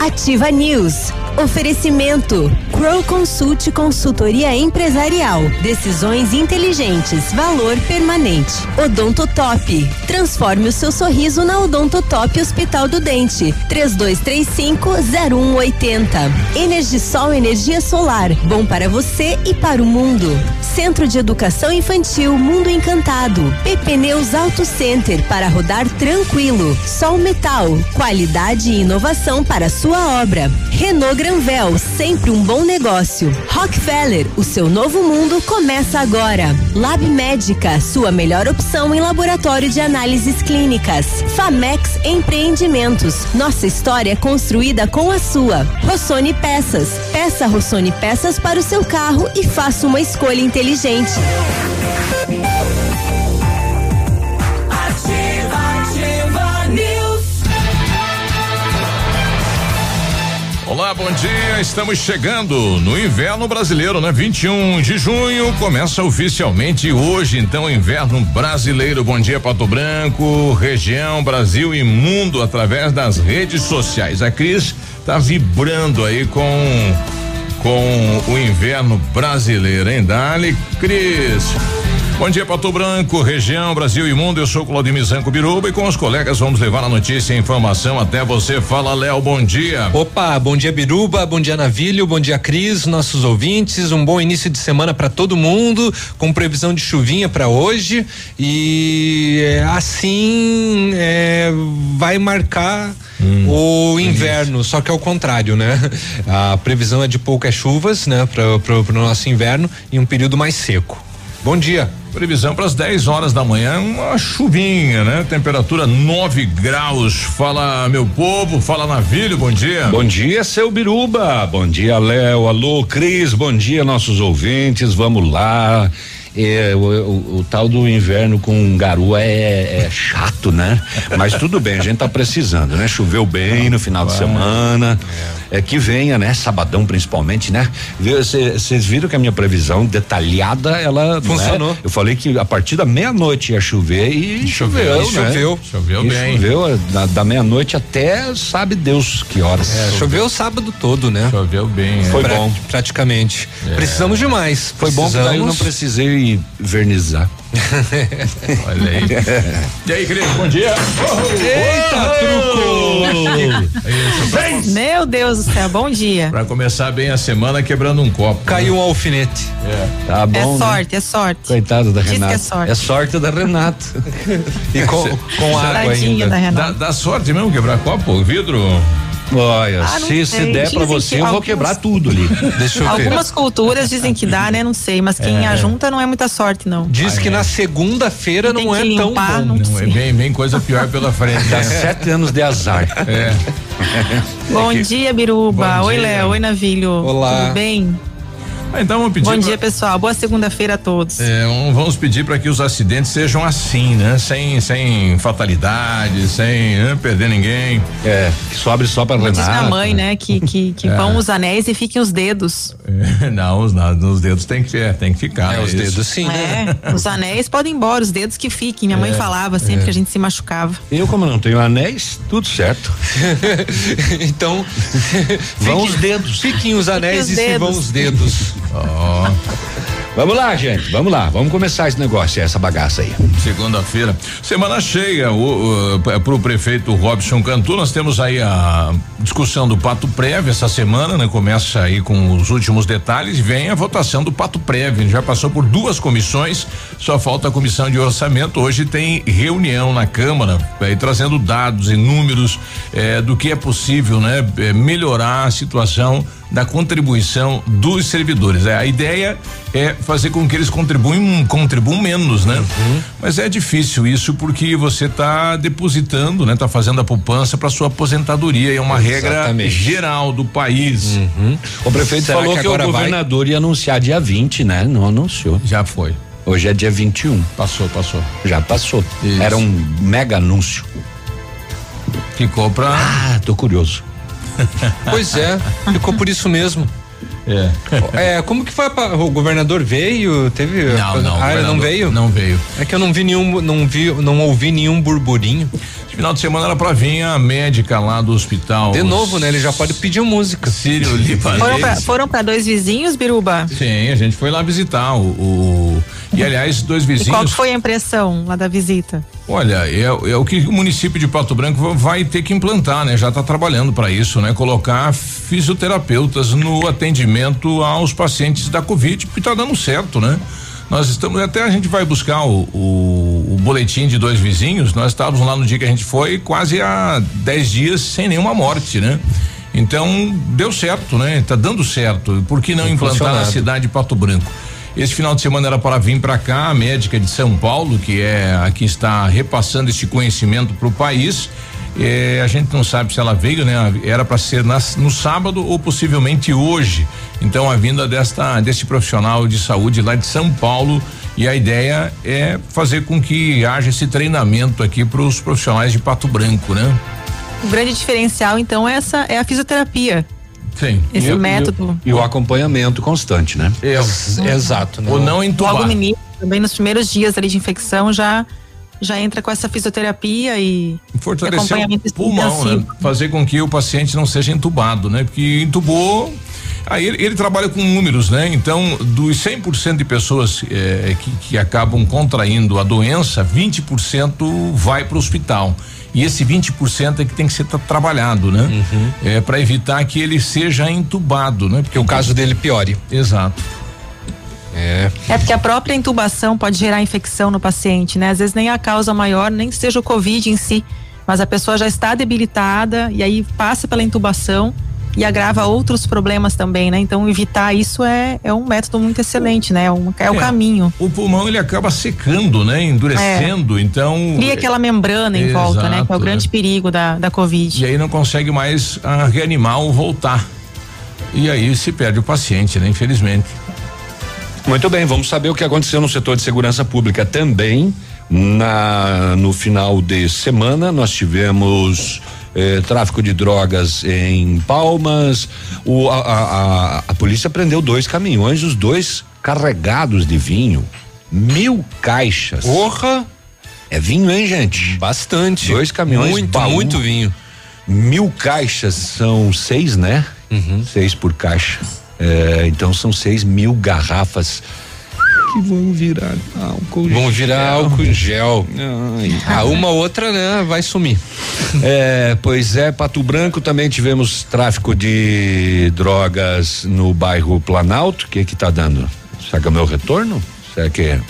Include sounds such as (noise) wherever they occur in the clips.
Ativa News. Oferecimento. Crow Consult Consultoria Empresarial. Decisões inteligentes. Valor permanente. Odonto Top. Transforme o seu sorriso na Odonto Top Hospital do Dente. 3235-0180. Energisol Energia Solar. Bom para você e para o mundo. Centro de Educação Infantil Mundo Encantado. PP Neus Auto Center para rodar tranquilo. Sol Metal. Qualidade e inovação para sua obra. Renault Granvel, sempre um bom negócio. Rockefeller, o seu novo mundo começa agora. Lab Médica, sua melhor opção em laboratório de análises clínicas. Famex Empreendimentos, nossa história construída com a sua. Rossoni Peças, peça Rossoni Peças para o seu carro e faça uma escolha inteligente. Bom dia. Estamos chegando no inverno brasileiro, né? 21 de junho começa oficialmente hoje, então, inverno brasileiro. Bom dia, Pato Branco, região, Brasil e mundo através das redes sociais. A Cris tá vibrando aí com com o inverno brasileiro, hein? Dali, Cris. Bom dia, Pato Branco, região, Brasil e mundo. Eu sou Claudemir Zanco Biruba e com os colegas vamos levar a notícia e informação até você. Fala, Léo, bom dia. Opa, bom dia, Biruba, bom dia, Navilho, bom dia, Cris, nossos ouvintes. Um bom início de semana para todo mundo, com previsão de chuvinha para hoje e é, assim é, vai marcar. Hum, o inverno, só que ao contrário, né? (laughs) A previsão é de poucas chuvas, né, para o nosso inverno e um período mais seco. Bom dia. Previsão para as 10 horas da manhã, uma chuvinha, né? Temperatura 9 graus. Fala, meu povo, fala Navilho, bom dia. Bom dia, seu Biruba. Bom dia, Léo. Alô, Cris. Bom dia, nossos ouvintes. Vamos lá. É, o, o, o, tal do inverno com garoa é, é, chato, né? Mas tudo bem, a gente tá precisando, né? Choveu bem no final de semana. É. é. que venha, né? Sabadão principalmente, né? Vocês viram que a minha previsão detalhada, ela né? funcionou. Né? Eu falei que a partir da meia-noite ia chover e choveu, choveu, né? Choveu, choveu bem. Choveu da, da meia-noite até sabe Deus que horas. É, choveu o sábado todo, né? Choveu bem. Foi pra, bom. Praticamente. É. Precisamos de mais. Foi Precisamos. bom que daí eu não precisei e vernizar. (laughs) Olha aí. E aí, Cris, bom dia. Eita, truco! Meu Deus do céu, bom dia. Pra começar bem a semana quebrando um copo. Caiu né? um alfinete. É. Tá bom. É sorte, né? é sorte. Coitado da Renata. É sorte. é sorte da Renata. (laughs) e com, com água ainda. Da dá, dá sorte mesmo quebrar copo, vidro? Olha, ah, se, se der para você, eu vou quebrar tudo ali. Deixa eu Algumas ver. culturas dizem que dá, né? Não sei, mas quem é. ajunta não é muita sorte, não. Diz ah, que é. na segunda-feira não é limpar, tão bom. Não, não é bem, bem coisa pior pela frente. Dá sete anos de azar. É. Bom dia, Biruba. Bom Oi, Léo. Oi, Navilho. Olá. Tudo bem? Ah, então vamos pedir. Bom dia, pessoal. Boa segunda-feira a todos. É, vamos pedir para que os acidentes sejam assim, né? Sem, sem fatalidade, sem né? perder ninguém. É, que sobre só para Renata. Diz minha mãe, né? Que, que, que (laughs) é. vão os anéis e fiquem os dedos. É, (laughs) não, os, os dedos tem que, é, tem que ficar. É, né? os dedos sim, né? É, os anéis podem ir embora, os dedos que fiquem. Minha mãe é, falava sempre que a gente se machucava. Eu, como não tenho anéis, tudo certo. (laughs) então, vão os dedos. Fiquem os anéis e, os e se vão os dedos. Ó. Vamos lá, gente, vamos lá, vamos começar esse negócio, essa bagaça aí. Segunda-feira, semana cheia, o, o, pro prefeito Robson Cantu, nós temos aí a discussão do Pato Prévio essa semana, né? Começa aí com os últimos detalhes e vem a votação do Pato Prévio, já passou por duas comissões, só falta a comissão de orçamento, hoje tem reunião na Câmara, aí, trazendo dados e números eh, do que é possível, né? Eh, melhorar a situação da contribuição dos servidores. É, a ideia é fazer com que eles contribuem, contribuam menos, né? Uhum. Mas é difícil isso porque você está depositando, né? Tá fazendo a poupança para sua aposentadoria. É uma Exatamente. regra geral do país. Uhum. O prefeito Será falou que, que o governador vai? ia anunciar dia 20, né? Não anunciou. Já foi. Hoje é dia 21. Passou, passou. Já passou. Isso. Era um mega anúncio. Ficou pra. Ah, tô curioso. Pois é, ficou por isso mesmo. É. é. como que foi? O governador veio? Teve? Não, não. Ah, não veio? Não veio. É que eu não vi nenhum, não vi, não ouvi nenhum burburinho. Final de semana era pra vir a médica lá do hospital. De novo, né? Ele já pode pedir música. Sírio Libanês. Foram pra, dois vizinhos, Biruba? Sim, a gente foi lá visitar o. o e aliás, dois vizinhos. E qual foi a impressão lá da visita? Olha, é, é, o que o município de Pato Branco vai ter que implantar, né? Já está trabalhando para isso, né? Colocar fisioterapeutas no atendimento aos pacientes da Covid, porque está dando certo, né? Nós estamos, até a gente vai buscar o, o, o, boletim de dois vizinhos, nós estávamos lá no dia que a gente foi, quase há dez dias sem nenhuma morte, né? Então, deu certo, né? Tá dando certo. Por que não implantar na cidade de Pato Branco? Esse final de semana era para vir para cá a médica de São Paulo, que é a que está repassando este conhecimento para o país. É, a gente não sabe se ela veio, né? Era para ser nas, no sábado ou possivelmente hoje. Então a vinda desta desse profissional de saúde lá de São Paulo e a ideia é fazer com que haja esse treinamento aqui para os profissionais de Pato Branco, né? O grande diferencial então é essa é a fisioterapia. Sim. Esse e, método. E, e, o acompanhamento constante, né? É, exato. Né? Ou não entubar. Logo no início, também nos primeiros dias ali de infecção já já entra com essa fisioterapia e fortalecer o pulmão, né? Fazer com que o paciente não seja entubado, né? Porque entubou Aí ele, ele, trabalha com números, né? Então, dos 100% de pessoas eh, que, que acabam contraindo a doença, 20% vai para o hospital. E esse 20% é que tem que ser trabalhado, né? Uhum. É para evitar que ele seja entubado, né? Porque o caso dele piore. Exato. É. é porque a própria intubação pode gerar infecção no paciente, né? Às vezes nem a causa maior, nem seja o Covid em si, mas a pessoa já está debilitada e aí passa pela intubação e agrava outros problemas também, né? Então evitar isso é, é um método muito excelente, né? É, um, é, é o caminho. O pulmão ele acaba secando, né? Endurecendo, é. então. Cria aquela membrana em Exato, volta, né? Que é o grande perigo da, da Covid. E aí não consegue mais ah, reanimar ou voltar. E aí se perde o paciente, né? Infelizmente. Muito bem, vamos saber o que aconteceu no setor de segurança pública também. Na, no final de semana nós tivemos eh, tráfico de drogas em Palmas. O, a, a, a, a polícia prendeu dois caminhões, os dois carregados de vinho. Mil caixas. Porra! É vinho, hein, gente? Bastante. Dois caminhões. Muito, baú. muito vinho. Mil caixas são seis, né? Uhum. Seis por caixa. É, então são seis mil garrafas que vão virar álcool vão gel. virar álcool gel. Ai. Ah, uma outra, né, vai sumir. É, pois é, Pato Branco também tivemos tráfico de drogas no bairro Planalto. O que que tá dando? Será que é o meu retorno? Será que é?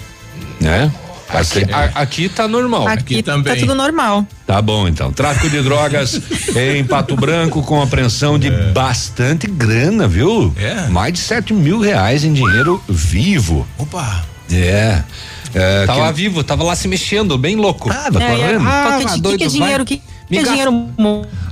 Né? Aqui, a, aqui tá normal. Aqui, aqui tá também. tá tudo normal. Tá bom, então. Tráfico de drogas (laughs) em Pato Branco com apreensão de é. bastante grana, viu? É. Mais de 7 mil reais em dinheiro vivo. Opa! É. é tava que... vivo, tava lá se mexendo, bem louco. Ah, tá é, é, ah, que, que, que é dinheiro? Que, que dinheiro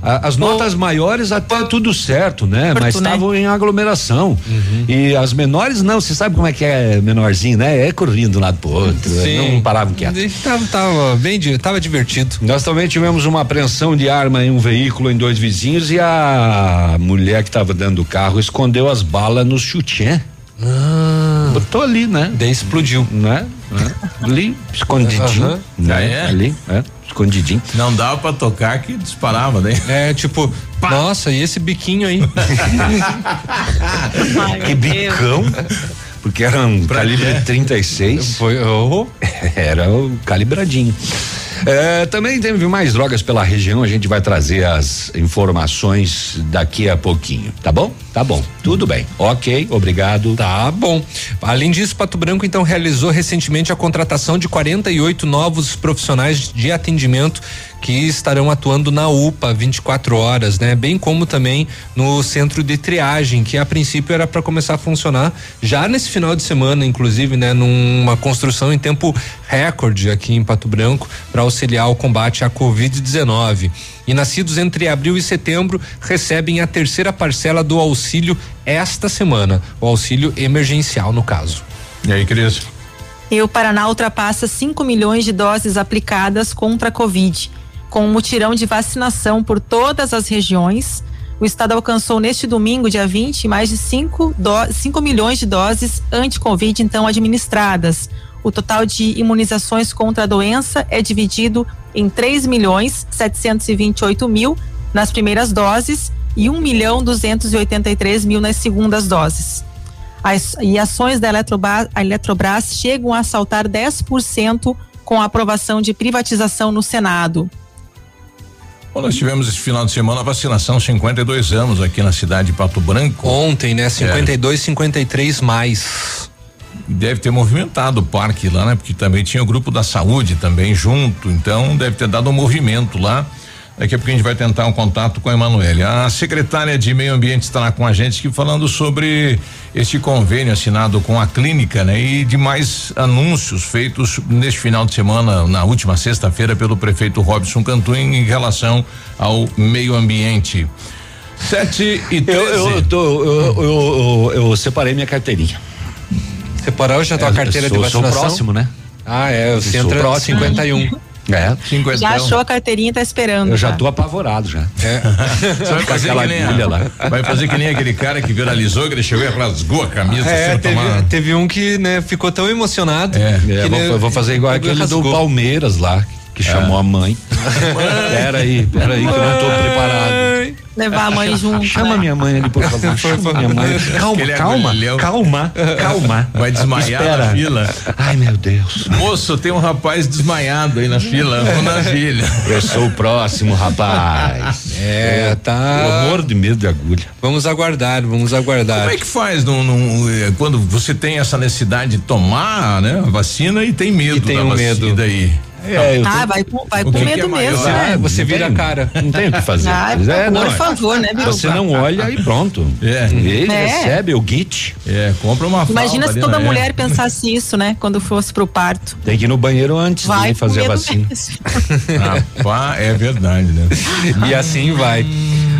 as notas maiores até tudo certo, né? Mas né? estavam em aglomeração. Uhum. E as menores não, você sabe como é que é menorzinho, né? É correndo de um lado pro outro, Sim. não paravam quieto. Tava, tava bem, tava divertido. Nós também tivemos uma apreensão de arma em um veículo em dois vizinhos e a mulher que estava dentro do carro escondeu as balas no chutiã. Ah. Botou ali, né? Daí explodiu. Né? É. Ali, escondidinho. Uhum. Né? É. Ali, é escondidinho. Não dava pra tocar que disparava, né? É, tipo, Pá. nossa, e esse biquinho aí? (laughs) que bicão. Porque era um pra calibre quê? 36. Foi, oh. (laughs) Era o calibradinho. É, também teve mais drogas pela região, a gente vai trazer as informações daqui a pouquinho, tá bom? Tá bom, tudo bem. Ok, obrigado. Tá bom. Além disso, Pato Branco então realizou recentemente a contratação de 48 novos profissionais de atendimento que estarão atuando na UPA 24 horas, né? Bem como também no centro de triagem, que a princípio era para começar a funcionar já nesse final de semana, inclusive, né? Numa construção em tempo recorde aqui em Pato Branco para auxiliar o combate à Covid-19. E nascidos entre abril e setembro recebem a terceira parcela do auxílio esta semana, o auxílio emergencial no caso. E aí, Cris? E o Paraná ultrapassa 5 milhões de doses aplicadas contra a Covid com um mutirão de vacinação por todas as regiões. O estado alcançou neste domingo, dia 20, mais de 5 milhões de doses anti-Covid, então, administradas. o total de imunizações contra a doença é dividido em 3 milhões 728 mil nas primeiras doses e 1 milhão 283 mil nas segundas doses. As, e ações da Eletrobras, Eletrobras chegam a saltar 10% com a aprovação de privatização no Senado. Bom, nós tivemos esse final de semana a vacinação 52 anos aqui na cidade de Pato Branco. Ontem, né? 52, é. 53 mais. Deve ter movimentado o parque lá, né? Porque também tinha o grupo da saúde também junto, então deve ter dado um movimento lá. Daqui a pouco a gente vai tentar um contato com a Emanuele. A secretária de Meio Ambiente estará com a gente aqui falando sobre este convênio assinado com a clínica, né? E de mais anúncios feitos neste final de semana, na última sexta-feira, pelo prefeito Robson Cantu em relação ao meio ambiente. Sete e treze. Eu, eu, tô, eu, eu, eu, separei minha carteirinha. Separou já tua é, carteira sou, de vacinação? Sou próximo, né? Ah, é, o centro próximo. 51. É, 50. Já achou a carteirinha e tá esperando. Eu já, já tô apavorado já. É. (laughs) Você vai fazer que nem a, lá. Vai fazer que nem aquele cara que viralizou, que ele chegou e rasgou a camisa. É, teve, tomar... teve, um que né, ficou tão emocionado. É, que, é, vou, vou, fazer igual aquele rasgou. do Palmeiras lá, que chamou a mãe. (laughs) Pera aí, pera aí que eu não tô preparado levar a mãe junto. Chama né? minha mãe ali, por favor. Chama minha mãe. Calma, calma, calma, calma. Vai desmaiar Espera. na fila. Ai, meu Deus. Moço, tem um rapaz desmaiado aí na fila. Vou (laughs) na filha. Eu sou o próximo, rapaz. (laughs) É, tá. Pelo amor de medo de agulha. Vamos aguardar, vamos aguardar. Como é que faz num, num, eh, quando você tem essa necessidade de tomar, né, a vacina e tem medo e tem da um vacina medo. daí? É, ah, vai, com, vai com medo é mesmo. Né? Você vira a cara. Não tem o que fazer. Ah, é, não, por favor, né, Biruba? Você não olha e pronto. É. Ele é. recebe o kit. É, compra uma Imagina se toda mulher pensasse isso, né? Quando fosse pro parto. Tem que ir no banheiro antes vai de fazer a vacina. Rapaz, é verdade, né? (laughs) e assim vai.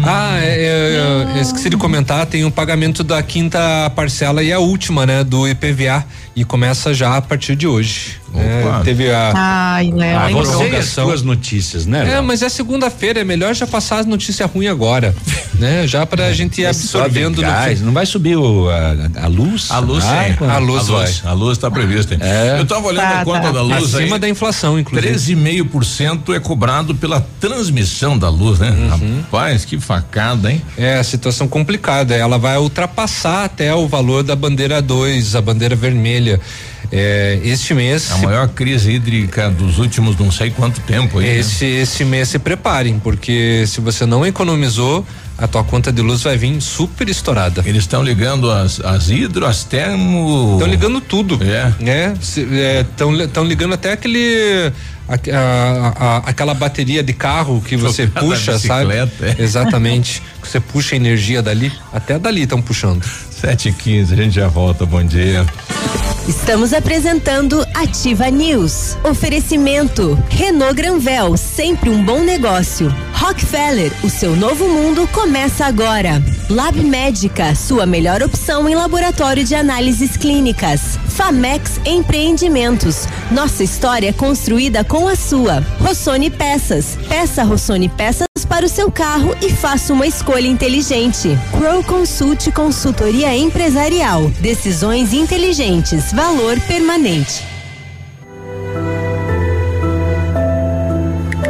Ah, é, é, eu esqueci de comentar, tem o pagamento da quinta parcela e a última, né, do IPVA e começa já a partir de hoje. É, teve a, Ai, Léo, a você e as suas notícias, né? Léo? É, mas é segunda-feira, é melhor já passar as notícias ruins agora, (laughs) né? Já pra é, gente ir absorvendo gás, Não vai subir o, a, a, luz? A luz, ah, sim. A luz, a luz, a luz tá prevista. É. Eu tava olhando tá, a conta tá. da luz Acima aí, da inflação, inclusive. 13,5% é cobrado pela transmissão da luz, né? Uhum. Rapaz, que facada, hein? É, a situação complicada, ela vai ultrapassar até o valor da bandeira 2, a bandeira vermelha. É, este mês. A maior crise hídrica dos últimos não sei quanto tempo aí. Né? Esse, né? esse mês se preparem, porque se você não economizou, a tua conta de luz vai vir super estourada. Eles estão ligando as, as hidro, as termo. Estão ligando tudo. É. Estão é, é, ligando até aquele. A, a, a, aquela bateria de carro que (laughs) você puxa, sabe? É. Exatamente. você puxa energia dali, até dali estão puxando. Sete e quinze, a gente já volta, bom dia. Estamos apresentando Ativa News. Oferecimento Renault Granvel, sempre um bom negócio. Rockefeller, o seu novo mundo começa agora. Lab Médica, sua melhor opção em laboratório de análises clínicas. Famex Empreendimentos, nossa história construída com a sua. Rossoni Peças, peça Rossoni Peças para o seu carro e faça uma escolha inteligente. Crow Consult Consultoria Empresarial. Decisões inteligentes. Valor permanente.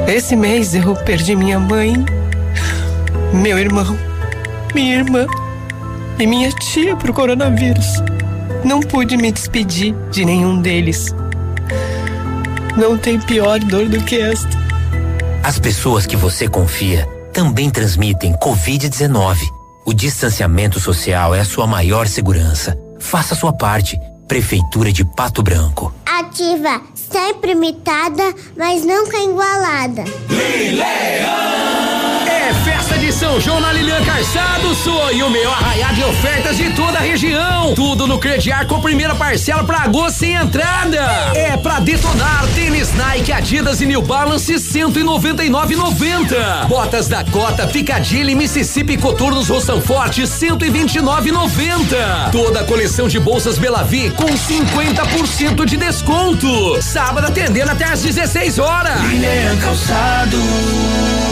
Esse mês eu perdi minha mãe, meu irmão, minha irmã e minha tia pro coronavírus. Não pude me despedir de nenhum deles. Não tem pior dor do que esta. As pessoas que você confia também transmitem Covid-19. O distanciamento social é a sua maior segurança. Faça sua parte. Prefeitura de Pato Branco. Ativa, sempre imitada, mas nunca igualada. Leão! Festa de São João na Lilian Calçados, e o maior arraiar de ofertas de toda a região. Tudo no crediar com primeira parcela pra agosto sem entrada. É pra detonar tênis Nike, Adidas e New Balance 199,90. Botas da Cota, Picadilly, Mississippi Coturnos Roção Forte 129,90. Toda a coleção de bolsas Belavi com 50% de desconto. Sábado atendendo até às 16 horas. Lilian Calçados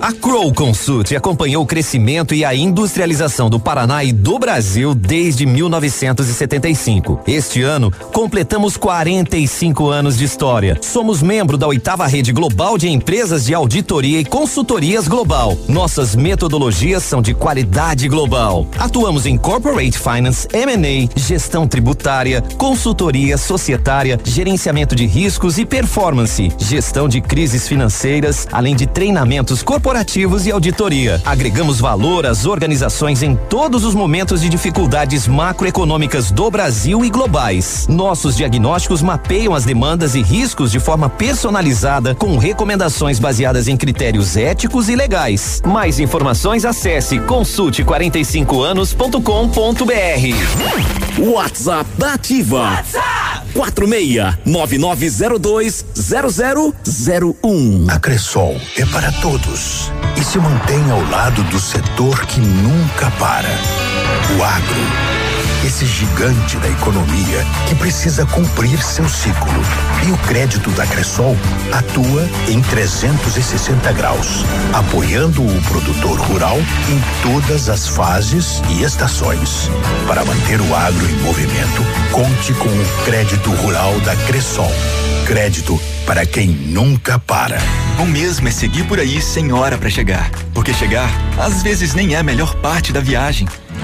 A Crow Consult acompanhou o crescimento e a industrialização do Paraná e do Brasil desde 1975. Este ano, completamos 45 anos de história. Somos membro da oitava rede global de empresas de auditoria e consultorias global. Nossas metodologias são de qualidade global. Atuamos em corporate finance, M&A, gestão tributária, consultoria societária, gerenciamento de riscos e performance, gestão de crises financeiras, além de treinamentos corporativos corporativos e auditoria. Agregamos valor às organizações em todos os momentos de dificuldades macroeconômicas do Brasil e globais. Nossos diagnósticos mapeiam as demandas e riscos de forma personalizada, com recomendações baseadas em critérios éticos e legais. Mais informações acesse consulte46anos.com.br. WhatsApp da Ativa. WhatsApp 46 A Cressol é para todos e se mantém ao lado do setor que nunca para. O agro. Esse gigante da economia que precisa cumprir seu ciclo. E o crédito da Cressol atua em 360 graus, apoiando o produtor rural em todas as fases e estações. Para manter o agro em movimento, conte com o crédito rural da Cressol. Crédito para quem nunca para. O mesmo é seguir por aí sem hora para chegar. Porque chegar, às vezes, nem é a melhor parte da viagem.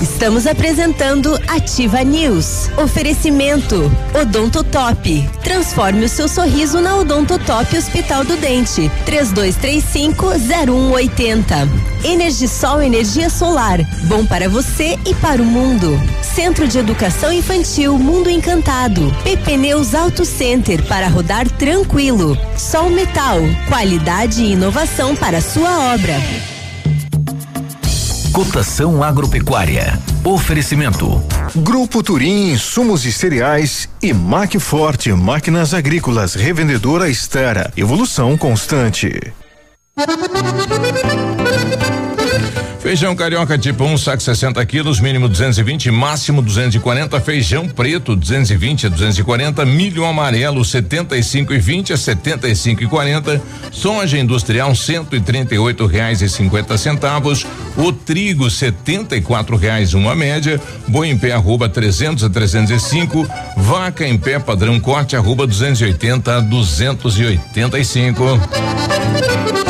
Estamos apresentando Ativa News. Oferecimento Odonto Top. Transforme o seu sorriso na Odonto Top Hospital do Dente. 3235-0180. Energisol energia solar. Bom para você e para o mundo. Centro de Educação Infantil Mundo Encantado. PP Neus Auto Center para rodar tranquilo. Sol Metal. Qualidade e inovação para sua obra. Cotação agropecuária. Oferecimento. Grupo Turim, insumos e cereais e Macforte, máquinas agrícolas, revendedora Estera. Evolução constante. Feijão carioca tipo 1, um, saco 60 quilos, mínimo 220, máximo 240. Feijão preto 220 a 240. Milho amarelo 75 e 20 a 75 e 40. Soja industrial 138 reais e 50 centavos. O trigo 74 reais uma média. Boi em pé arroba 300 a 305. Vaca em pé padrão corte arroba 280 a 285.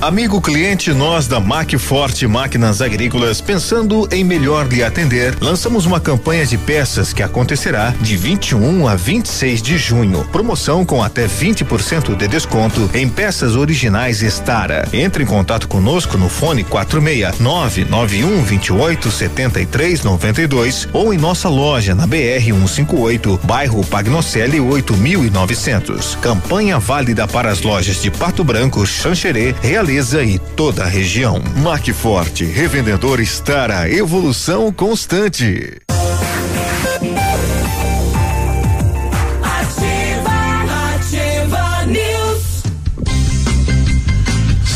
Amigo cliente, nós da Macforte Máquinas Agrícolas, pensando em melhor lhe atender, lançamos uma campanha de peças que acontecerá de 21 a 26 de junho. Promoção com até 20% de desconto em peças originais Estara. Entre em contato conosco no fone 469 91 28 73 92 ou em nossa loja na BR 158, bairro Pagnocelli 8900. Campanha válida para as lojas de Pato Branco, Xanxerê, Real Fortaleza e toda a região. Macforte, revendedor Estara, evolução constante.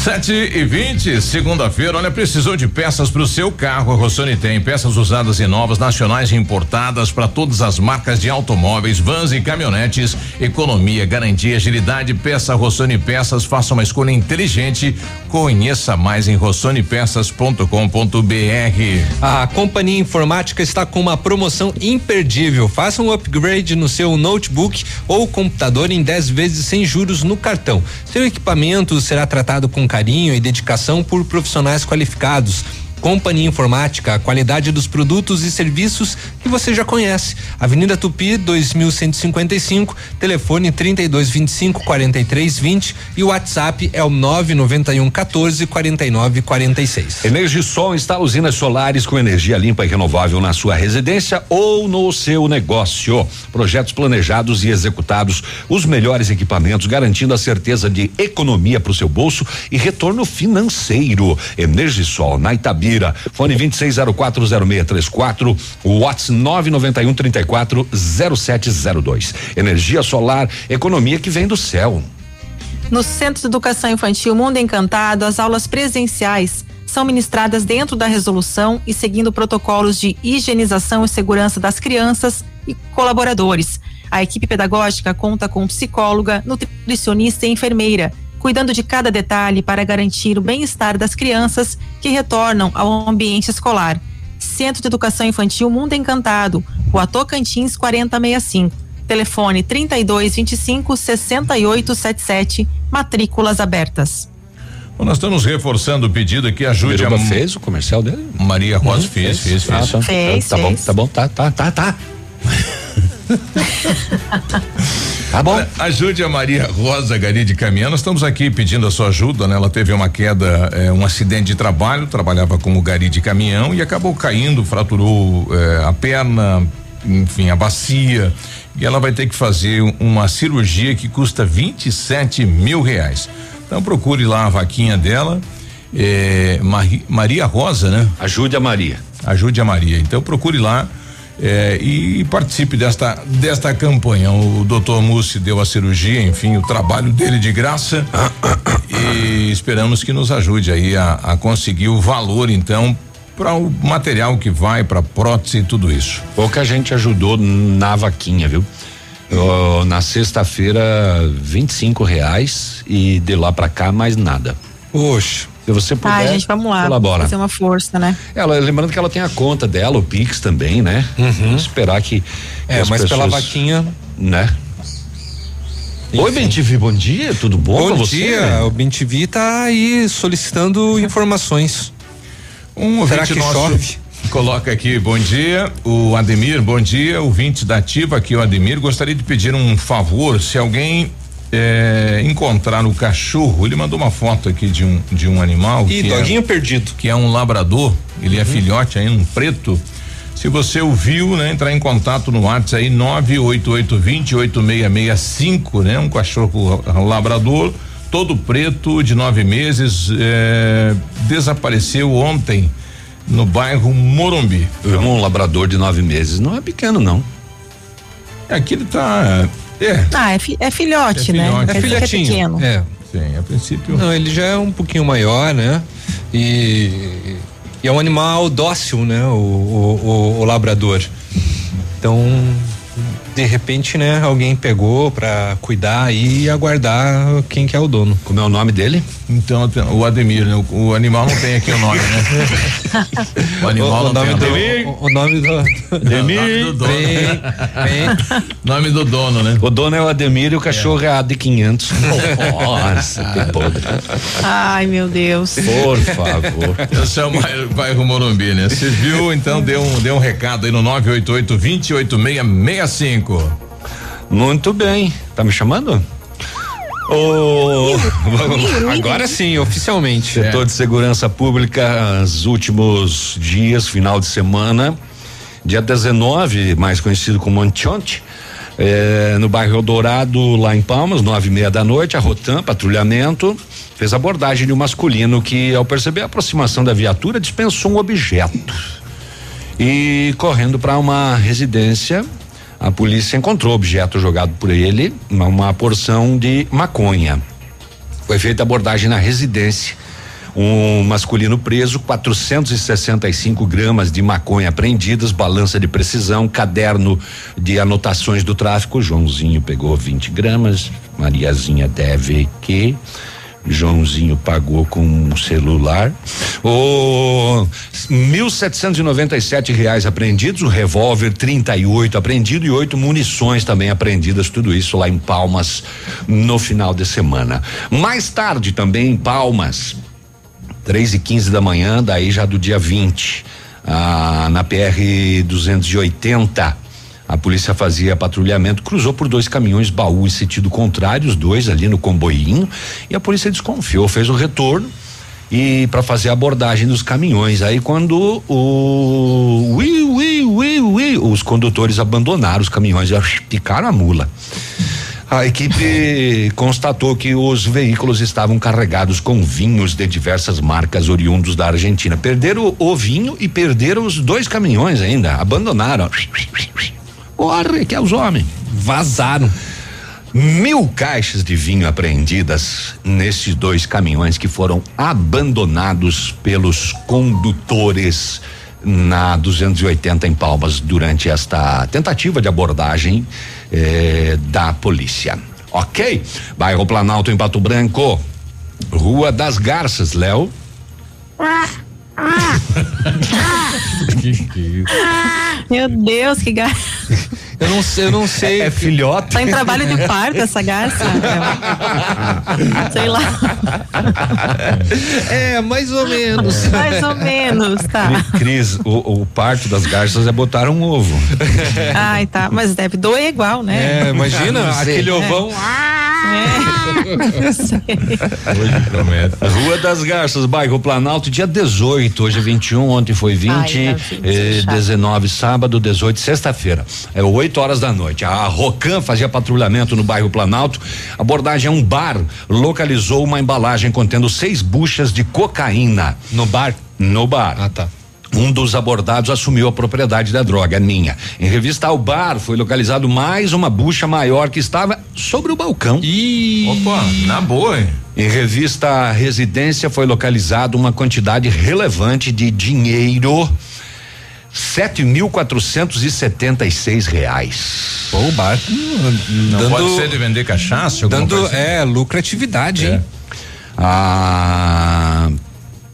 Sete e vinte, segunda-feira, olha, precisou de peças para o seu carro, a Rossoni tem peças usadas e novas, nacionais e importadas para todas as marcas de automóveis, vans e caminhonetes, economia, garantia, agilidade, peça Rossoni Peças, faça uma escolha inteligente, conheça mais em rossonepeças.com.br. A Companhia Informática está com uma promoção imperdível, faça um upgrade no seu notebook ou computador em 10 vezes sem juros no cartão. Seu equipamento será tratado com carinho e dedicação por profissionais qualificados. Companhia Informática, a qualidade dos produtos e serviços que você já conhece. Avenida Tupi, 2155, telefone 3225 4320 e o WhatsApp é o 991 14 49 46. Energisol está usinas solares com energia limpa e renovável na sua residência ou no seu negócio. Projetos planejados e executados, os melhores equipamentos, garantindo a certeza de economia para o seu bolso e retorno financeiro. Energisol na Itabira. Fone 26040634, WhatsApp 991 34 0702. Energia solar, economia que vem do céu. No Centro de Educação Infantil Mundo Encantado, as aulas presenciais são ministradas dentro da resolução e seguindo protocolos de higienização e segurança das crianças e colaboradores. A equipe pedagógica conta com psicóloga, nutricionista e enfermeira, cuidando de cada detalhe para garantir o bem-estar das crianças que retornam ao ambiente escolar. Centro de Educação Infantil Mundo Encantado, Rua Tocantins 4065. Telefone 3225 6877, matrículas abertas. Bom, nós estamos reforçando o pedido aqui, ajude a. fez o comercial dele? Maria Rosa uhum, fez, fez, fez. fez. Ah, tá. fez, tá, tá bom, tá bom, tá, tá, tá, tá. Tá bom. Ajude a Maria Rosa Gari de Caminhão. Nós estamos aqui pedindo a sua ajuda, né? Ela teve uma queda, eh, um acidente de trabalho, trabalhava como gari de caminhão e acabou caindo, fraturou eh, a perna, enfim, a bacia. E ela vai ter que fazer uma cirurgia que custa 27 mil reais. Então procure lá a vaquinha dela. Eh, Maria Rosa, né? Ajude a Maria. Ajude a Maria. Então procure lá é, e participe desta desta campanha. O doutor Mussi deu a cirurgia, enfim, o trabalho dele de graça e esperamos que nos ajude aí a, a conseguir o valor então para o material que vai para prótese e tudo isso. Pouca gente ajudou na vaquinha, viu? Oh, na sexta-feira, 25 reais e de lá para cá mais nada. Oxe. Se você puder, Ai, gente, vamos lá. Colabora. Fazer uma força, né? Ela, lembrando que ela tem a conta dela, o Pix também, né? Uhum. Esperar que. É, mas pessoas, pela vaquinha. Né? Enfim. Oi, Bentivi, bom dia, tudo bom? Bom dia, o Bentivi tá aí solicitando informações. Um Será que nosso chove? Coloca aqui, bom dia, o Ademir, bom dia, o 20 da Ativa aqui, o Ademir, gostaria de pedir um favor, se alguém é, encontrar o cachorro, ele mandou uma foto aqui de um, de um animal. E doguinho é, perdido. Que é um labrador, ele é uhum. é filhote aí, um preto. Se você ouviu, né, entrar em contato no WhatsApp aí 988208665, né, um cachorro labrador, todo preto, de nove meses, é, desapareceu ontem no bairro Morumbi. Um labrador de nove meses não é pequeno, não. Aqui ele tá é. Ah, é, fi, é filhote, é né? É filhotinho. É, é. Sim, a princípio. Não, ele já é um pouquinho maior, né? E, e é um animal dócil, né? O, o, o, o labrador. Então, de repente, né, alguém pegou para cuidar e aguardar quem que é o dono. Como é o nome dele? Então, o Ademir, né? O, o animal não tem aqui o nome, né? o animal o, o nome do, o, o, nome do Ademir. do dono. Bem, bem. (laughs) nome do dono, né? O dono é o Ademir e o cachorro é, é a de 500. (laughs) Nossa, que podre. Ai, meu Deus. Por favor. Esse é o bairro Morumbi, né? Você viu, então deu um, deu um recado aí no 988 28665 cinco. Muito bem. Tá me chamando? Oh, agora sim, oficialmente. Setor é. de Segurança Pública, os últimos dias, final de semana, dia 19, mais conhecido como Antionte, é, no bairro Eldorado, lá em Palmas, nove e meia da noite, a Rotan, patrulhamento, fez abordagem de um masculino que, ao perceber a aproximação da viatura, dispensou um objeto. E correndo para uma residência, a polícia encontrou objeto jogado por ele, uma, uma porção de maconha. Foi feita abordagem na residência. Um masculino preso, 465 gramas de maconha apreendidas, balança de precisão, caderno de anotações do tráfico. Joãozinho pegou 20 gramas, Mariazinha deve que. Joãozinho pagou com um celular. O mil setecentos e noventa e sete reais apreendidos, o revólver 38 apreendido e oito munições também apreendidas, tudo isso lá em Palmas no final de semana. Mais tarde também em Palmas, três e quinze da manhã, daí já do dia 20, ah, na PR 280. A polícia fazia patrulhamento, cruzou por dois caminhões baú em sentido contrário, os dois ali no comboinho, e a polícia desconfiou, fez o retorno e para fazer a abordagem dos caminhões. Aí quando o ui, ui, ui, ui, os condutores abandonaram os caminhões, já picaram a mula. A equipe (laughs) constatou que os veículos estavam carregados com vinhos de diversas marcas oriundos da Argentina. Perderam o vinho e perderam os dois caminhões ainda. Abandonaram. Corre, que é os homens. Vazaram. Mil caixas de vinho apreendidas nesses dois caminhões que foram abandonados pelos condutores na 280 em Palmas durante esta tentativa de abordagem eh, da polícia. Ok? Bairro Planalto em Pato Branco. Rua das Garças, Léo. Meu Deus, que garça. Eu não sei, eu não sei. É, é filhote. Tá em trabalho de parto essa garça. sei lá. É, mais ou menos. Mais ou menos, tá. Cris, o, o parto das garças é botar um ovo. Ai, tá. Mas deve doer igual, né? É, imagina aquele ovão. É. Eu sei. Hoje promete. Rua das Garças, bairro Planalto, dia 18, hoje é 21, ontem foi 20, Ai, tá 20, eh, chato. 19, sábado, 18, sexta-feira. É 8 horas da noite. A Rocan fazia patrulhamento no bairro Planalto. Abordagem a um bar localizou uma embalagem contendo seis buchas de cocaína. No bar? No bar. Ah, tá. Um dos abordados assumiu a propriedade da droga, minha. Em revista ao bar foi localizado mais uma bucha maior que estava sobre o balcão. E Opa, na boa, hein? Em revista à residência foi localizada uma quantidade relevante de dinheiro. Sete mil quatrocentos e setenta e seis reais. Pô, o bar. Não dando, pode ser de vender cachaça? Dando, assim? é, lucratividade, É. hein? Ah,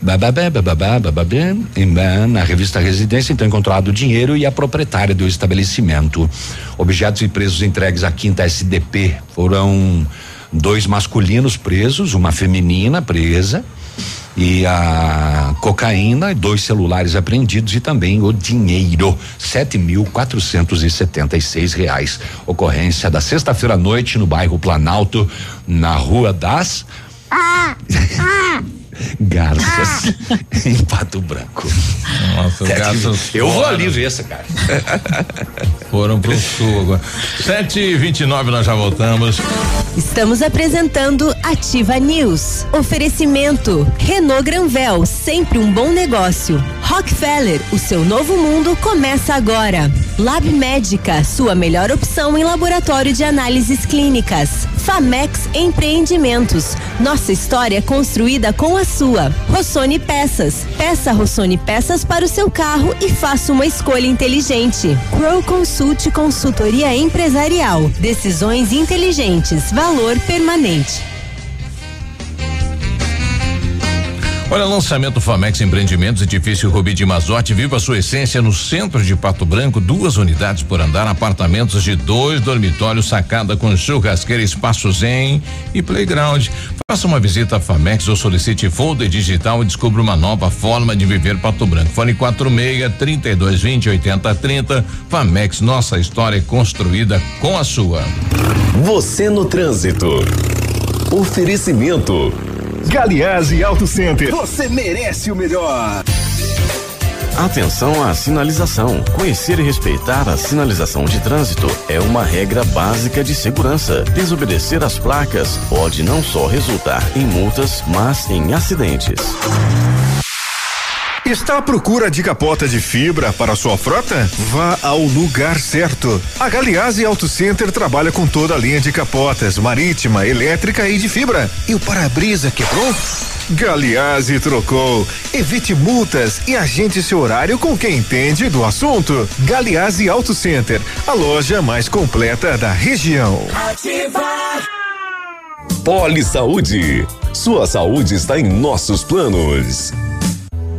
bababé, bababá, bababé, na revista Residência, então encontrado o dinheiro e a proprietária do estabelecimento. Objetos e presos entregues à quinta SDP foram dois masculinos presos, uma feminina presa e a cocaína, dois celulares apreendidos e também o dinheiro, sete mil quatrocentos e setenta e seis reais. Ocorrência da sexta-feira à noite no bairro Planalto, na Rua das (laughs) Garças, (laughs) em Pato Branco. Nossa, os Sete gatos mil. Eu vou fora. ali ver essa cara. Foram pro sul agora. 7 e 29 nós já voltamos. Estamos apresentando Ativa News. Oferecimento Renault Granvel, sempre um bom negócio. Rockefeller, o seu novo mundo começa agora. Lab Médica, sua melhor opção em laboratório de análises clínicas. Famex Empreendimentos, nossa história construída com a sua. Rossoni Peças, peça Rossoni Peças para o seu carro e faça uma escolha inteligente. Crow Consult Consultoria Empresarial, decisões inteligentes, valor permanente. Olha, lançamento Famex Empreendimentos, edifício Rubi de Mazote, viva sua essência no centro de Pato Branco, duas unidades por andar, apartamentos de dois dormitórios, sacada com churrasqueira, espaço zen e playground. Faça uma visita à Famex ou solicite folder digital e descubra uma nova forma de viver Pato Branco. Fone 46 3220 8030. Famex, nossa história é construída com a sua. Você no trânsito. Oferecimento. Galiase Auto Center. Você merece o melhor. Atenção à sinalização. Conhecer e respeitar a sinalização de trânsito é uma regra básica de segurança. Desobedecer às placas pode não só resultar em multas, mas em acidentes. Está à procura de capota de fibra para sua frota? Vá ao lugar certo. A Galiase Auto Center trabalha com toda a linha de capotas, marítima, elétrica e de fibra. E o para-brisa quebrou? Galiase trocou. Evite multas e agende seu horário com quem entende do assunto. Galiase Auto Center, a loja mais completa da região. Ativa. Poli Saúde. Sua saúde está em nossos planos.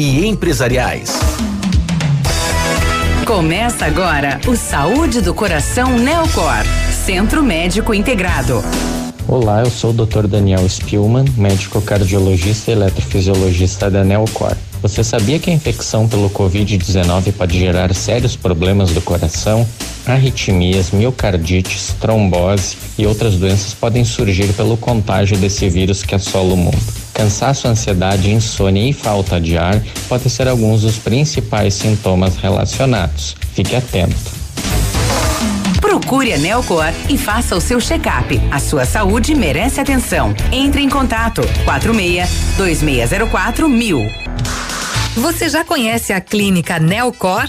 e empresariais. Começa agora o Saúde do Coração Neocor, Centro Médico Integrado. Olá, eu sou o Dr. Daniel Spielman, médico cardiologista e eletrofisiologista da Neocor. Você sabia que a infecção pelo Covid-19 pode gerar sérios problemas do coração? Arritmias, miocardites, trombose e outras doenças podem surgir pelo contágio desse vírus que assola o mundo. Cansaço, ansiedade, insônia e falta de ar podem ser alguns dos principais sintomas relacionados. Fique atento. Procure a Neocor e faça o seu check-up. A sua saúde merece atenção. Entre em contato 46 2604 mil. Você já conhece a clínica Neocor?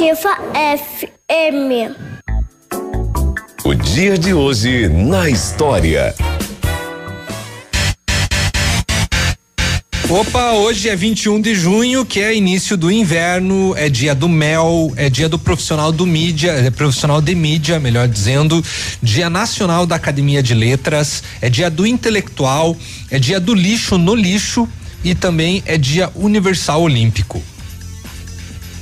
FM. O dia de hoje na história. Opa, hoje é 21 de junho, que é início do inverno, é dia do mel, é dia do profissional do mídia, é profissional de mídia, melhor dizendo, dia nacional da Academia de Letras, é dia do intelectual, é dia do lixo no lixo e também é dia universal olímpico.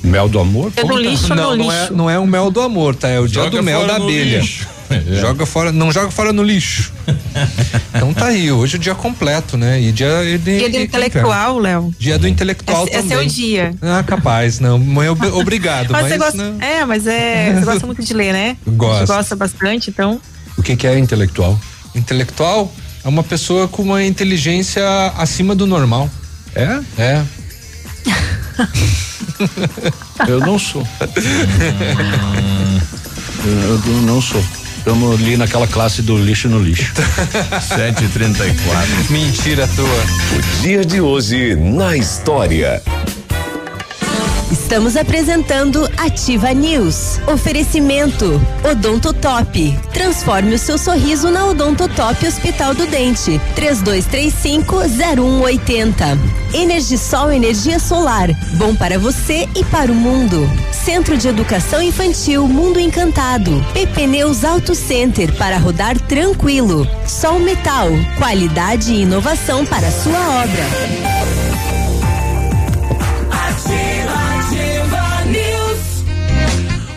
Mel do amor? É do lixo não, no não lixo. é, não é o mel do amor, tá? É o dia Joga do mel fora da no abelha. lixo. (laughs) Joga fora, não joga fora no lixo. então tá aí, hoje é o dia completo, né? E dia de, Dia do de- intelectual, Léo. Dia do intelectual esse também. é o dia. Ah, capaz, não. Mãe, ob- (laughs) obrigado, Mas mas, você gosta, não. é, mas é, você gosta muito de ler, né? Gosto. Você gosta bastante, então. O que, que é intelectual? Intelectual é uma pessoa com uma inteligência acima do normal. É? É. (laughs) Eu não sou. eu, eu não sou. Eu li naquela classe do lixo no lixo. (laughs) 7h34. Mentira tua. O dia de hoje na história. Estamos apresentando Ativa News. Oferecimento Odonto Top. Transforme o seu sorriso na Odonto Top Hospital do Dente. 3235-0180. Energisol Energia Solar. Bom para você e para o mundo. Centro de Educação Infantil Mundo Encantado. PP Neus Auto Center para rodar tranquilo. Sol Metal. Qualidade e inovação para sua obra. Ativa.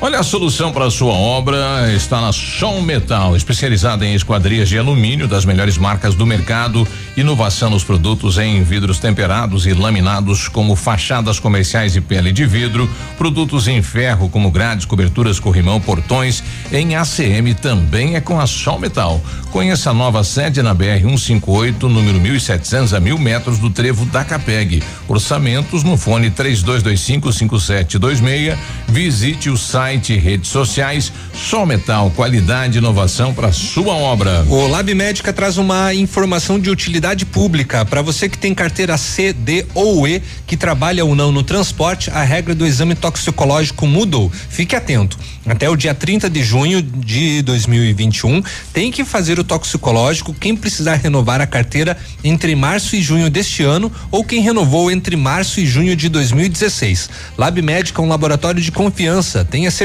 Olha, a solução para a sua obra está na Som Metal, especializada em esquadrias de alumínio das melhores marcas do mercado, inovação nos produtos em vidros temperados e laminados, como fachadas comerciais e pele de vidro, produtos em ferro, como grades, coberturas, corrimão, portões. Em ACM também é com a Som Metal. Conheça a nova sede na BR 158, número 1700 a mil metros do trevo da Capeg. Orçamentos no fone 3225 5726. Visite o site site redes sociais. Sol Metal, qualidade e inovação para sua obra. O Lab Médica traz uma informação de utilidade pública para você que tem carteira C, D ou E, que trabalha ou não no transporte, a regra do exame toxicológico mudou. Fique atento. Até o dia 30 de junho de 2021, tem que fazer o toxicológico quem precisar renovar a carteira entre março e junho deste ano ou quem renovou entre março e junho de 2016. Lab Médica é um laboratório de confiança. Tenha certeza.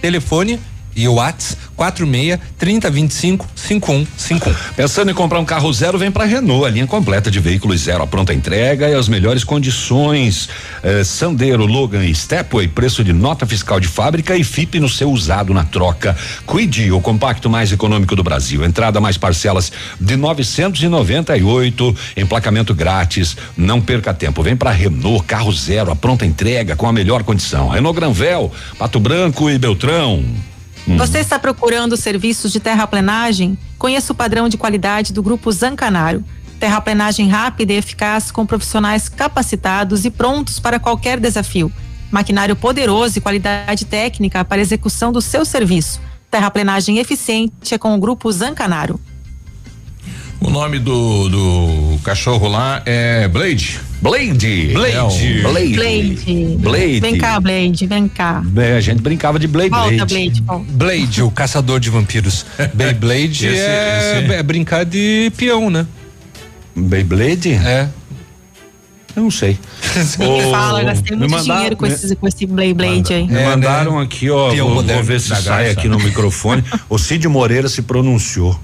Telefone e o Whats 46 3025 5151. Pensando em comprar um carro zero, vem para Renault, a linha completa de veículos zero, a pronta entrega e as melhores condições. Eh, Sandero, Logan e Stepway, preço de nota fiscal de fábrica e FIP no seu usado na troca. Cuide, o compacto mais econômico do Brasil. Entrada mais parcelas de 998, emplacamento grátis. Não perca tempo, vem para Renault, carro zero, a pronta entrega com a melhor condição. Renault Granvel, Pato Branco e Beltrão. Hum. Você está procurando serviços de terraplenagem? Conheça o padrão de qualidade do Grupo Zancanaro. Terraplenagem rápida e eficaz com profissionais capacitados e prontos para qualquer desafio. Maquinário poderoso e qualidade técnica para execução do seu serviço. Terraplenagem eficiente é com o Grupo Zancanaro. O nome do, do cachorro lá é Blade. Blade. Blade. É Blade. Blade. Blade. Vem cá, Blade, vem cá. É, a gente brincava de Blade. Volta, Blade. Blade, Blade o caçador de vampiros. (laughs) Beyblade esse, é, esse... é brincar de peão, né? Beyblade? É. Eu não sei. (laughs) Ninguém fala, gastei muito mandar, dinheiro com, esse, com esse Blade aí. Me é, mandaram né? aqui, ó. Vou, vou, ver se sai aqui no microfone. (laughs) o Cid Moreira se pronunciou.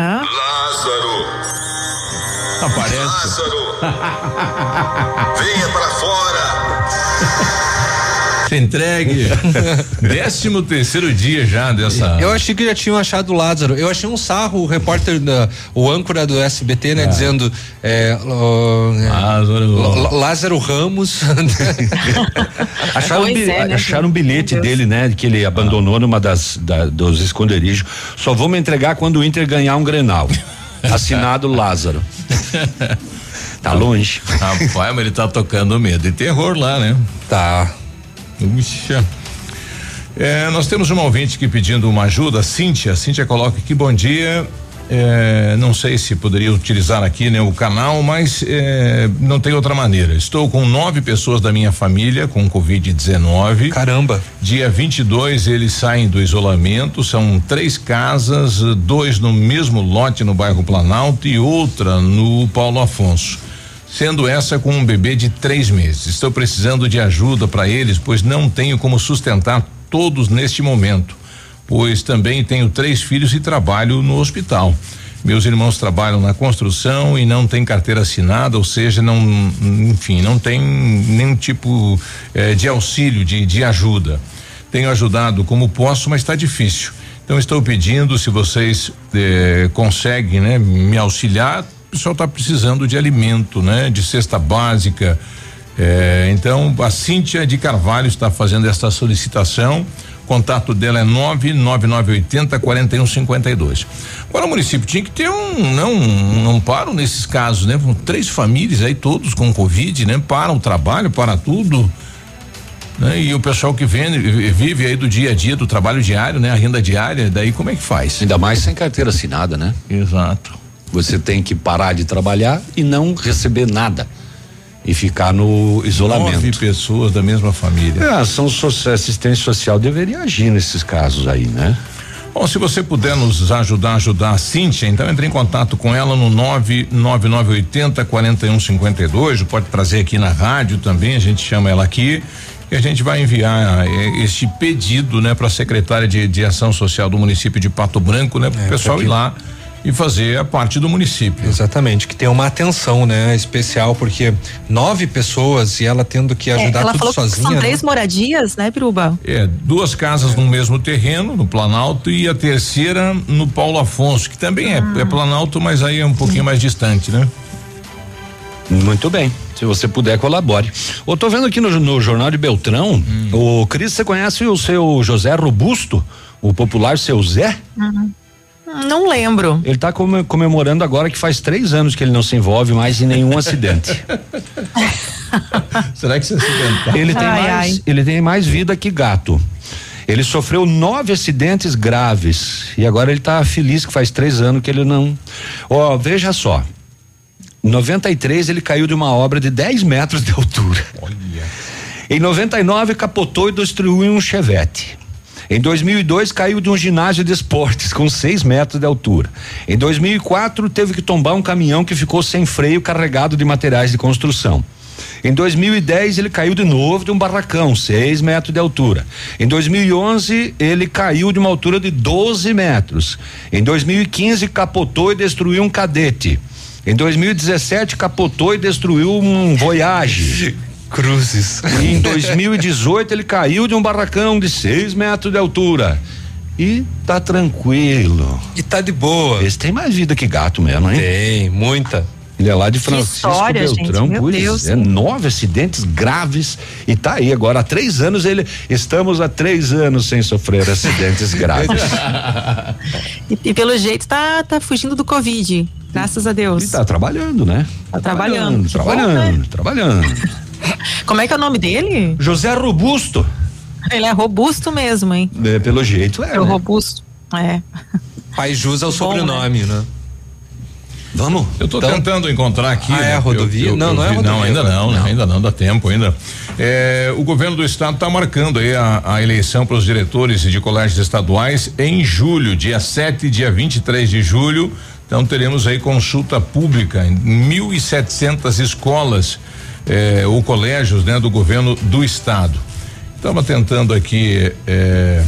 Hã? Lázaro. Aparece. Lázaro. (laughs) Venha para fora. Se entregue. (laughs) Décimo terceiro dia já dessa. Eu achei que já tinham achado o Lázaro. Eu achei um sarro o repórter, da, o âncora do SBT, né? É. Dizendo. É, Lázaro. Lázaro Ramos. (laughs) acharam, um, é, né, acharam um bilhete dele, né? Que ele abandonou numa das da, dos esconderijos. Só vamos entregar quando o Inter ganhar um Grenal. (laughs) Assinado Lázaro. Tá longe. Rapaz, mas ele tá tocando medo e terror lá, né? Tá. Puxa. É, nós temos uma ouvinte aqui pedindo uma ajuda, Cíntia. Cíntia coloca aqui, bom dia. É, não sei se poderia utilizar aqui né, o canal, mas é, não tem outra maneira. Estou com nove pessoas da minha família com Covid-19. Caramba! Dia 22 eles saem do isolamento. São três casas, dois no mesmo lote no bairro Planalto e outra no Paulo Afonso sendo essa com um bebê de três meses. Estou precisando de ajuda para eles, pois não tenho como sustentar todos neste momento, pois também tenho três filhos e trabalho no hospital. Meus irmãos trabalham na construção e não tem carteira assinada, ou seja, não, enfim, não tem nenhum tipo eh, de auxílio, de, de ajuda. Tenho ajudado como posso, mas está difícil. Então estou pedindo se vocês eh, conseguem, né, me auxiliar pessoal está precisando de alimento, né? De cesta básica. É, então, a Cíntia de Carvalho está fazendo esta solicitação. O contato dela é 99980 4152. Agora o município tinha que ter um não um, um paro nesses casos, né? Três famílias aí todos com covid, né? Para o trabalho, para tudo. Né? E o pessoal que vende, vive aí do dia a dia, do trabalho diário, né? A renda diária, daí como é que faz? Ainda mais sem carteira assinada, né? Exato. Você tem que parar de trabalhar e não receber nada e ficar no isolamento. Nove pessoas da mesma família. É, a ação social, assistência social deveria agir nesses casos aí, né? Bom, se você puder nos ajudar, ajudar a Cíntia, então entre em contato com ela no 99980 4152, pode trazer aqui na rádio também, a gente chama ela aqui e a gente vai enviar eh, este pedido, né, para a secretária de, de ação social do município de Pato Branco, né, para o é, pessoal ir lá e fazer a parte do município. Exatamente, que tem uma atenção, né, especial, porque nove pessoas e ela tendo que ajudar é, ela tudo falou sozinha. Que são né? três moradias, né, Piruba? É, duas casas no mesmo terreno, no Planalto, e a terceira no Paulo Afonso, que também é, é Planalto, mas aí é um pouquinho mais distante, né? Muito bem. Se você puder, colabore. Eu tô vendo aqui no, no Jornal de Beltrão, Hum. o Cris, você conhece o seu José Robusto? O popular seu Zé? Uhum. Não lembro. Ele tá come- comemorando agora que faz três anos que ele não se envolve mais em nenhum acidente. (laughs) Será que você acidentou? Ele tem, Ai, mais, ai. ele tem mais vida que gato. Ele sofreu nove acidentes graves e agora ele tá feliz que faz três anos que ele não. Ó, veja só. Em 93 ele caiu de uma obra de 10 metros de altura. Em 99 capotou e destruiu um chevette. Em 2002 caiu de um ginásio de esportes com 6 metros de altura. Em 2004 teve que tombar um caminhão que ficou sem freio carregado de materiais de construção. Em 2010 ele caiu de novo de um barracão, 6 metros de altura. Em 2011 ele caiu de uma altura de 12 metros. Em 2015 capotou e destruiu um cadete. Em 2017 capotou e destruiu um Voyage. Cruzes. Em 2018 ele caiu de um barracão de 6 metros de altura. E tá tranquilo. E tá de boa. Esse tem mais vida que gato mesmo, hein? Tem, muita. Ele é lá de Francisco história, gente, Beltrão, meu pois Deus. é, nove acidentes graves e tá aí agora há três anos ele, estamos há três anos sem sofrer acidentes (laughs) graves. E, e pelo jeito tá, tá fugindo do Covid. Graças a Deus. E tá trabalhando, né? Tá trabalhando. Que bom, Trabalhando, né? trabalhando. (laughs) Como é que é o nome dele? José Robusto, Ele é robusto mesmo, hein? é, pelo jeito é, É o né? robusto. É. (laughs) Pai Jus é o Bom, sobrenome, né? Vamos? Eu estou Então- tentando encontrar aqui. Ah, é né, a eu- rodovia? eu- Não, eu não é a vi- rodovia Não, ainda não, né? ainda não, dá tempo ainda. É, o governo do estado está marcando aí a, a eleição para os diretores de colégios estaduais em julho, dia 7 e dia 23 de julho. Então teremos aí consulta pública em 1.700 escolas eh, ou colégios, né, do governo do estado. Estava tentando aqui eh,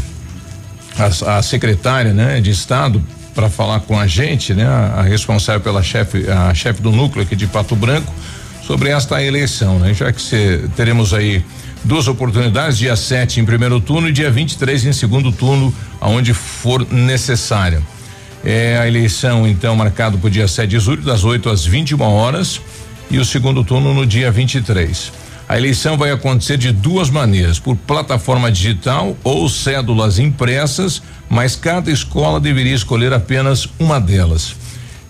a, a secretária, né, de estado para falar com a gente, né, a, a responsável pela chefe, a chefe do núcleo aqui de Pato Branco, sobre esta eleição, né? Já que cê, teremos aí duas oportunidades, dia 7 em primeiro turno e dia 23 em segundo turno, aonde for necessária. É a eleição, então, marcado para o dia 7 de julho, das 8 às 21 horas, e o segundo turno no dia 23. A eleição vai acontecer de duas maneiras: por plataforma digital ou cédulas impressas, mas cada escola deveria escolher apenas uma delas.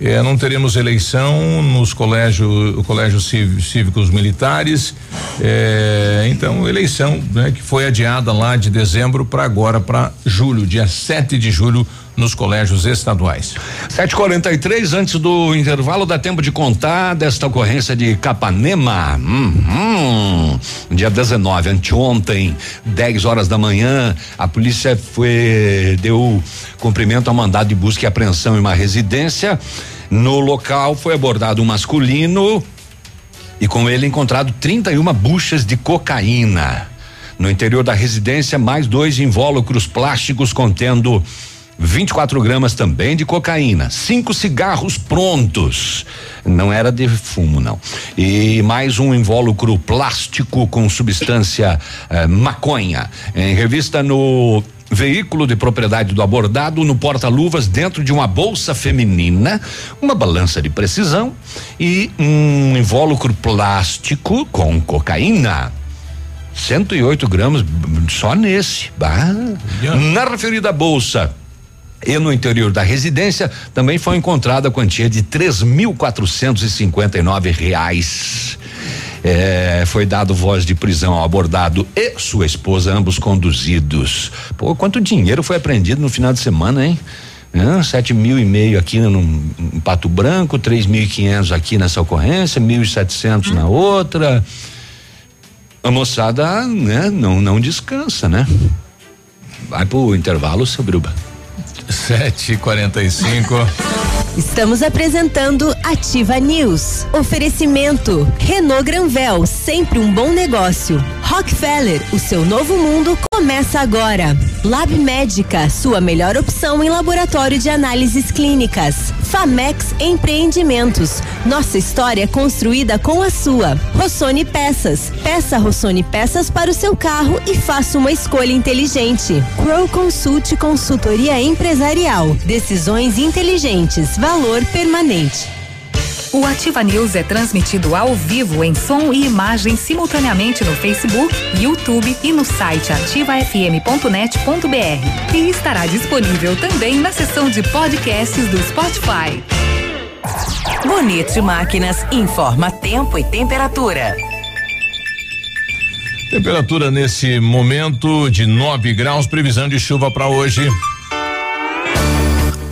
Eh, não teremos eleição nos colégios, cív- cívicos militares. eh, então, eleição né, que foi adiada lá de dezembro para agora, para julho, dia 7 de julho, nos colégios estaduais. 7:43 antes do intervalo dá tempo de contar desta ocorrência de Capanema. Uhum. Dia 19, anteontem, 10 horas da manhã, a polícia foi deu cumprimento ao mandado de busca e apreensão em uma residência. No local foi abordado um masculino e com ele encontrado 31 buchas de cocaína. No interior da residência, mais dois invólucros plásticos contendo 24 gramas também de cocaína, cinco cigarros prontos. Não era de fumo, não. E mais um invólucro plástico com substância eh, maconha. Em revista no veículo de propriedade do abordado no porta-luvas dentro de uma bolsa feminina, uma balança de precisão e um invólucro plástico com cocaína. 108 gramas só nesse. Bah. Na referida bolsa e no interior da residência também foi encontrada a quantia de três mil quatrocentos e cinquenta e nove reais. É, foi dado voz de prisão ao abordado e sua esposa, ambos conduzidos. Pô, quanto dinheiro foi apreendido no final de semana, hein? Hã? sete mil e meio aqui no, em Pato Branco, três mil e quinhentos aqui nessa ocorrência, mil e setecentos na outra. A moçada, né, não, não descansa, né? Vai pro intervalo, seu Bruba. 7h45. Estamos apresentando Ativa News. Oferecimento: Renault Granvel, sempre um bom negócio. Rockefeller, o seu novo mundo começa agora. Lab Médica, sua melhor opção em laboratório de análises clínicas. Famex Empreendimentos. Nossa história construída com a sua. Rossoni Peças. Peça Rossoni Peças para o seu carro e faça uma escolha inteligente. Crow Consult Consultoria Empresarial. Decisões inteligentes. Valor permanente. O Ativa News é transmitido ao vivo em som e imagem simultaneamente no Facebook, YouTube e no site ativafm.net.br. E estará disponível também na seção de podcasts do Spotify. Bonito Máquinas informa tempo e temperatura. Temperatura nesse momento de 9 graus, previsão de chuva para hoje.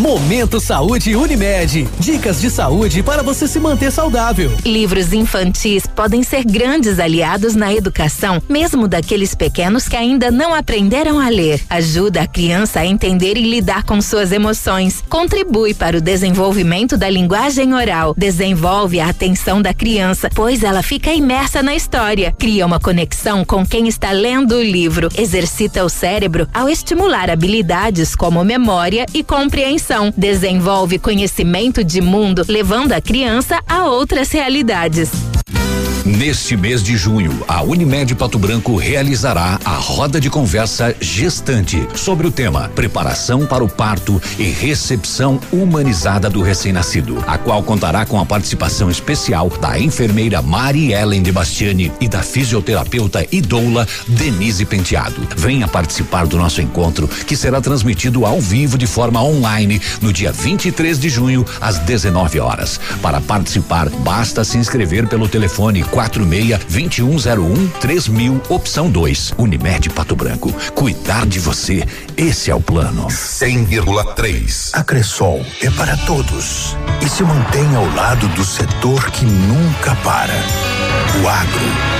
Momento Saúde Unimed. Dicas de saúde para você se manter saudável. Livros infantis podem ser grandes aliados na educação, mesmo daqueles pequenos que ainda não aprenderam a ler. Ajuda a criança a entender e lidar com suas emoções. Contribui para o desenvolvimento da linguagem oral. Desenvolve a atenção da criança, pois ela fica imersa na história. Cria uma conexão com quem está lendo o livro. Exercita o cérebro ao estimular habilidades como memória e compreensão desenvolve conhecimento de mundo, levando a criança a outras realidades. Neste mês de junho, a Unimed Pato Branco realizará a roda de conversa gestante sobre o tema Preparação para o parto e recepção humanizada do recém-nascido, a qual contará com a participação especial da enfermeira Mari Ellen de Bastiani e da fisioterapeuta e doula Denise Penteado. Venha participar do nosso encontro, que será transmitido ao vivo de forma online no dia 23 de junho, às 19 horas. Para participar, basta se inscrever pelo telefone 46 2101 3000, opção 2. Unimed Pato Branco. Cuidar de você, esse é o plano. 100,3. A Cressol é para todos e se mantém ao lado do setor que nunca para. O agro.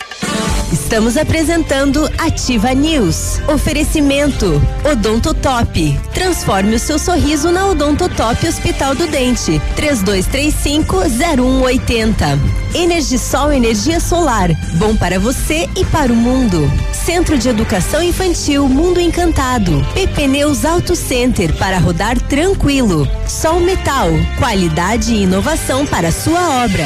Estamos apresentando Ativa News. Oferecimento Odonto Top. Transforme o seu sorriso na Odonto Top Hospital do Dente. 3235-0180. Energisol Energia Solar. Bom para você e para o mundo. Centro de Educação Infantil Mundo Encantado. PP Neus Auto Center para rodar tranquilo. Sol Metal. Qualidade e inovação para sua obra.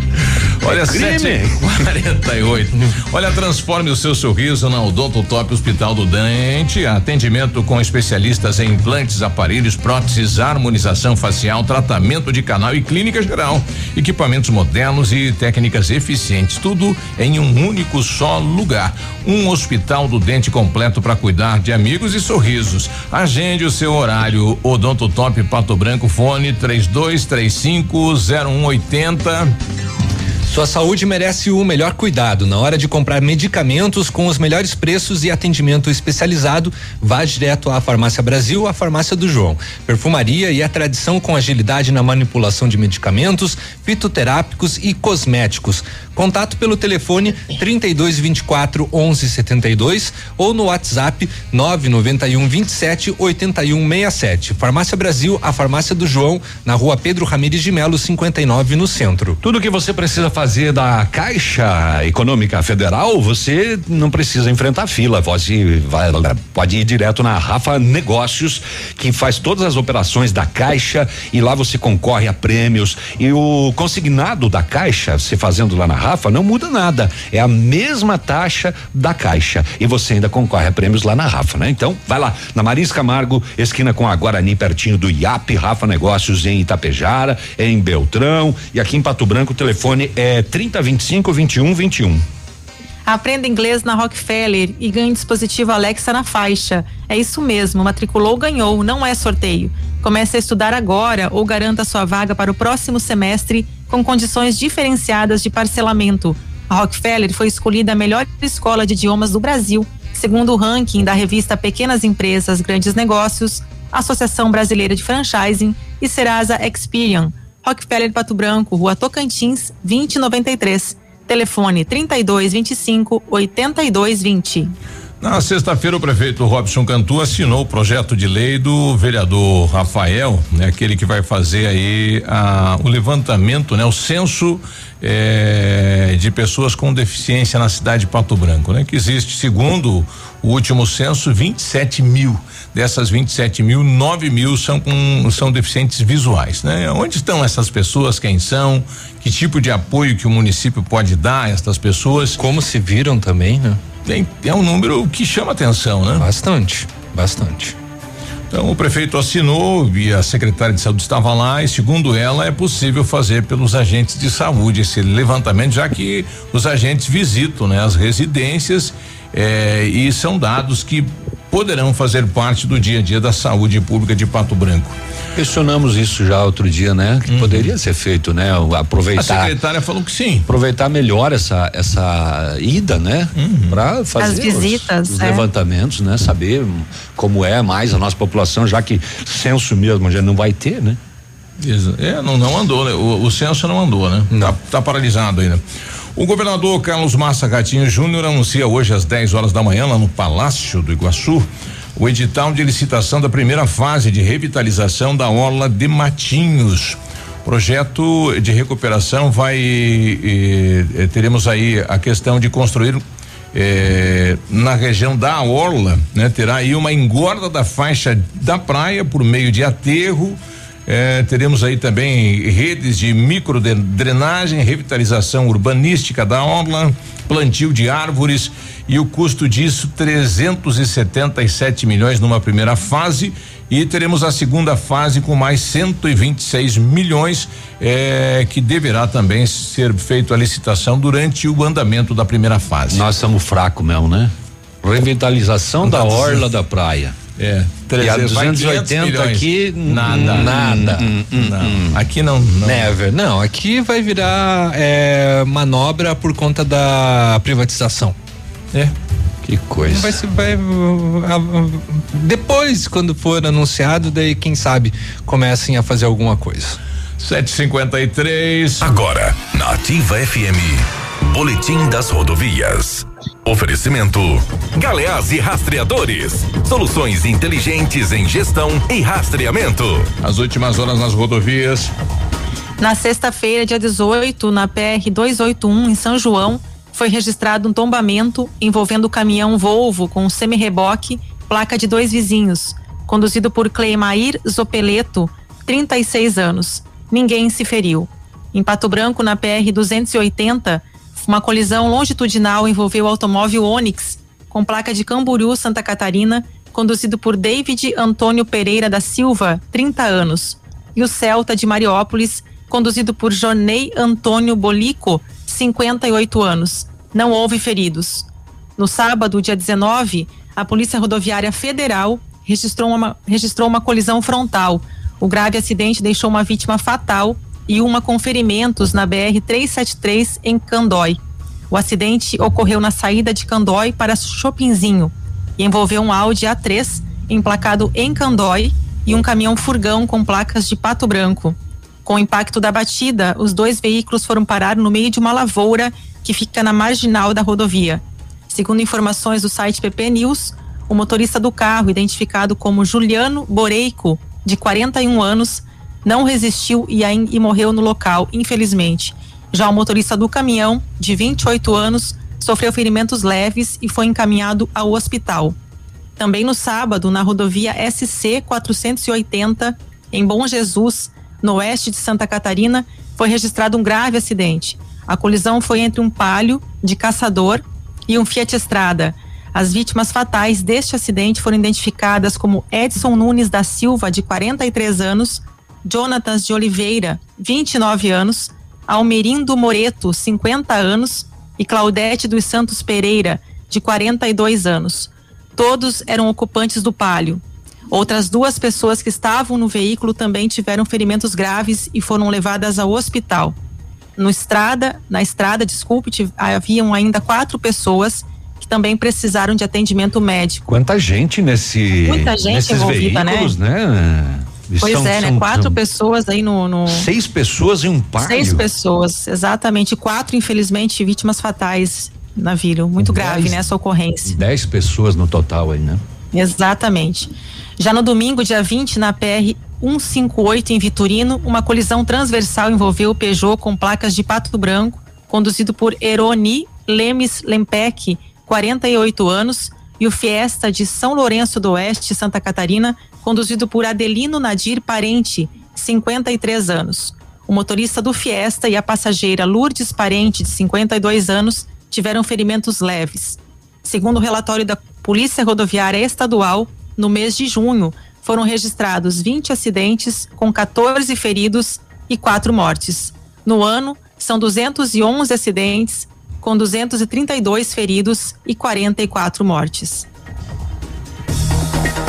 Olha, É crime. 748. (laughs) Olha, transforme o seu sorriso na Odonto Top Hospital do Dente. Atendimento com especialistas em implantes, aparelhos, próteses, harmonização facial, tratamento de canal e clínica geral. Equipamentos modernos e técnicas eficientes. Tudo em um único só lugar. Um hospital do dente completo para cuidar de amigos e sorrisos. Agende o seu horário. Odonto Top Pato Branco, fone 3235 0180. Sua saúde merece o melhor cuidado. Na hora de comprar medicamentos com os melhores preços e atendimento especializado, vá direto à Farmácia Brasil, a Farmácia do João. Perfumaria e a tradição com agilidade na manipulação de medicamentos, fitoterápicos e cosméticos. Contato pelo telefone 3224 1172 ou no WhatsApp 991 27 81 67. Farmácia Brasil, a Farmácia do João, na rua Pedro Ramires de Melo, 59, no centro. Tudo que você precisa fazer da Caixa Econômica Federal, você não precisa enfrentar fila. Pode, vai, pode ir direto na Rafa Negócios, que faz todas as operações da Caixa e lá você concorre a prêmios. E o consignado da Caixa, você fazendo lá na garrafa, não muda nada. É a mesma taxa da caixa. E você ainda concorre a prêmios lá na Rafa, né? Então, vai lá, na Marins Camargo, esquina com a Guarani, pertinho do IAP, Rafa Negócios em Itapejara, em Beltrão. E aqui em Pato Branco, o telefone é 3025 2121. Aprenda inglês na Rockefeller e ganhe dispositivo Alexa na faixa. É isso mesmo, matriculou, ganhou, não é sorteio. Comece a estudar agora ou garanta sua vaga para o próximo semestre com condições diferenciadas de parcelamento. A Rockefeller foi escolhida a melhor escola de idiomas do Brasil, segundo o ranking da revista Pequenas Empresas, Grandes Negócios, Associação Brasileira de Franchising e Serasa Experian. Rockefeller Pato Branco, Rua Tocantins, 2093. Telefone 3225 8220. Na sexta-feira, o prefeito Robson Cantu assinou o projeto de lei do vereador Rafael, né, aquele que vai fazer aí a, o levantamento, né, o censo eh, de pessoas com deficiência na cidade de Pato Branco, né, que existe, segundo o último censo, 27 mil. Dessas 27 mil, 9 mil são com são deficientes visuais, né? Onde estão essas pessoas? Quem são? Que tipo de apoio que o município pode dar a estas pessoas? Como se viram também, né? Tem, é um número que chama atenção, né? Bastante, bastante. Então o prefeito assinou e a secretária de saúde estava lá e segundo ela é possível fazer pelos agentes de saúde esse levantamento, já que os agentes visitam né, as residências eh, e são dados que poderão fazer parte do dia a dia da saúde pública de Pato Branco. Questionamos isso já outro dia, né? Que uhum. poderia ser feito, né? Aproveitar. A secretária falou que sim. Aproveitar melhor essa essa ida, né? Uhum. Para fazer as visitas, os, os é. levantamentos, né? Saber como é mais a nossa população, já que censo mesmo já não vai ter, né? É, não, não andou, né? O, o censo não andou, né? Tá, tá paralisado ainda. O governador Carlos Massa Gatinho Júnior anuncia hoje às 10 horas da manhã, lá no Palácio do Iguaçu, o edital de licitação da primeira fase de revitalização da Orla de Matinhos. Projeto de recuperação vai. Eh, teremos aí a questão de construir eh, na região da Orla, né? Terá aí uma engorda da faixa da praia por meio de aterro é, teremos aí também redes de microdrenagem, revitalização urbanística da orla, plantio de árvores e o custo disso 377 milhões numa primeira fase e teremos a segunda fase com mais 126 milhões é, que deverá também ser feito a licitação durante o andamento da primeira fase. Nós estamos fracos mesmo, né? Revitalização da orla da praia. É. 300, e a 280 aqui nada. Nada. Hum, hum, não. Hum. Aqui não, não. Never. Não, aqui vai virar é, manobra por conta da privatização. É. Que coisa. Vai, vai, depois, quando for anunciado, daí quem sabe comecem a fazer alguma coisa. 753. Agora, na Ativa FM, Boletim das Rodovias. Oferecimento: Galeás e Rastreadores. Soluções inteligentes em gestão e rastreamento. As últimas horas nas rodovias. Na sexta-feira, dia 18, na PR 281, em São João, foi registrado um tombamento envolvendo o caminhão Volvo com um semi-reboque, placa de dois vizinhos, conduzido por Cleimair Zopeleto, 36 anos. Ninguém se feriu. Em Pato Branco, na PR 280, uma colisão longitudinal envolveu o automóvel Onix, com placa de Camboriú, Santa Catarina, conduzido por David Antônio Pereira da Silva, 30 anos, e o Celta de Mariópolis, conduzido por Jonei Antônio Bolico, 58 anos. Não houve feridos. No sábado, dia 19, a Polícia Rodoviária Federal registrou uma, registrou uma colisão frontal. O grave acidente deixou uma vítima fatal e uma com ferimentos na BR 373 em Candói. O acidente ocorreu na saída de Candói para Chopinzinho e envolveu um Audi A3 emplacado em Candói e um caminhão furgão com placas de pato branco. Com o impacto da batida, os dois veículos foram parar no meio de uma lavoura que fica na marginal da rodovia. Segundo informações do site PP News, o motorista do carro, identificado como Juliano Boreico, de 41 anos, não resistiu e, e morreu no local, infelizmente. Já o motorista do caminhão, de 28 anos, sofreu ferimentos leves e foi encaminhado ao hospital. Também no sábado, na rodovia SC 480, em Bom Jesus, no oeste de Santa Catarina, foi registrado um grave acidente. A colisão foi entre um palio de caçador e um Fiat Estrada. As vítimas fatais deste acidente foram identificadas como Edson Nunes da Silva, de 43 anos, Jonatas de Oliveira, 29 anos, Almerindo Moreto, 50 anos, e Claudete dos Santos Pereira, de 42 anos. Todos eram ocupantes do palio. Outras duas pessoas que estavam no veículo também tiveram ferimentos graves e foram levadas ao hospital. No estrada, na estrada, desculpe, haviam ainda quatro pessoas que também precisaram de atendimento médico. Quanta gente nesse Muita gente nesses envolvida, veículos, né? Pois São- é, né? são- Quatro são pessoas aí no, no- Seis pessoas em um palio. Seis pessoas, exatamente. Quatro, infelizmente, vítimas fatais na Vila. Muito grave, né? Essa ocorrência. Dez pessoas no total aí, né? Exatamente. Já no domingo, dia 20, na PR 158 em Vitorino, uma colisão transversal envolveu o Peugeot com placas de pato branco, conduzido por Eroni Lemes Lempec, 48 anos, e o Fiesta de São Lourenço do Oeste, Santa Catarina, conduzido por Adelino Nadir Parente, 53 anos. O motorista do Fiesta e a passageira Lourdes Parente, de 52 anos, tiveram ferimentos leves. Segundo o relatório da Polícia Rodoviária Estadual, no mês de junho foram registrados 20 acidentes com 14 feridos e 4 mortes. No ano, são 211 acidentes com 232 feridos e 44 mortes.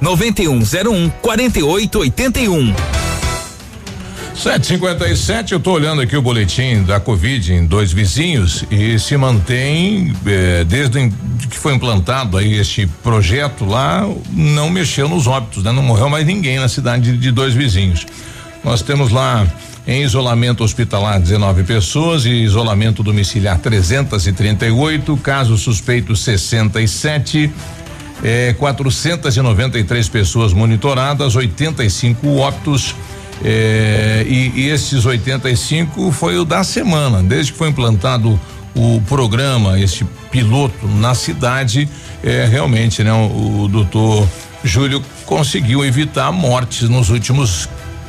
99101 4881. 757, eu estou olhando aqui o boletim da Covid em dois vizinhos e se mantém eh, desde que foi implantado aí este projeto lá, não mexeu nos óbitos, né? Não morreu mais ninguém na cidade de, dois vizinhos. Nós temos lá em isolamento hospitalar 19 pessoas e isolamento domiciliar 338, casos suspeitos 67. É, 493 pessoas monitoradas, 85 óbitos. é, e, e esses 85 foi o da semana. Desde que foi implantado o programa, esse piloto na cidade, é, realmente, né? O, o doutor Júlio conseguiu evitar mortes nos últimos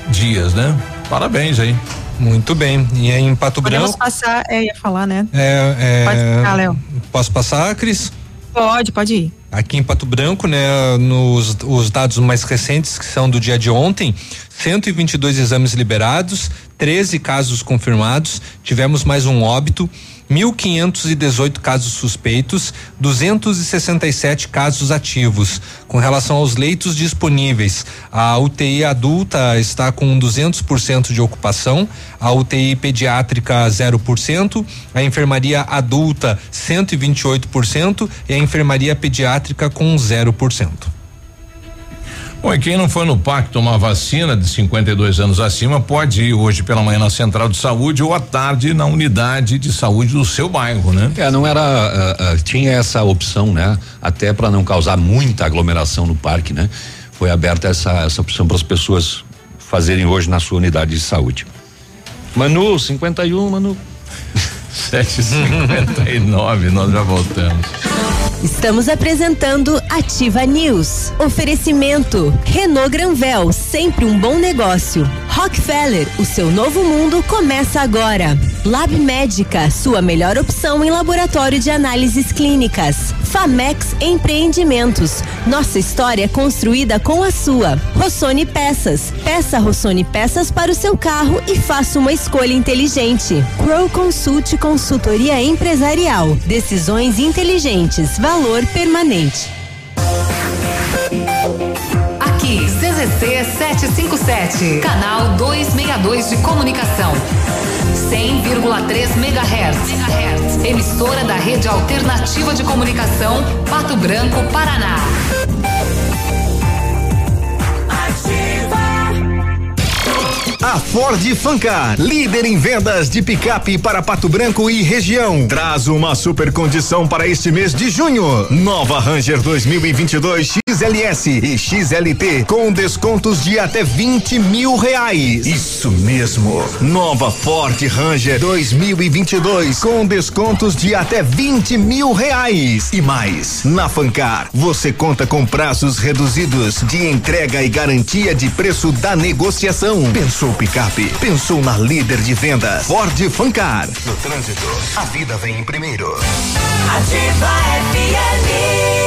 dias, né? Parabéns aí. Muito bem. E aí em Pato Podemos Branco. passar, é, ia falar, né? É, é, Pode ficar, Léo. Posso passar, Cris? Pode, pode ir. Aqui em Pato Branco, né, nos os dados mais recentes que são do dia de ontem, 122 exames liberados, 13 casos confirmados, tivemos mais um óbito, 1.518 casos suspeitos, 267 casos ativos. Com relação aos leitos disponíveis, a UTI adulta está com 200% de ocupação, a UTI pediátrica 0%, a enfermaria adulta 128% e a enfermaria pediátrica com 0%. Bom, e quem não foi no parque tomar vacina de 52 anos acima pode ir hoje pela manhã na central de saúde ou à tarde na unidade de saúde do seu bairro, né? É, não era. ah, ah, tinha essa opção, né? Até para não causar muita aglomeração no parque, né? Foi aberta essa, essa opção para as pessoas fazerem hoje na sua unidade de saúde. Manu, 51, Manu. 759, nós já voltamos. Estamos apresentando Ativa News. Oferecimento Renault Granvel, sempre um bom negócio. Rockefeller, o seu novo mundo começa agora. Lab Médica, sua melhor opção em laboratório de análises clínicas. Famex Empreendimentos, nossa história construída com a sua. Rossoni Peças, peça Rossoni Peças para o seu carro e faça uma escolha inteligente. Crow Consult Consultoria Empresarial, decisões inteligentes, valor permanente. Aqui, CZC 757, canal 262 de comunicação. 100,3 MHz. Emissora da Rede Alternativa de Comunicação, Pato Branco, Paraná. A Ford Fancar, líder em vendas de picape para Pato Branco e região, traz uma super condição para este mês de junho. Nova Ranger 2022 XLS e XLT com descontos de até 20 mil reais. Isso mesmo. Nova Ford Ranger 2022 com descontos de até 20 mil reais. E mais, na Fancar você conta com prazos reduzidos de entrega e garantia de preço da negociação. Pensou picape? Pensou na líder de vendas? Ford Fancar. No trânsito, a vida vem em primeiro. Ativa FM.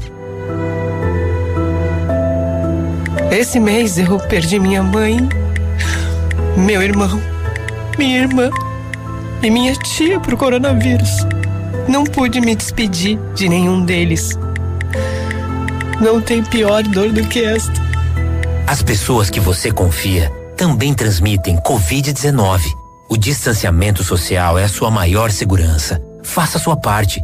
Esse mês eu perdi minha mãe, meu irmão, minha irmã e minha tia pro coronavírus. Não pude me despedir de nenhum deles. Não tem pior dor do que esta. As pessoas que você confia também transmitem Covid-19. O distanciamento social é a sua maior segurança. Faça a sua parte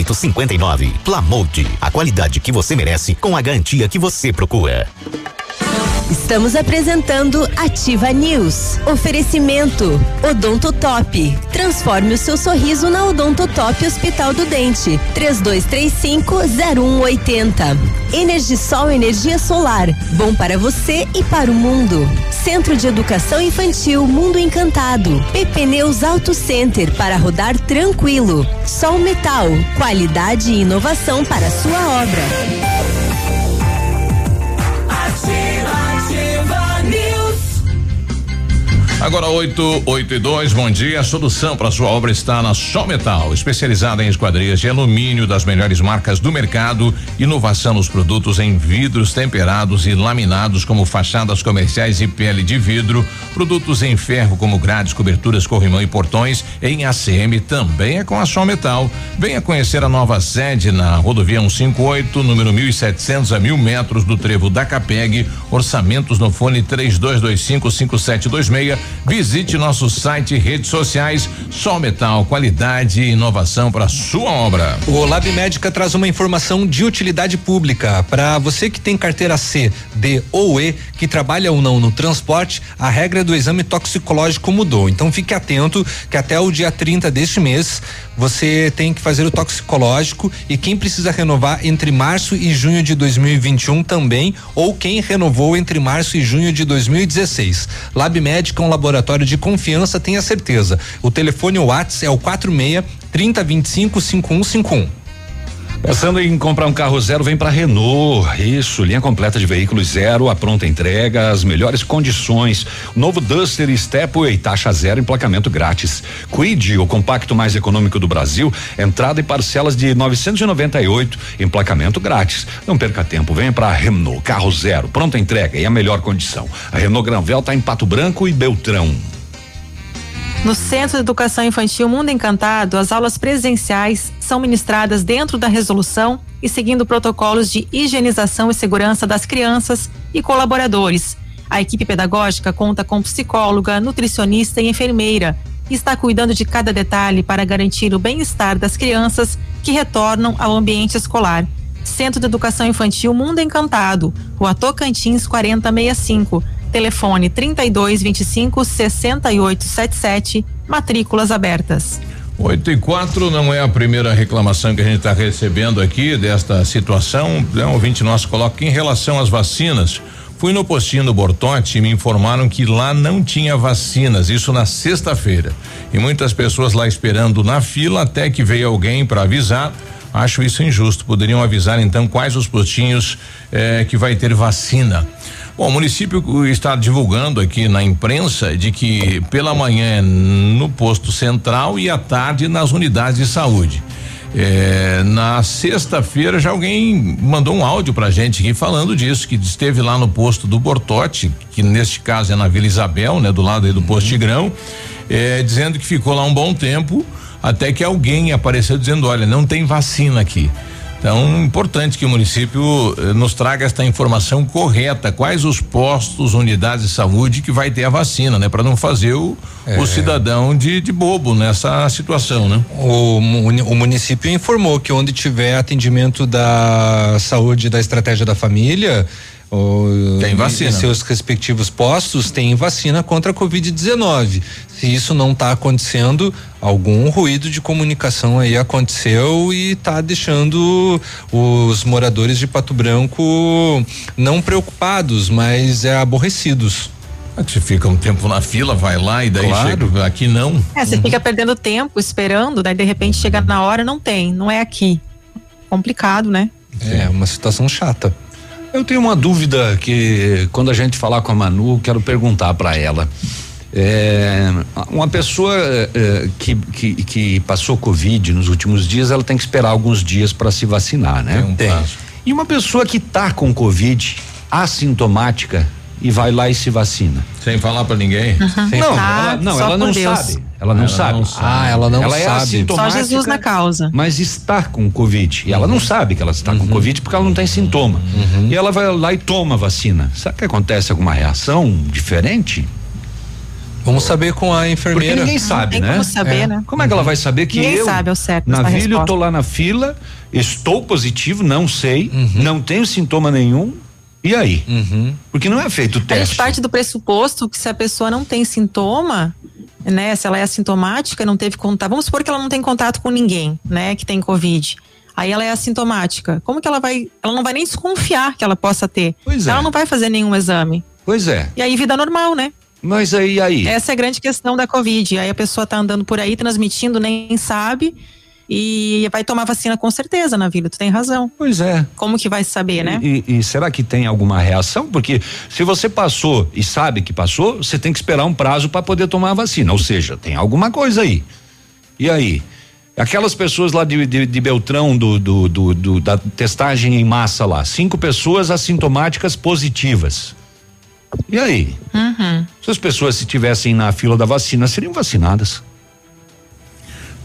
5859. Plamode, a qualidade que você merece com a garantia que você procura. Estamos apresentando Ativa News. Oferecimento Odonto Top. Transforme o seu sorriso na Odonto Top Hospital do Dente. 3235-0180. Energisol Energia Solar. Bom para você e para o mundo. Centro de Educação Infantil Mundo Encantado. PP Neus Auto Center para rodar tranquilo. Sol Metal. Qualidade e inovação para sua obra. Agora 8, 8 e 2, bom dia. A solução para sua obra está na Sol Metal, especializada em esquadrias de alumínio das melhores marcas do mercado, inovação nos produtos em vidros temperados e laminados como fachadas comerciais e pele de vidro, produtos em ferro como grades, coberturas, corrimão e portões, em ACM também é com a Sol Metal. Venha conhecer a nova sede na rodovia 158, número 1700 a mil metros do trevo da Capeg. Orçamentos no fone 3225 5726 Visite nosso site e redes sociais. Sol Metal, qualidade e inovação para sua obra. O Lab Médica traz uma informação de utilidade pública para você que tem carteira C, D ou E, que trabalha ou não no transporte, a regra do exame toxicológico mudou. Então fique atento que até o dia 30 deste mês você tem que fazer o toxicológico e quem precisa renovar entre março e junho de 2021 também, ou quem renovou entre março e junho de 2016. Lab Médica é um laboratório de confiança, tenha certeza. O telefone WhatsApp é o 46 3025 5151. Pensando em comprar um carro zero, vem para Renault. Isso, linha completa de veículos zero, a pronta entrega, as melhores condições. Novo Duster Stepway, taxa zero, emplacamento grátis. Quid, o compacto mais econômico do Brasil, entrada e parcelas de 998, emplacamento grátis. Não perca tempo, venha para Renault, carro zero, pronta entrega e a melhor condição. A Renault Granvel está em Pato Branco e Beltrão. No Centro de Educação Infantil Mundo Encantado, as aulas presenciais são ministradas dentro da resolução e seguindo protocolos de higienização e segurança das crianças e colaboradores. A equipe pedagógica conta com psicóloga, nutricionista e enfermeira e está cuidando de cada detalhe para garantir o bem-estar das crianças que retornam ao ambiente escolar. Centro de Educação Infantil Mundo Encantado, Rua Tocantins 4065 Telefone 3225 6877, matrículas abertas. 8 e 4 não é a primeira reclamação que a gente está recebendo aqui desta situação. Um ouvinte nosso coloca em relação às vacinas. Fui no postinho do Bortote e me informaram que lá não tinha vacinas, isso na sexta-feira. E muitas pessoas lá esperando na fila até que veio alguém para avisar. Acho isso injusto. Poderiam avisar então quais os postinhos eh, que vai ter vacina. Bom, o município está divulgando aqui na imprensa de que pela manhã é no posto central e à tarde nas unidades de saúde. É, na sexta-feira já alguém mandou um áudio pra gente aqui falando disso, que esteve lá no posto do Bortote, que neste caso é na Vila Isabel, né, do lado aí do posto Tigrão, é, dizendo que ficou lá um bom tempo, até que alguém apareceu dizendo, olha, não tem vacina aqui. Então, importante que o município eh, nos traga esta informação correta, quais os postos, unidades de saúde que vai ter a vacina, né? Para não fazer o, É. o cidadão de, de bobo nessa situação, né? O, o município informou que onde tiver atendimento da saúde da estratégia da família, Tem vacina. Em seus respectivos postos tem vacina contra a Covid-19. Se isso não está acontecendo, algum ruído de comunicação aí aconteceu e está deixando os moradores de Pato Branco não preocupados, mas é aborrecidos. Você fica um tempo na fila, vai lá e daí Claro. chega aqui não. É, você fica perdendo tempo esperando, daí de repente chega na hora, não tem, não é aqui. Complicado, né? É uma situação chata. Eu tenho uma dúvida que quando a gente falar com a Manu, quero perguntar para ela. É, uma pessoa é, que, que, que passou Covid nos últimos dias, ela tem que esperar alguns dias para se vacinar, né? Tem um prazo. E uma pessoa que tá com Covid assintomática e vai lá e se vacina. Sem falar para ninguém. Não, ela, não, ela não sabe. Ela não Ela sabe. não sabe. Ah, ela não ela é sabe. Só assintomática. Jesus na causa. Mas está com Covid. E ela não sabe que ela está com Covid porque ela não tem sintoma. E ela vai lá e toma a vacina. Será que acontece alguma reação diferente? Vamos saber com a Porque enfermeira. ninguém sabe, tem né? como saber, É. né? Como é que ela vai saber que Ninguém eu, sabe ao certo na essa vila, eu resposta. tô lá na fila, estou positivo, não sei, não tenho sintoma nenhum. E aí? Porque não é feito o A teste. gente parte do pressuposto que se a pessoa não tem sintoma, né? Se ela é assintomática, não teve contato. Vamos supor que ela não tem contato com ninguém, né? Que tem Covid. Aí ela é assintomática. Como que ela vai. Ela não vai nem desconfiar que ela possa ter. Pois é. Ela não vai fazer nenhum exame. Pois é. E aí, vida normal, né? Mas aí, aí? Essa é a grande questão da Covid. Aí a pessoa tá andando por aí transmitindo, nem sabe. E vai tomar vacina com certeza na vida. Tu tem razão. Pois é. Como que vai saber, né? E, e será que tem alguma reação? Porque se você passou e sabe que passou, você tem que esperar um prazo para poder tomar a vacina. Ou seja, tem alguma coisa aí. E aí? Aquelas pessoas lá de, de, de Beltrão, do, do, do- do- da testagem em massa lá, cinco pessoas assintomáticas positivas. E aí? Uhum. Se as pessoas estivessem na fila da vacina, seriam vacinadas.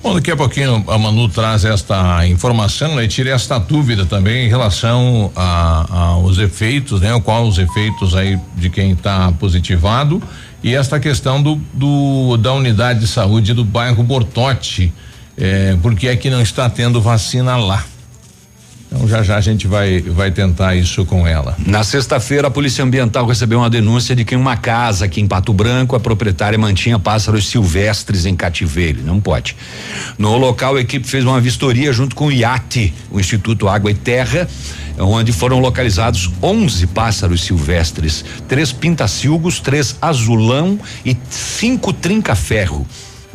Bom, daqui a pouquinho a Manu traz esta informação, né? E tira esta dúvida também em relação aos efeitos, né? Qual os efeitos aí de quem está positivado e esta questão do, do- da unidade de saúde do bairro Bortote, eh, porque é que não está tendo vacina lá. Então já já a gente vai vai tentar isso com ela. Na sexta-feira, a Polícia Ambiental recebeu uma denúncia de que em uma casa aqui em Pato Branco, a proprietária mantinha pássaros silvestres em cativeiro. Não pode. No local, a equipe fez uma vistoria junto com o IAT, o Instituto Água e Terra, onde foram localizados 11 pássaros silvestres, três pintacilgos, três azulão e cinco trinca-ferro.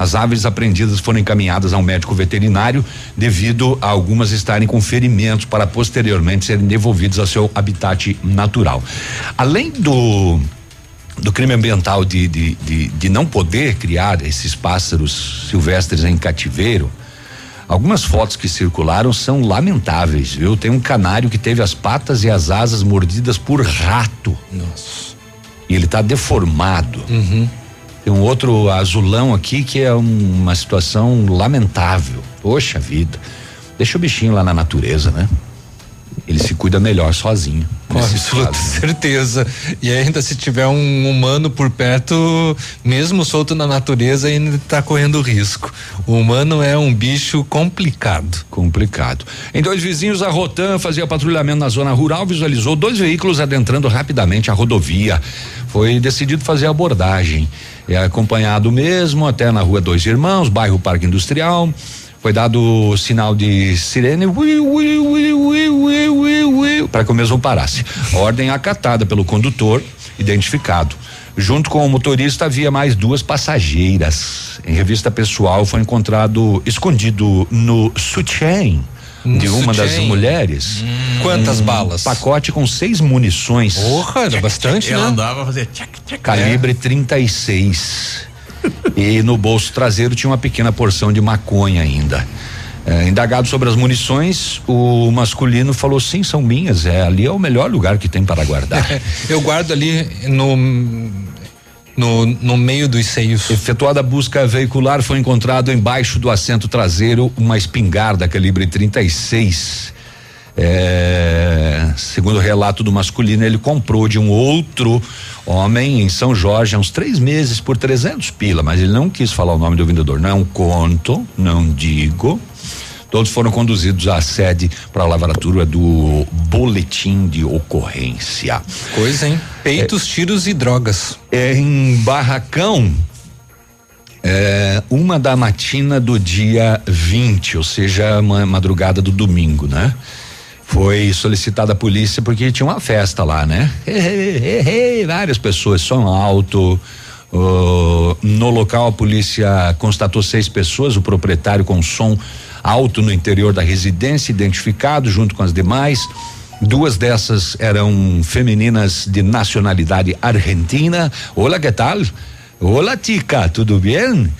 As aves apreendidas foram encaminhadas ao médico veterinário devido a algumas estarem com ferimentos para posteriormente serem devolvidos ao seu habitat natural. Além do do crime ambiental de, de, de, de não poder criar esses pássaros silvestres em cativeiro, algumas fotos que circularam são lamentáveis, viu? Tem um canário que teve as patas e as asas mordidas por rato. Nossa. E ele está deformado. Uhum. Tem um outro azulão aqui que é um- uma situação lamentável. Poxa vida. Deixa o bichinho lá na natureza, né? Ele se cuida melhor sozinho. Com (laughs) absoluta caso. certeza. E ainda se tiver um humano por perto, mesmo solto na natureza, ainda está correndo risco. O humano é um bicho complicado. Complicado. Em dois vizinhos, a Rotan fazia patrulhamento na zona rural, visualizou dois veículos adentrando rapidamente a rodovia. Foi decidido fazer abordagem. É acompanhado mesmo até na rua Dois Irmãos, bairro Parque Industrial. Foi dado o sinal de sirene. Para que o mesmo parasse. Ordem acatada pelo condutor, identificado. Junto com o motorista havia mais duas passageiras. Em revista pessoal foi encontrado escondido no sutiã No de uma das mulheres. Quantas um balas? Pacote com seis munições. Porra, era bastante, Ela né? andava a fazer tchac, tchac. Calibre 36. e no bolso traseiro tinha uma pequena porção de maconha ainda. É, indagado sobre as munições, o masculino falou: sim, são minhas. É, ali é o melhor lugar que tem para guardar. (laughs) Eu guardo ali no no, no meio dos seios. Efetuada a busca veicular, foi encontrado embaixo do assento traseiro uma espingarda calibre 36. É, segundo o relato do masculino, ele comprou de um outro homem em São Jorge há uns três meses por 300 pila, mas ele não quis falar o nome do vendedor. Não conto, não digo. Todos foram conduzidos à sede para a lavratura do boletim de ocorrência. Coisa, hein? Peitos, tiros e drogas. É em Barracão, é, uma da matina do dia 20, ou seja, uma madrugada do domingo, né? Foi solicitada a polícia porque tinha uma festa lá, né? Várias pessoas, som alto. Uh, no local, a polícia constatou seis pessoas, o proprietário com som alto no interior da residência, identificado junto com as demais. Duas dessas eram femininas de nacionalidade argentina. Olá, que tal? Olá, tica, tudo bem?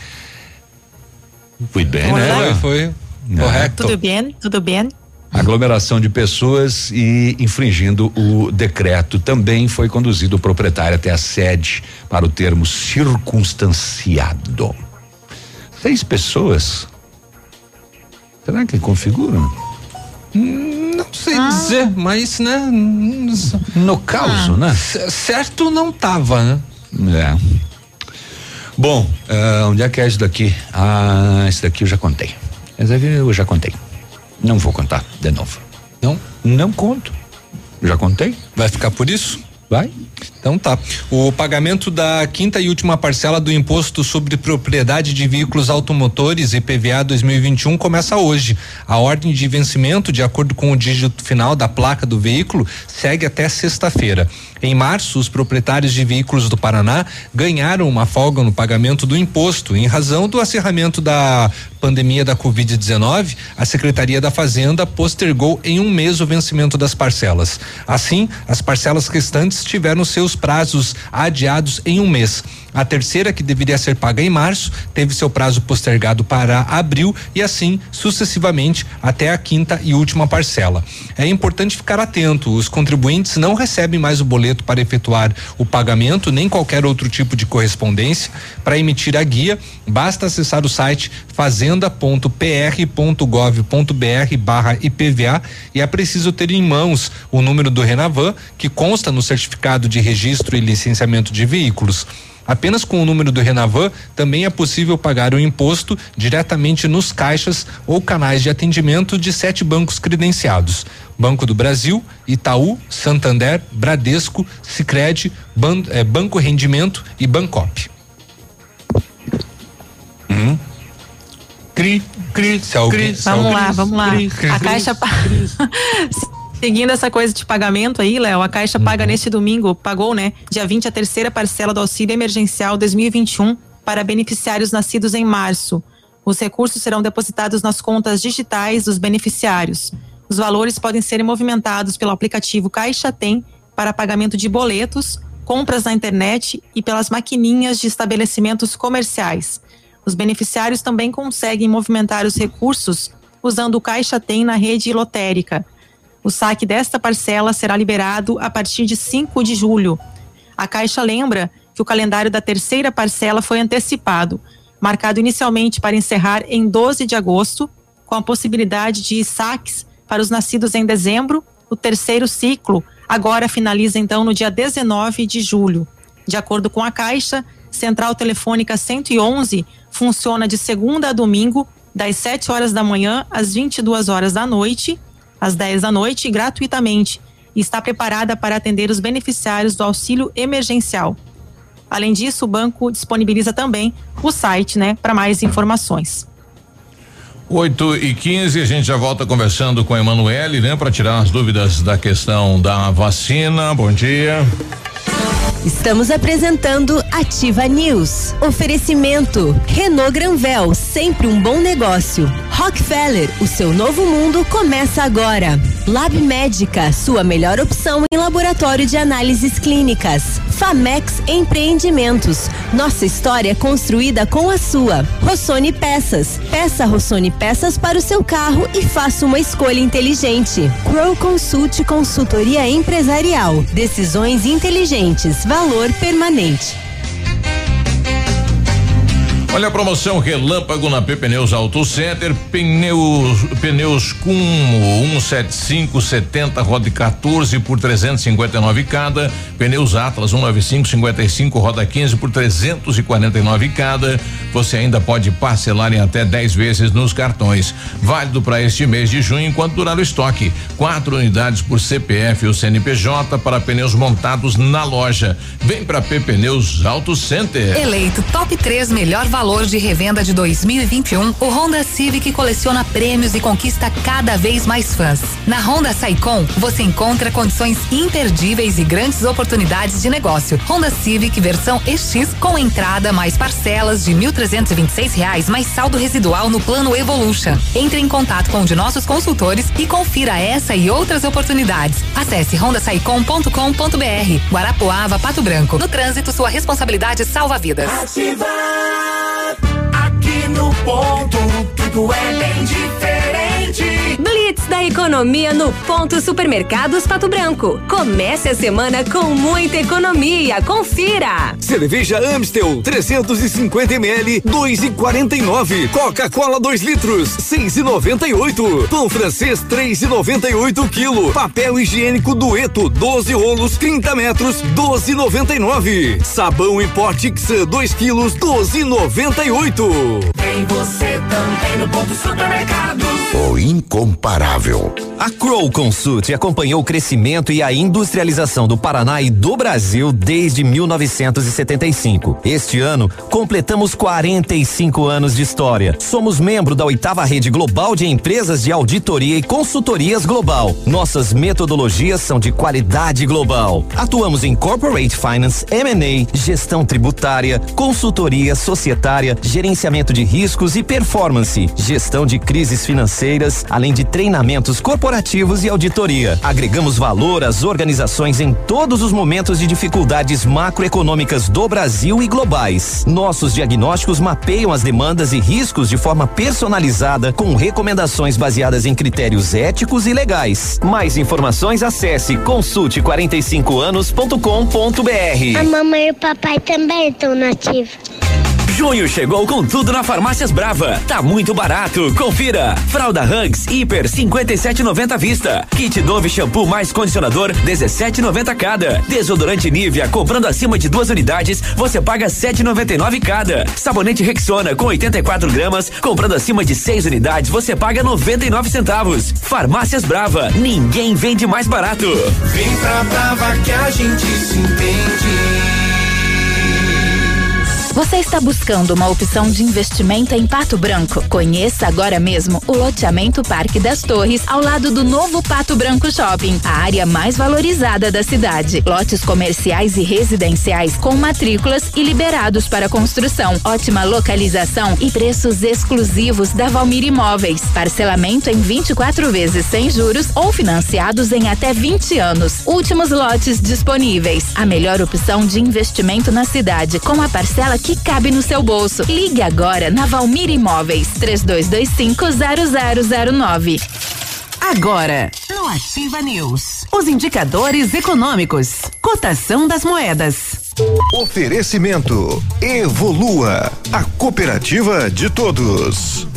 Fui bem, né? Foi, foi. Né? Correto. Tudo bem? Tudo bem? Aglomeração de pessoas e infringindo o decreto. Também foi conduzido o proprietário até a sede para o termo circunstanciado. Seis pessoas. Será que configuram? Não sei dizer, mas, né? No caos, né? c- Certo não tava, né? É. Bom, eh, onde é que é isso daqui? Ah, esse daqui eu já contei. Esse daqui eu já contei. Não vou contar de novo. Não? Não conto. Já contei? Vai ficar por isso? Vai. Então tá. O pagamento da quinta e última parcela do Imposto sobre Propriedade de Veículos Automotores IPVA 2021 começa hoje. A ordem de vencimento, de acordo com o dígito final da placa do veículo, segue até sexta-feira. Em março, os proprietários de veículos do Paraná ganharam uma folga no pagamento do imposto em razão do acerramento da pandemia da Covid-19. A Secretaria da Fazenda postergou em um mês o vencimento das parcelas. Assim, as parcelas restantes tiveram seus prazos adiados em um mês. A terceira, que deveria ser paga em março, teve seu prazo postergado para abril e assim sucessivamente até a quinta e última parcela. É importante ficar atento: os contribuintes não recebem mais o boleto para efetuar o pagamento, nem qualquer outro tipo de correspondência. Para emitir a guia, basta acessar o site fazenda.pr.gov.br barra IPVA e é preciso ter em mãos o número do Renavan, que consta no certificado de registro e licenciamento de veículos. Apenas com o número do Renavan também é possível pagar o imposto diretamente nos caixas ou canais de atendimento de sete bancos credenciados: Banco do Brasil, Itaú, Santander, Bradesco, Sicredi, Ban- eh, Banco Rendimento e Bancop. Hum. Cri, cri, alguém, se Vamos lá, vamos lá. cri, cri, A cri. Caixa. (laughs) Seguindo essa coisa de pagamento aí, Léo, a Caixa paga neste domingo, pagou, né? Dia 20, a terceira parcela do auxílio emergencial 2021 para beneficiários nascidos em março. Os recursos serão depositados nas contas digitais dos beneficiários. Os valores podem ser movimentados pelo aplicativo Caixa Tem para pagamento de boletos, compras na internet e pelas maquininhas de estabelecimentos comerciais. Os beneficiários também conseguem movimentar os recursos usando o Caixa Tem na rede lotérica. O saque desta parcela será liberado a partir de 5 de julho. A Caixa lembra que o calendário da terceira parcela foi antecipado, marcado inicialmente para encerrar em 12 de agosto, com a possibilidade de saques para os nascidos em dezembro. O terceiro ciclo agora finaliza então no dia 19 de julho. De acordo com a Caixa, Central Telefônica 111 funciona de segunda a domingo, das 7 horas da manhã às 22 horas da noite, às 10 da noite, gratuitamente, e está preparada para atender os beneficiários do auxílio emergencial. Além disso, o banco disponibiliza também o site, né, para mais informações. 8 e 15 a gente já volta conversando com a Emanuele, né, para tirar as dúvidas da questão da vacina. Bom dia. Estamos apresentando Ativa News. Oferecimento Renault Granvel, sempre um bom negócio. Rockefeller, o seu novo mundo começa agora. Lab Médica, sua melhor opção em laboratório de análises clínicas. Famex Empreendimentos, nossa história construída com a sua. Rossoni Peças, peça Rossoni Peças para o seu carro e faça uma escolha inteligente. Crow Consult Consultoria Empresarial, decisões inteligentes, valor permanente. Olha a promoção Relâmpago na P Pneus Auto Center, pneus pneus Cumo 17570 roda 14 por 359 cada, pneus Atlas 195 55 roda 15 por 349 cada. Você ainda pode parcelar em até 10 vezes nos cartões. Válido para este mês de junho enquanto durar o estoque. Quatro unidades por CPF ou CNPJ para pneus montados na loja. Vem para P Pneus Auto Center. Eleito top 3 melhor valor de revenda de 2021, o Honda Civic coleciona prêmios e conquista cada vez mais fãs. Na Honda Saicom, você encontra condições imperdíveis e grandes oportunidades de negócio. Honda Civic versão EX com entrada mais parcelas de 1.326 reais mais saldo residual no plano Evolution. Entre em contato com um de nossos consultores e confira essa e outras oportunidades. Acesse hondasaicom.com.br. Guarapuava, Pato Branco. No trânsito, sua responsabilidade salva vidas. Ativa. Aqui no ponto, tudo é bem diferente. Da economia no Ponto Supermercados Pato Branco. Comece a semana com muita economia. Confira. Cerveja Amstel 350 ml 2,49. Coca-Cola 2 litros 6,98. Pão francês 3,98 quilo. Papel higiênico Dueto 12 rolos 30 metros 12,99. Sabão em pó Tixan 2 quilos 12,98. Tem você também no ponto supermercado. O incomparável. A Crow Consult acompanhou o crescimento e a industrialização do Paraná e do Brasil desde 1975. Este ano, completamos 45 anos de história. Somos membro da oitava rede global de empresas de auditoria e consultorias global. Nossas metodologias são de qualidade global. Atuamos em corporate finance, M&A, gestão tributária, consultoria societária, gerenciamento de riscos e performance, gestão de crises financeiras, além de treinamentos corporativos e auditoria. Agregamos valor às organizações em todos os momentos de dificuldades macroeconômicas do Brasil e globais. Nossos diagnósticos mapeiam as demandas e riscos de forma personalizada, com recomendações baseadas em critérios éticos e legais. Mais informações acesse consulte45anos.com.br. A mamãe e o papai também estão nativos. Junho chegou com tudo na Farmácias Brava. Tá muito barato. Confira. Fralda Hugs Hiper 57,90 vista. Kit Dove shampoo mais condicionador 17,90 cada. Desodorante Nivea comprando acima de duas unidades você paga 7,99 cada. Sabonete Rexona com 84 gramas comprando acima de seis unidades você paga 99 centavos. Farmácias Brava. Ninguém vende mais barato. Vem pra Brava que a gente se entende. Você está buscando uma opção de investimento em Pato Branco? Conheça agora mesmo o loteamento Parque das Torres, ao lado do novo Pato Branco Shopping, a área mais valorizada da cidade. Lotes comerciais e residenciais com matrículas e liberados para construção. Ótima localização e preços exclusivos da Valmir Imóveis. Parcelamento em 24 vezes sem juros ou financiados em até 20 anos. Últimos lotes disponíveis. A melhor opção de investimento na cidade, com a parcela que cabe no seu bolso. Ligue agora na Valmir Imóveis 32250009. Agora, no Ativa News, os indicadores econômicos, cotação das moedas. Oferecimento Evolua, a cooperativa de todos.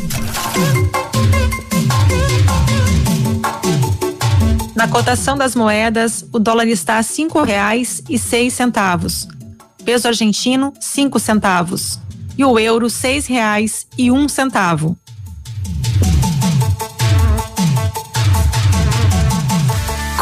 Na cotação das moedas, o dólar está a cinco reais e seis centavos peso argentino, cinco centavos. E o euro, R$ 6,01.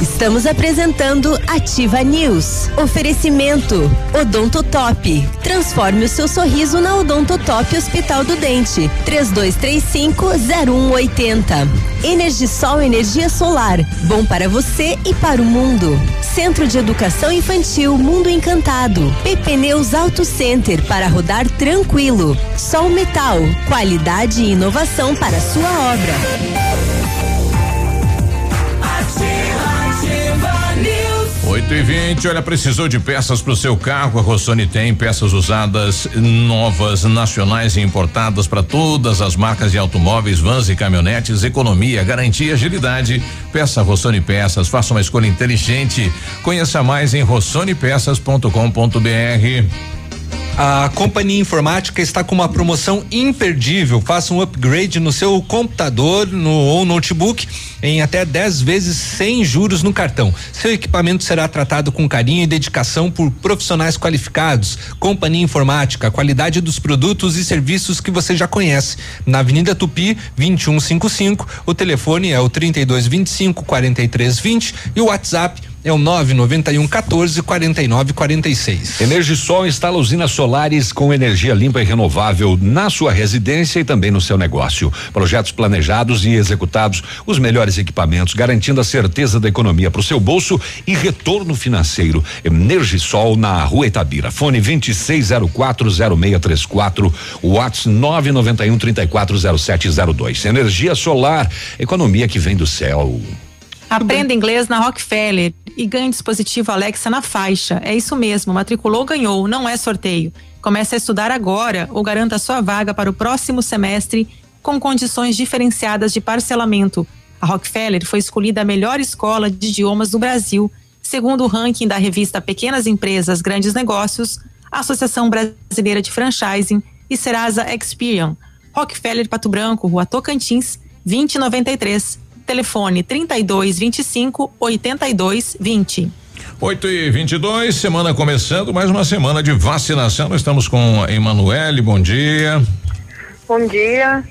Estamos apresentando Ativa News. Oferecimento Odontotop. Transforme o seu sorriso na Odontotop Hospital do Dente. 3235-0180. Energisol Energia Solar. Bom para você e para o mundo. Centro de Educação Infantil Mundo Encantado. PP Neus Auto Center para rodar tranquilo. Sol Metal. Qualidade e inovação para sua obra. 8 e 20 olha, precisou de peças para o seu carro? A Rossoni tem peças usadas, novas, nacionais e importadas para todas as marcas de automóveis, vans e caminhonetes, economia, garantia, agilidade. Peça Rossoni Peças, faça uma escolha inteligente. Conheça mais em rossonepeças.com.br. A Companhia Informática está com uma promoção imperdível. Faça um upgrade no seu computador no, ou notebook em até 10 vezes sem juros no cartão. Seu equipamento será tratado com carinho e dedicação por profissionais qualificados. Companhia Informática, qualidade dos produtos e serviços que você já conhece. Na Avenida Tupi, 2155. O telefone é o 3225 4320 e o WhatsApp é o 991 14 49 46. Energisol instala usinas solares com energia limpa e renovável na sua residência e também no seu negócio. Projetos planejados e executados, os melhores equipamentos, garantindo a certeza da economia para o seu bolso e retorno financeiro. Energisol na Rua Itabira. Fone 26040634, WhatsApp 991 340702. Energia solar, economia que vem do céu. Aprenda (laughs) inglês na Rockefeller e ganhe dispositivo Alexa na faixa. É isso mesmo, matriculou, ganhou, não é sorteio. Comece a estudar agora ou garanta sua vaga para o próximo semestre com condições diferenciadas de parcelamento. A Rockefeller foi escolhida a melhor escola de idiomas do Brasil, segundo o ranking da revista Pequenas Empresas, Grandes Negócios, Associação Brasileira de Franchising e Serasa Experian. Rockefeller Pato Branco, Rua Tocantins, 2093 telefone 32 25 82 20. 8 e 22 semana começando, mais uma semana de vacinação. Nós estamos com a Emanuele, bom dia. Bom dia.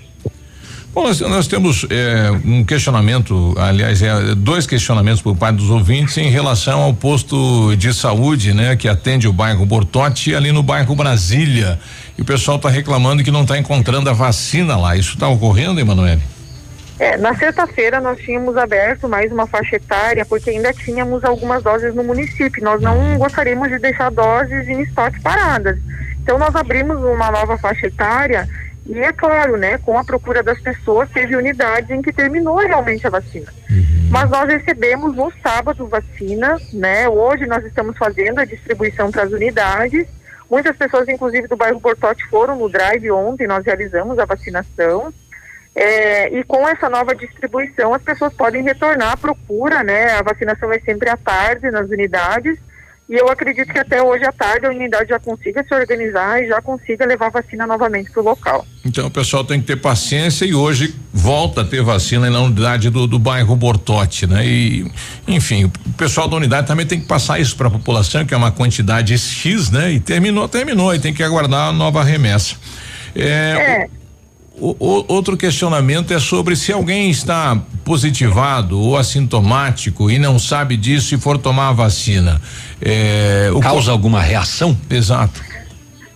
Bom, nós, nós temos é, um questionamento, aliás, é, dois questionamentos por parte dos ouvintes em relação ao posto de saúde, né, que atende o bairro Bortote ali no bairro Brasília. E o pessoal está reclamando que não está encontrando a vacina lá. Isso está ocorrendo, Emanuele? É, na sexta-feira nós tínhamos aberto mais uma faixa etária, porque ainda tínhamos algumas doses no município. Nós não gostaríamos de deixar doses em estoque paradas. Então nós abrimos uma nova faixa etária e é claro, né, com a procura das pessoas, teve unidades em que terminou realmente a vacina. Uhum. Mas nós recebemos no sábado vacina, né? Hoje nós estamos fazendo a distribuição para as unidades. Muitas pessoas, inclusive do bairro Bortote, foram no drive ontem, nós realizamos a vacinação. É, e com essa nova distribuição, as pessoas podem retornar à procura, né? A vacinação é sempre à tarde nas unidades. E eu acredito que até hoje à tarde a unidade já consiga se organizar e já consiga levar a vacina novamente para o local. Então o pessoal tem que ter paciência e hoje volta a ter vacina na unidade do, do bairro Bortote, né? E, enfim, o pessoal da unidade também tem que passar isso para a população, que é uma quantidade X, né? E terminou, terminou, e tem que aguardar a nova remessa. É, é. O, o, outro questionamento é sobre se alguém está positivado ou assintomático e não sabe disso e for tomar a vacina. É, causa alguma reação? Exato.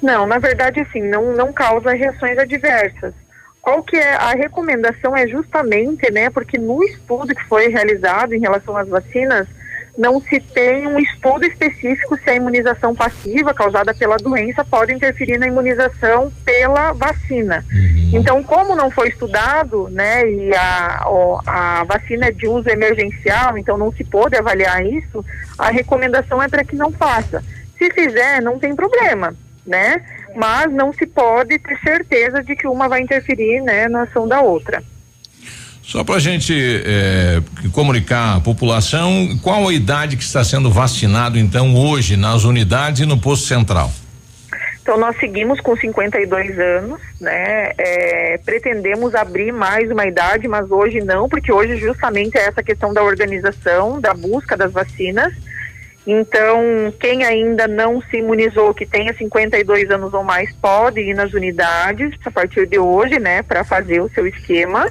Não, na verdade, assim, não, não causa reações adversas. Qual que é a recomendação é justamente, né, porque no estudo que foi realizado em relação às vacinas, não se tem um estudo específico se a imunização passiva causada pela doença pode interferir na imunização pela vacina. Uhum. Então, como não foi estudado, né, e a, a vacina é de uso emergencial, então não se pode avaliar isso, a recomendação é para que não faça. Se fizer, não tem problema, né? Mas não se pode ter certeza de que uma vai interferir, né, na ação da outra. Só para a gente eh, comunicar à população, qual a idade que está sendo vacinado então hoje nas unidades e no posto central? Então nós seguimos com 52 anos, né? É, pretendemos abrir mais uma idade, mas hoje não, porque hoje justamente é essa questão da organização, da busca das vacinas. Então, quem ainda não se imunizou, que tenha 52 anos ou mais, pode ir nas unidades a partir de hoje, né, para fazer o seu esquema.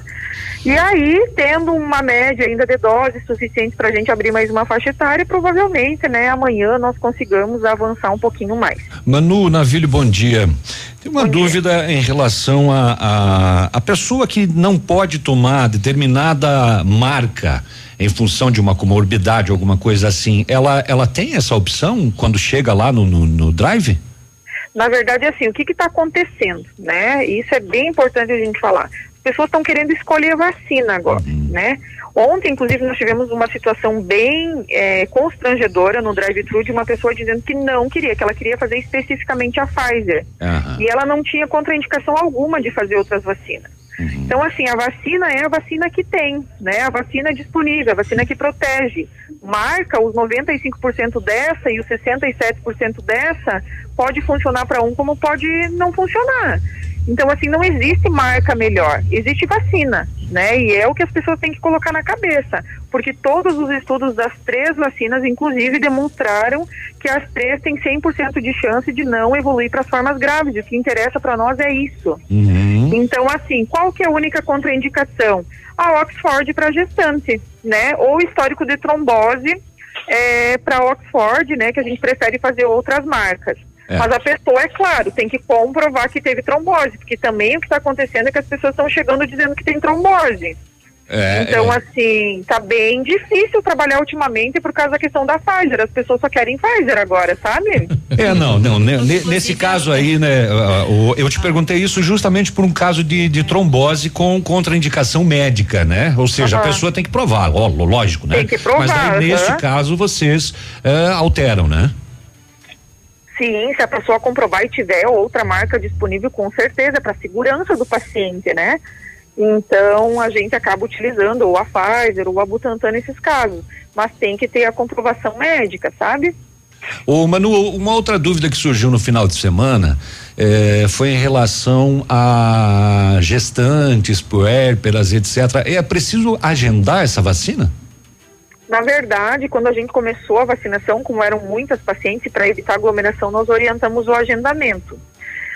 E aí, tendo uma média ainda de doses suficiente para a gente abrir mais uma faixa etária, provavelmente, né, amanhã nós consigamos avançar um pouquinho mais. Manu Navilho, bom dia. Tem uma bom dúvida dia. em relação a, a a pessoa que não pode tomar determinada marca em função de uma comorbidade, alguma coisa assim, ela, ela tem essa opção quando chega lá no, no, no drive? Na verdade, assim, o que está acontecendo, né? Isso é bem importante a gente falar. As pessoas estão querendo escolher vacina agora, uhum. né? Ontem, inclusive, nós tivemos uma situação bem é, constrangedora no drive-thru de uma pessoa dizendo que não queria, que ela queria fazer especificamente a Pfizer. Uhum. E ela não tinha contraindicação alguma de fazer outras vacinas. Uhum. Então, assim, a vacina é a vacina que tem, né? A vacina disponível, a vacina que protege. Marca os 95% dessa e os 67% dessa pode funcionar para um como pode não funcionar. Então, assim, não existe marca melhor, existe vacina, né? E é o que as pessoas têm que colocar na cabeça, porque todos os estudos das três vacinas, inclusive, demonstraram que as três têm 100% de chance de não evoluir para as formas graves. O que interessa para nós é isso. Uhum. Então, assim, qual que é a única contraindicação? A Oxford para gestante, né? Ou histórico de trombose é, para Oxford, né? Que a gente prefere fazer outras marcas. É. Mas a pessoa, é claro, tem que comprovar que teve trombose, porque também o que está acontecendo é que as pessoas estão chegando dizendo que tem trombose. É, então, é. assim, tá bem difícil trabalhar ultimamente por causa da questão da Pfizer. As pessoas só querem Pfizer agora, sabe? (laughs) É, não, não. nesse caso aí, né, eu te perguntei isso justamente por um caso de, de trombose com contraindicação médica, né? Ou seja, uhum. a pessoa tem que provar, ó, lógico, né? Tem que provar. Mas aí, nesse uhum. caso, vocês uh, alteram, né? Sim, se a pessoa comprovar e tiver outra marca disponível, com certeza, para segurança do paciente, né? Então a gente acaba utilizando ou a Pfizer ou a Butantan nesses casos, mas tem que ter a comprovação médica, sabe? Ô Manu, uma outra dúvida que surgiu no final de semana eh, foi em relação a gestantes, puérperas, etc. É preciso agendar essa vacina? Na verdade, quando a gente começou a vacinação, como eram muitas pacientes, para evitar aglomeração, nós orientamos o agendamento.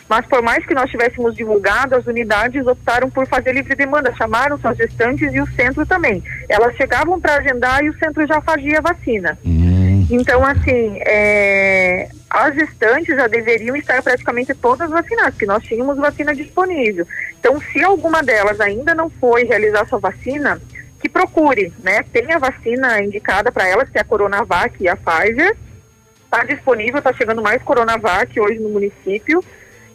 Mas por mais que nós tivéssemos divulgado, as unidades optaram por fazer livre demanda, chamaram suas gestantes e o centro também. Elas chegavam para agendar e o centro já fazia a vacina. Hum. Então, assim, é, as gestantes já deveriam estar praticamente todas vacinadas, porque nós tínhamos vacina disponível. Então, se alguma delas ainda não foi realizar sua vacina, que procure, né? Tem a vacina indicada para elas, que é a Coronavac e a Pfizer. Está disponível, está chegando mais Coronavac hoje no município.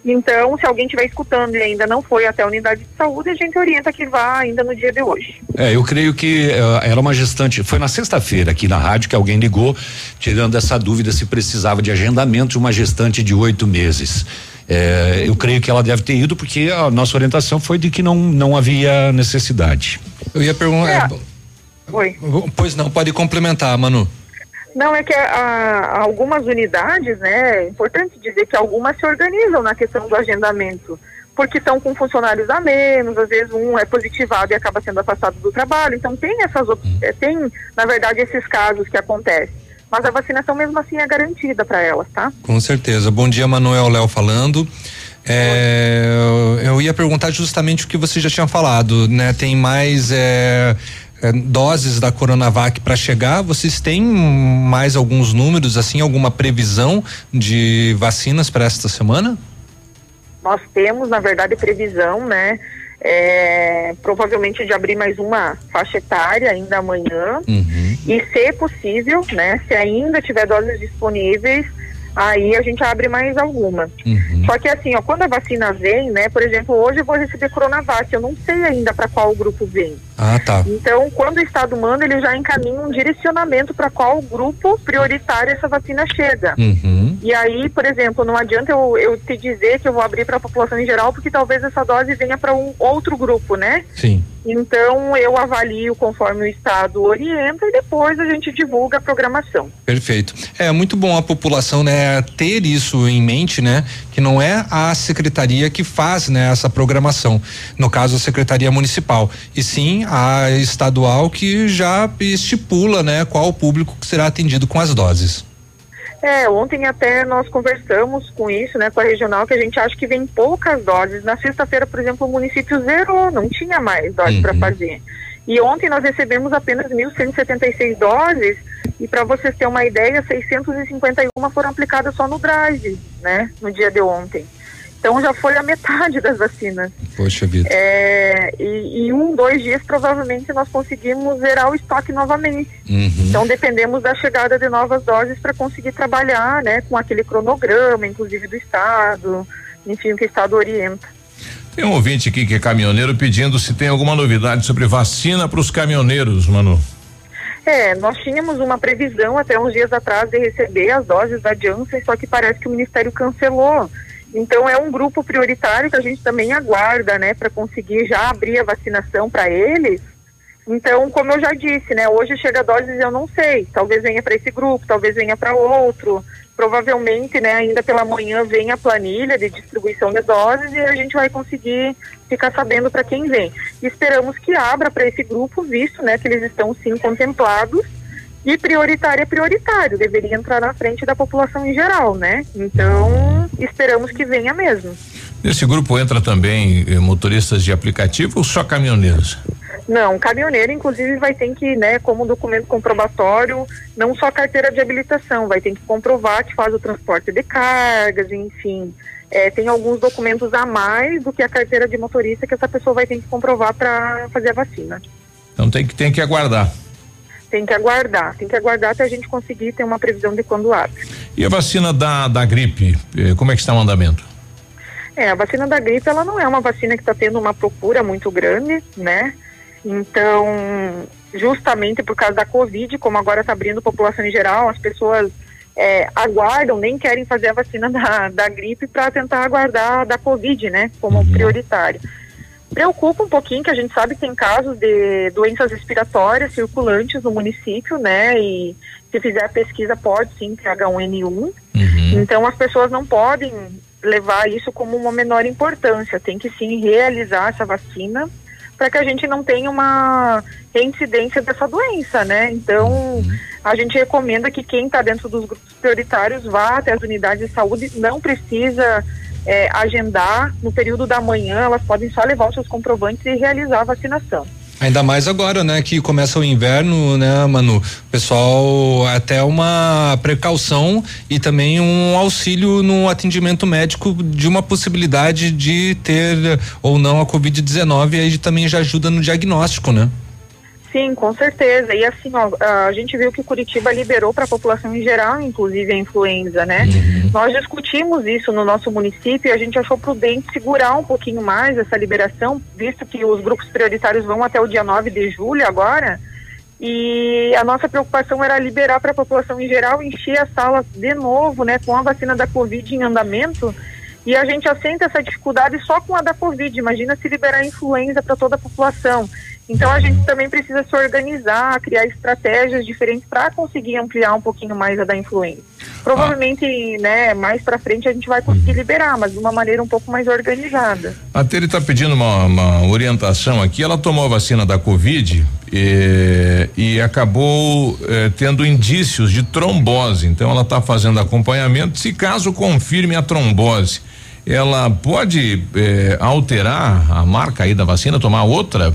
Então, se alguém estiver escutando e ainda não foi até a unidade de saúde, a gente orienta que vá ainda no dia de hoje. É, eu creio que uh, era uma gestante. Foi na sexta-feira aqui na rádio que alguém ligou, tirando essa dúvida se precisava de agendamento de uma gestante de oito meses. É, eu creio que ela deve ter ido porque a nossa orientação foi de que não, não havia necessidade. Eu ia perguntar. É. Oi. Pois não, pode complementar, Manu. Não, é que a, algumas unidades, né, é importante dizer que algumas se organizam na questão do agendamento, porque estão com funcionários a menos, às vezes um é positivado e acaba sendo afastado do trabalho, então tem essas, hum. tem, na verdade, esses casos que acontecem. Mas a vacinação mesmo assim é garantida para elas, tá? Com certeza. Bom dia, Manuel Léo falando. É, eu ia perguntar justamente o que você já tinha falado, né? Tem mais é, é, doses da Coronavac para chegar. Vocês têm mais alguns números, assim, alguma previsão de vacinas para esta semana? Nós temos, na verdade, previsão, né? É, provavelmente de abrir mais uma faixa etária ainda amanhã uhum. e se possível, né, se ainda tiver doses disponíveis, aí a gente abre mais alguma. Uhum. Só que assim, ó, quando a vacina vem, né, por exemplo, hoje eu vou receber Coronavac, eu não sei ainda para qual grupo vem. Ah, tá. Então, quando o Estado manda, ele já encaminha um direcionamento para qual grupo prioritário essa vacina chega. Uhum. E aí, por exemplo, não adianta eu, eu te dizer que eu vou abrir para a população em geral, porque talvez essa dose venha para um outro grupo, né? Sim. Então, eu avalio conforme o Estado orienta e depois a gente divulga a programação. Perfeito. É muito bom a população, né, ter isso em mente, né, que não é a secretaria que faz, né, essa programação. No caso, a secretaria municipal, e sim a estadual que já estipula, né, qual o público que será atendido com as doses. É, ontem até nós conversamos com isso, né, com a regional, que a gente acha que vem poucas doses. Na sexta-feira, por exemplo, o município zerou, não tinha mais doses para fazer. E ontem nós recebemos apenas 1.176 doses, e para vocês terem uma ideia, 651 foram aplicadas só no drive, né, no dia de ontem. Então já foi a metade das vacinas. Poxa vida. É, e, e um, dois dias provavelmente nós conseguimos zerar o estoque novamente. Uhum. Então dependemos da chegada de novas doses para conseguir trabalhar, né, com aquele cronograma, inclusive do estado, enfim, o que o estado orienta. Tem um ouvinte aqui que é caminhoneiro pedindo se tem alguma novidade sobre vacina para os caminhoneiros, Manu. É, nós tínhamos uma previsão até uns dias atrás de receber as doses da Janssen, só que parece que o Ministério cancelou. Então é um grupo prioritário que a gente também aguarda, né, para conseguir já abrir a vacinação para eles. Então, como eu já disse, né, hoje chega doses eu não sei, talvez venha para esse grupo, talvez venha para outro. Provavelmente, né, ainda pela manhã vem a planilha de distribuição de doses e a gente vai conseguir ficar sabendo para quem vem. E esperamos que abra para esse grupo, visto, né, que eles estão sim contemplados e prioritário é prioritário, deveria entrar na frente da população em geral, né? Então, esperamos que venha mesmo. Nesse grupo entra também eh, motoristas de aplicativo ou só caminhoneiros? Não, caminhoneiro, inclusive, vai ter que, né, como documento comprobatório, não só carteira de habilitação, vai ter que comprovar que faz o transporte de cargas, enfim. É, tem alguns documentos a mais do que a carteira de motorista que essa pessoa vai ter que comprovar para fazer a vacina. Então tem que, tem que aguardar. Tem que aguardar, tem que aguardar até a gente conseguir ter uma previsão de quando abre. E a vacina da, da gripe, eh, como é que está o andamento? É, a vacina da gripe, ela não é uma vacina que está tendo uma procura muito grande, né? Então, justamente por causa da Covid, como agora está abrindo a população em geral, as pessoas é, aguardam, nem querem fazer a vacina (laughs) da, da gripe para tentar aguardar da Covid, né? Como prioritário. Preocupa um pouquinho que a gente sabe que tem casos de doenças respiratórias circulantes no município, né? E se fizer a pesquisa pode sim ter H1N1. Então as pessoas não podem levar isso como uma menor importância. Tem que sim realizar essa vacina para que a gente não tenha uma reincidência dessa doença, né? Então, a gente recomenda que quem está dentro dos grupos prioritários vá até as unidades de saúde, não precisa é, agendar no período da manhã, elas podem só levar os seus comprovantes e realizar a vacinação. Ainda mais agora, né, que começa o inverno, né, Manu? Pessoal, até uma precaução e também um auxílio no atendimento médico de uma possibilidade de ter ou não a Covid-19 aí também já ajuda no diagnóstico, né? Sim, com certeza. E assim, ó, a gente viu que Curitiba liberou para a população em geral, inclusive a influenza, né? Nós discutimos isso no nosso município e a gente achou prudente segurar um pouquinho mais essa liberação, visto que os grupos prioritários vão até o dia 9 de julho agora. E a nossa preocupação era liberar para a população em geral, encher as salas de novo, né, com a vacina da Covid em andamento. E a gente assenta essa dificuldade só com a da Covid. Imagina se liberar a influenza para toda a população. Então a gente também precisa se organizar, criar estratégias diferentes para conseguir ampliar um pouquinho mais a da influenza. Provavelmente, né, mais para frente a gente vai conseguir liberar, mas de uma maneira um pouco mais organizada. A Tere está pedindo uma, uma orientação aqui. Ela tomou a vacina da Covid eh, e acabou eh, tendo indícios de trombose. Então ela está fazendo acompanhamento. Se caso confirme a trombose, ela pode eh, alterar a marca aí da vacina, tomar outra?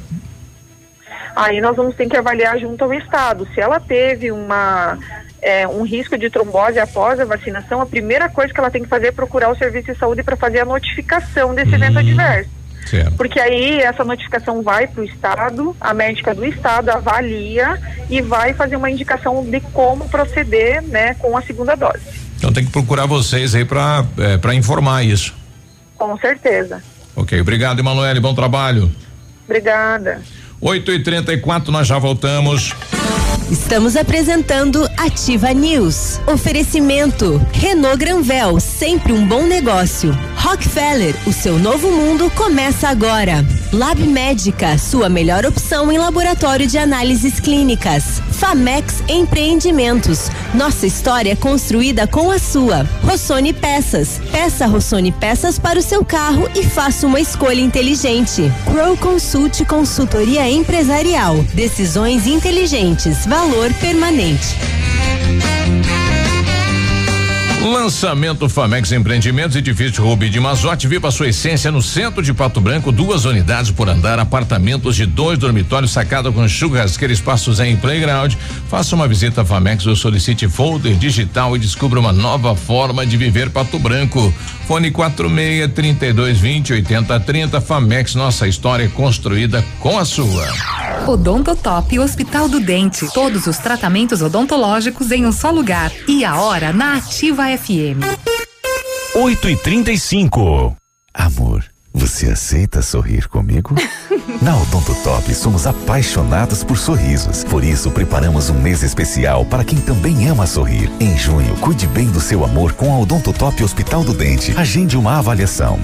Aí nós vamos ter que avaliar junto ao Estado. Se ela teve uma, é, um risco de trombose após a vacinação, a primeira coisa que ela tem que fazer é procurar o serviço de saúde para fazer a notificação desse evento adverso. Certo. Porque aí essa notificação vai para o Estado, a médica do Estado avalia e vai fazer uma indicação de como proceder né, com a segunda dose. Então tem que procurar vocês aí para para informar isso. Com certeza. Ok, obrigado, Emanuele. Bom trabalho. Obrigada. 8 e 34 nós já voltamos. Estamos apresentando Ativa News. Oferecimento Renault Granvel, sempre um bom negócio. Rockefeller, o seu novo mundo começa agora. Lab Médica, sua melhor opção em laboratório de análises clínicas. Famex Empreendimentos, nossa história construída com a sua. Rossoni Peças, peça Rossoni Peças para o seu carro e faça uma escolha inteligente. Crow Consult Consultoria Empresarial, decisões inteligentes, valor permanente. Lançamento Famex Empreendimentos, edifício Rubi de Mazote, viva sua essência no centro de Pato Branco, duas unidades por andar, apartamentos de dois dormitórios, sacada com churrasqueira, espaços em playground. Faça uma visita Famex ou solicite folder digital e descubra uma nova forma de viver Pato Branco. Fone 46 32 20 80 30 Famex, nossa história é construída com a sua. Odontotop Hospital do Dente. Todos os tratamentos odontológicos em um só lugar. E a hora na Ativa FM. 8 e 35 Amor, você aceita sorrir comigo? (laughs) Na Odontotop somos apaixonados por sorrisos. Por isso, preparamos um mês especial para quem também ama sorrir. Em junho, cuide bem do seu amor com a Odontotop Hospital do Dente. Agende uma avaliação.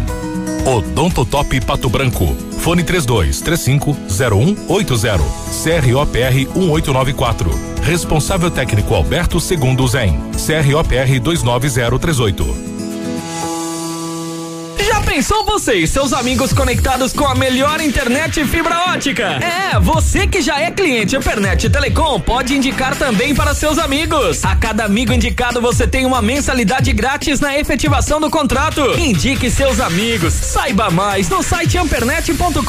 Odontotop Pato Branco. Fone 32 35 0180. CROPR 1894. Responsável técnico Alberto Segundo Zen. CROPR 29038. Já pensou você e seus amigos conectados com a melhor internet fibra ótica? É, você que já é cliente Internet Telecom pode indicar também para seus amigos. A cada amigo indicado você tem uma mensalidade grátis na efetivação do contrato. Indique seus amigos. Saiba mais no site ampernet.com.br.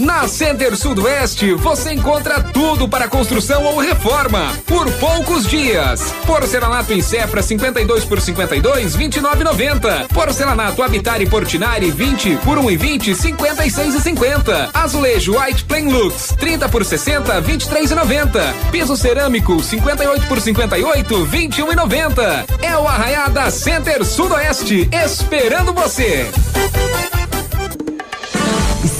Na Center Sudoeste você encontra tudo para construção ou reforma por poucos dias. Porcelanato em Cepra 52 por 52 29,90. Porcelanato Habitat e Portinari 20 por 1,20 56,50. Azulejo White Plain Lux 30 por 60 23,90. Piso cerâmico 58 por 58 21,90. É o Arraiada Center Sudoeste esperando você.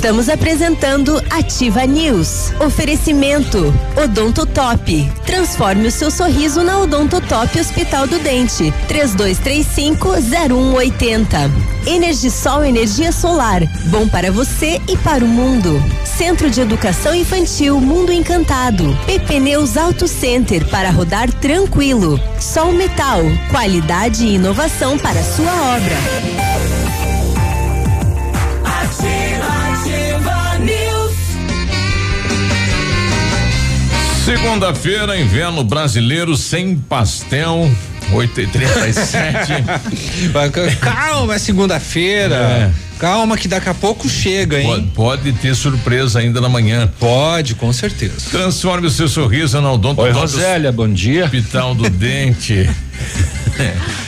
Estamos apresentando Ativa News. Oferecimento Odonto Top. Transforme o seu sorriso na Odonto Top Hospital do Dente. 3235-0180. Energisol energia solar. Bom para você e para o mundo. Centro de Educação Infantil Mundo Encantado. PP Neus Auto Center para rodar tranquilo. Sol Metal. Qualidade e inovação para sua obra. Segunda-feira, inverno brasileiro sem pastel. 8 e 37 (laughs) Calma, é segunda-feira. É. Calma que daqui a pouco chega, hein? Pode, pode, ter surpresa ainda na manhã. Pode, com certeza. Transforme o seu sorriso na Odonto Oi, Rosélia, bom dia. Hospital do Dente. (laughs)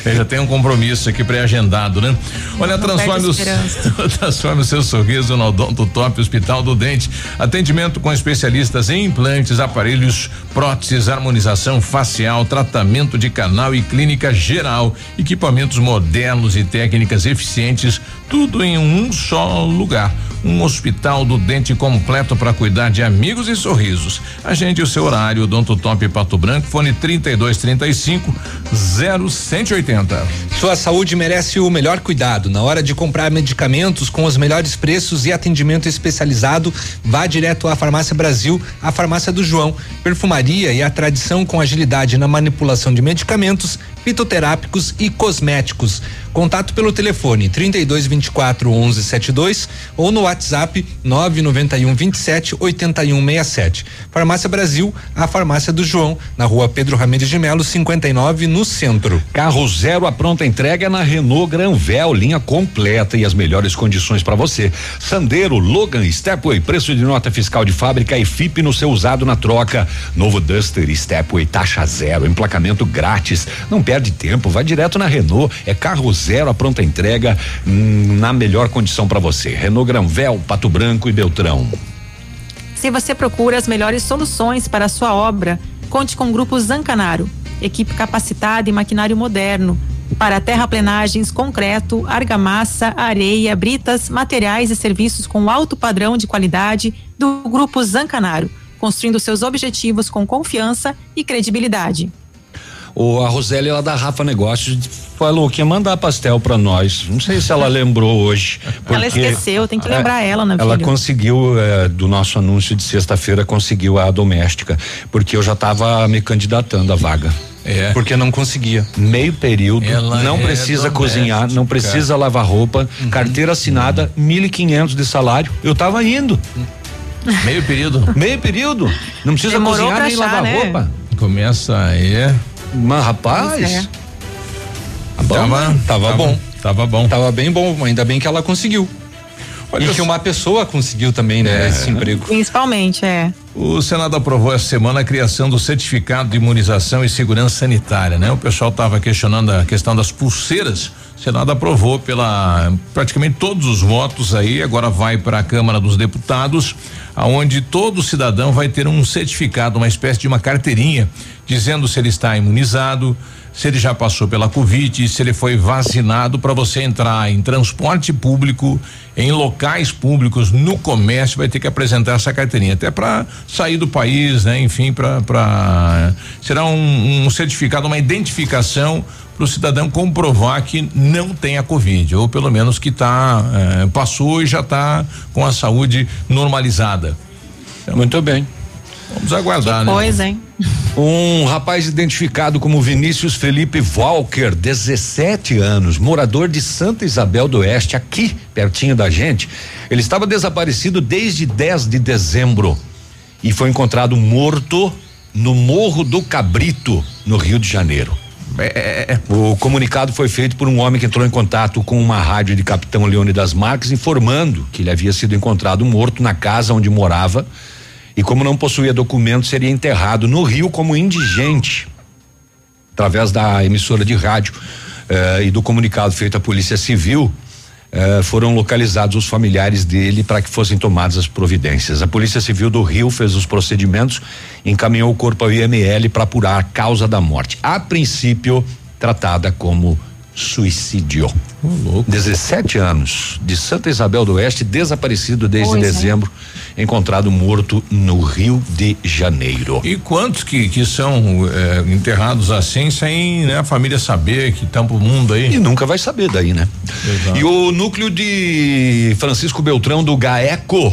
É, já tem um compromisso aqui pré-agendado, né? Olha, transforme o, (laughs) transforme o seu sorriso no Odonto Top Hospital do Dente. Atendimento com especialistas em implantes, aparelhos, próteses, harmonização facial, tratamento de canal e clínica geral. Equipamentos modernos e técnicas eficientes, tudo em um só lugar um hospital do dente completo para cuidar de amigos e sorrisos. Agende o seu horário, Donto Top Pato Branco, fone 3235 0180. Sua saúde merece o melhor cuidado. Na hora de comprar medicamentos com os melhores preços e atendimento especializado, vá direto à Farmácia Brasil, a farmácia do João. Perfumaria e a tradição com agilidade na manipulação de medicamentos fitoterápicos e cosméticos. Contato pelo telefone 32 24 11 72 ou no WhatsApp 991 27 81 67. Farmácia Brasil, a farmácia do João, na rua Pedro Ramirez de Melo, 59, no centro. Carro zero a pronta entrega na Renault Granvel, linha completa e as melhores condições para você. Sandero, Logan, Stepway, preço de nota fiscal de fábrica e FIP no seu usado na troca. Novo Duster Stepway, taxa zero, emplacamento grátis. Não perde tempo, vai direto na Renault. É carro zero a pronta entrega hum, na melhor condição para você. Renault Granvel, Pato Branco e Beltrão. Se você procura as melhores soluções para a sua obra, conte com o Grupo Zancanaro, equipe capacitada e maquinário moderno para terraplenagens, concreto, argamassa, areia, britas, materiais e serviços com alto padrão de qualidade do Grupo Zancanaro, construindo seus objetivos com confiança e credibilidade. O, a Roseli, lá da Rafa Negócios, falou que ia mandar pastel para nós. Não sei se ela lembrou hoje. ela esqueceu, tem que lembrar ela, né, Ela filho? conseguiu, eh, do nosso anúncio de sexta-feira, conseguiu a doméstica, porque eu já estava me candidatando à vaga. É. Porque não conseguia. Meio período, Ela não é precisa doméstica. cozinhar, não precisa lavar roupa, Uhum. carteira assinada, mil e quinhentos de salário. Eu tava indo. Meio período. Meio período. Não precisa Demorou cozinhar nem achar, lavar né? roupa. Começa aí. Mas rapaz, é. tá bom, Tava, né? Tava bom. Tava bom. Tava bem bom, ainda bem que ela conseguiu. Olha e que uma pessoa conseguiu também, né, esse emprego. Principalmente, é. O Senado aprovou essa semana a criação do certificado de imunização e segurança sanitária, né? O pessoal estava questionando a questão das pulseiras. O Senado aprovou pela praticamente todos os votos aí, agora vai para a Câmara dos Deputados, aonde todo cidadão vai ter um certificado, uma espécie de uma carteirinha, dizendo se ele está imunizado, se ele já passou pela Covid, se ele foi vacinado para você entrar em transporte público, em locais públicos, no comércio, vai ter que apresentar essa carteirinha, até para sair do país, né? Enfim, para será um, um certificado, uma identificação para o cidadão comprovar que não tem a Covid, ou pelo menos que tá eh, passou e já está com a saúde normalizada. Muito bem. Vamos aguardar, né? Pois, hein? Um rapaz identificado como Vinícius Felipe Walker, 17 anos, morador de Santa Isabel do Oeste, aqui pertinho da gente. Ele estava desaparecido desde 10 de dezembro e foi encontrado morto no Morro do Cabrito, no Rio de Janeiro. É, O comunicado foi feito por um homem que entrou em contato com uma rádio de Capitão Leone das Marques, informando que ele havia sido encontrado morto na casa onde morava e, como não possuía documento, seria enterrado no Rio como indigente. Através da emissora de rádio eh, e do comunicado feito à Polícia Civil, eh, foram localizados os familiares dele para que fossem tomadas as providências. A Polícia Civil do Rio fez os procedimentos encaminhou o corpo ao IML para apurar a causa da morte. A princípio, tratada como suicídio. 17 anos, de Santa Isabel do Oeste, desaparecido desde Pois é. Encontrado morto no Rio de Janeiro. E quantos que, que são eh, enterrados assim, sem né, a família saber que tampa o mundo aí? E nunca vai saber daí, né? Exato. E o núcleo de Francisco Beltrão do GAECO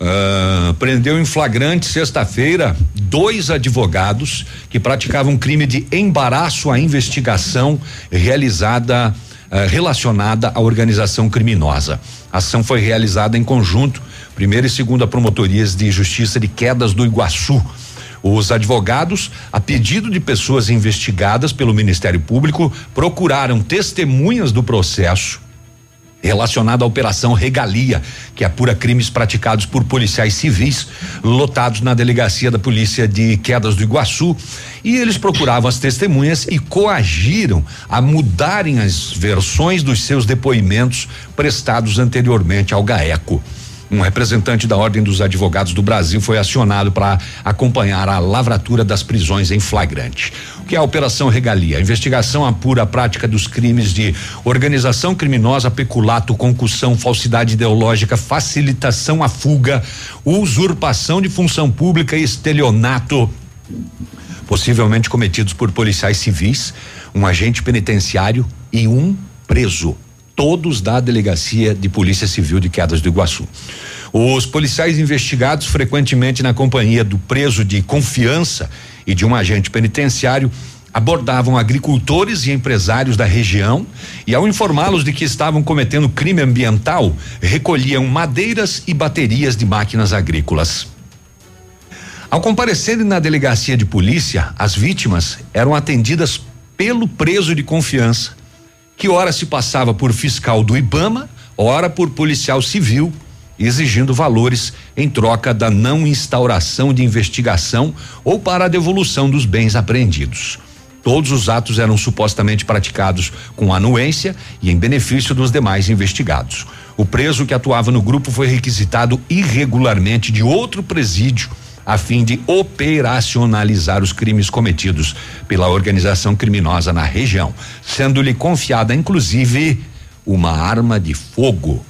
ah, prendeu em flagrante sexta-feira dois advogados que praticavam crime de embaraço à investigação realizada ah, relacionada à organização criminosa. A ação foi realizada em conjunto, primeira e segunda promotorias de justiça de quedas do Iguaçu. Os advogados, a pedido de pessoas investigadas pelo Ministério Público, procuraram testemunhas do processo relacionado à Operação Regalia, que apura crimes praticados por policiais civis lotados na delegacia da Polícia de Quedas do Iguaçu. E eles procuravam as testemunhas e coagiram a mudarem as versões dos seus depoimentos prestados anteriormente ao GAECO. Um representante da Ordem dos Advogados do Brasil foi acionado para acompanhar a lavratura das prisões em flagrante. O que é a Operação Regalia? A investigação apura a prática dos crimes de organização criminosa, peculato, concussão, falsidade ideológica, facilitação à fuga, usurpação de função pública e estelionato possivelmente cometidos por policiais civis, um agente penitenciário e um preso, todos da Delegacia de Polícia Civil de Quedas do Iguaçu. Os policiais investigados, frequentemente na companhia do preso de confiança e de um agente penitenciário, abordavam agricultores e empresários da região e, ao informá-los de que estavam cometendo crime ambiental, recolhiam madeiras e baterias de máquinas agrícolas. Ao comparecerem na delegacia de polícia, as vítimas eram atendidas pelo preso de confiança, que ora se passava por fiscal do Ibama, ora por policial civil, exigindo valores em troca da não instauração de investigação ou para a devolução dos bens apreendidos. Todos os atos eram supostamente praticados com anuência e em benefício dos demais investigados. O preso que atuava no grupo foi requisitado irregularmente de outro presídio a fim de operacionalizar os crimes cometidos pela organização criminosa na região, sendo-lhe confiada inclusive uma arma de fogo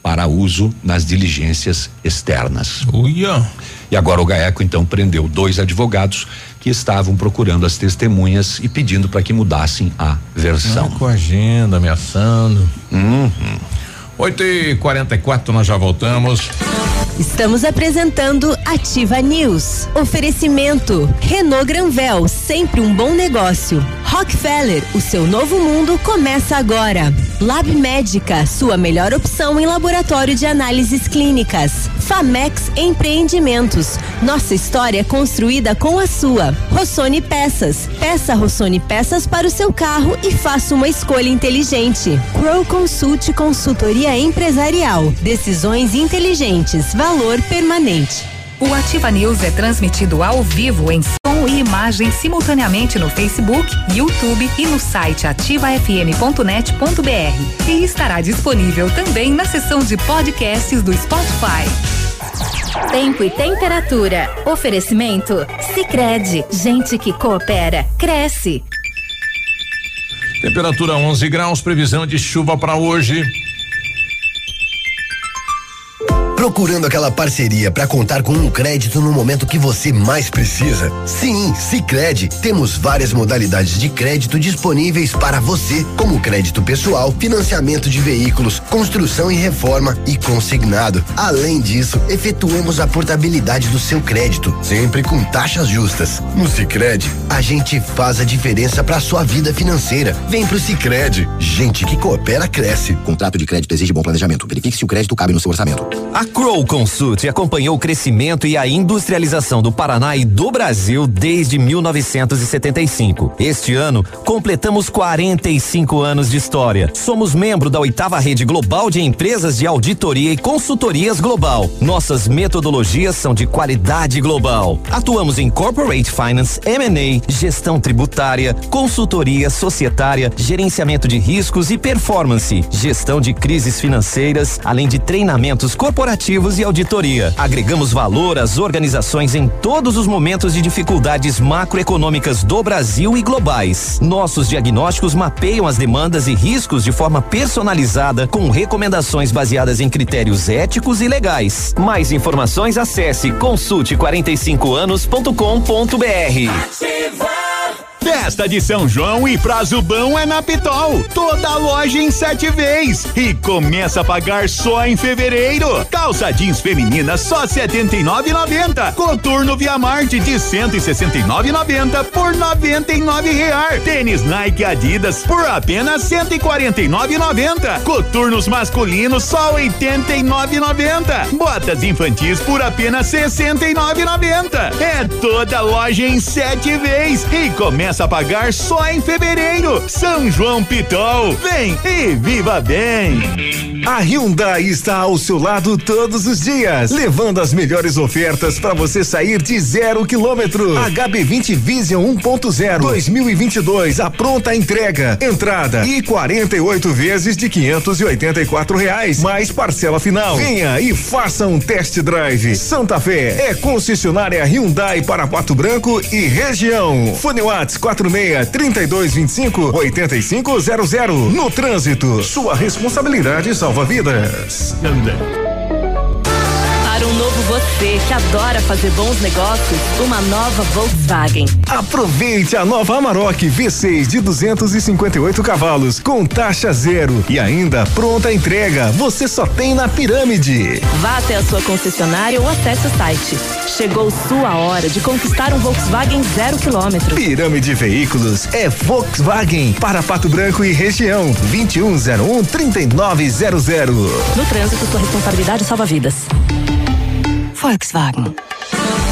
para uso nas diligências externas. Uia. E agora o GAECO então prendeu dois advogados que estavam procurando as testemunhas e pedindo para que mudassem a versão. com agenda, ameaçando. Uhum. 8 e 44 nós já voltamos. Estamos apresentando Ativa News. Oferecimento Renault Granvel, sempre um bom negócio. Rockefeller, o seu novo mundo começa agora. Lab Médica, sua melhor opção em laboratório de análises clínicas. Famex Empreendimentos, nossa história construída com a sua. Rossoni Peças, peça Rossoni Peças para o seu carro e faça uma escolha inteligente. Crow Consult Consultoria Empresarial, decisões inteligentes, valor permanente. O Ativa News é transmitido ao vivo em som e imagem simultaneamente no Facebook, YouTube e no site ativafm.net.br. E estará disponível também na seção de podcasts do Spotify. Tempo e temperatura. Oferecimento? Sicredi Gente que coopera, cresce. Temperatura 11 graus, previsão de chuva para hoje. Procurando aquela parceria para contar com um crédito no momento que você mais precisa? Sim, Sicredi. Temos várias modalidades de crédito disponíveis para você, como crédito pessoal, financiamento de veículos, construção e reforma e consignado. Além disso, efetuamos a portabilidade do seu crédito, sempre com taxas justas. No Sicredi, a gente faz a diferença para sua vida financeira. Vem pro Sicredi. Gente que coopera cresce. Contrato de crédito exige bom planejamento. Verifique se o crédito cabe no seu orçamento. A Crow Consult acompanhou o crescimento e a industrialização do Paraná e do Brasil desde 1975. Este ano, completamos 45 anos de história. Somos membro da oitava rede global de empresas de auditoria e consultorias global. Nossas metodologias são de qualidade global. Atuamos em corporate finance, M&A, gestão tributária, consultoria societária, gerenciamento de riscos e performance, gestão de crises financeiras, além de treinamentos corporativos e auditoria. Agregamos valor às organizações em todos os momentos de dificuldades macroeconômicas do Brasil e globais. Nossos diagnósticos mapeiam as demandas e riscos de forma personalizada, com recomendações baseadas em critérios éticos e legais. Mais informações acesse consulte45anos.com.br. Festa de São João e prazo bom é na Pitol. Toda loja em sete vezes e começa a pagar só em fevereiro. Calça jeans feminina só nove noventa. Coturno Via Marte de nove noventa por noventa e nove reais. Tênis Nike Adidas por apenas nove noventa. Coturnos masculinos só nove noventa. Botas infantis por apenas nove noventa. É toda loja em sete vezes e começa a pagar só em fevereiro. São João Pitol. Vem e viva bem. A Hyundai está ao seu lado todos os dias, levando as melhores ofertas para você sair de zero quilômetro. HB20 Vision 1.0 2022, a pronta entrega, entrada e 48 vezes de 584 reais, mais parcela final. Venha e faça um test drive. Santa Fé é concessionária Hyundai para Pato Branco e região. Fone Whats 46 3225 8500. No trânsito, sua responsabilidade salva vidas. Novo você que adora fazer bons negócios, uma nova Volkswagen. Aproveite a nova Amarok V6 de 258 cavalos com taxa zero e ainda pronta entrega. Você só tem na Pirâmide. Vá até a sua concessionária ou acesse o site. Chegou sua hora de conquistar um Volkswagen zero quilômetro. Pirâmide Veículos é Volkswagen para Pato Branco e região 2101 3900. No trânsito, sua responsabilidade salva vidas. Volkswagen.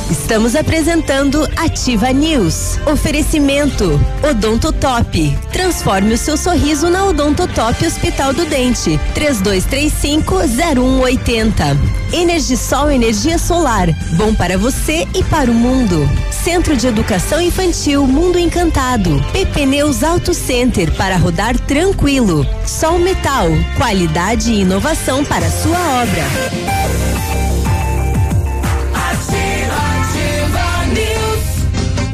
Estamos apresentando Ativa News. Oferecimento Odontotop. Transforme o seu sorriso na Odontotop Hospital do Dente. 3235-0180. Energisol Energia Solar. Bom para você e para o mundo. Centro de Educação Infantil Mundo Encantado. PP Neus Auto Center para rodar tranquilo. Sol Metal. Qualidade e inovação para sua obra.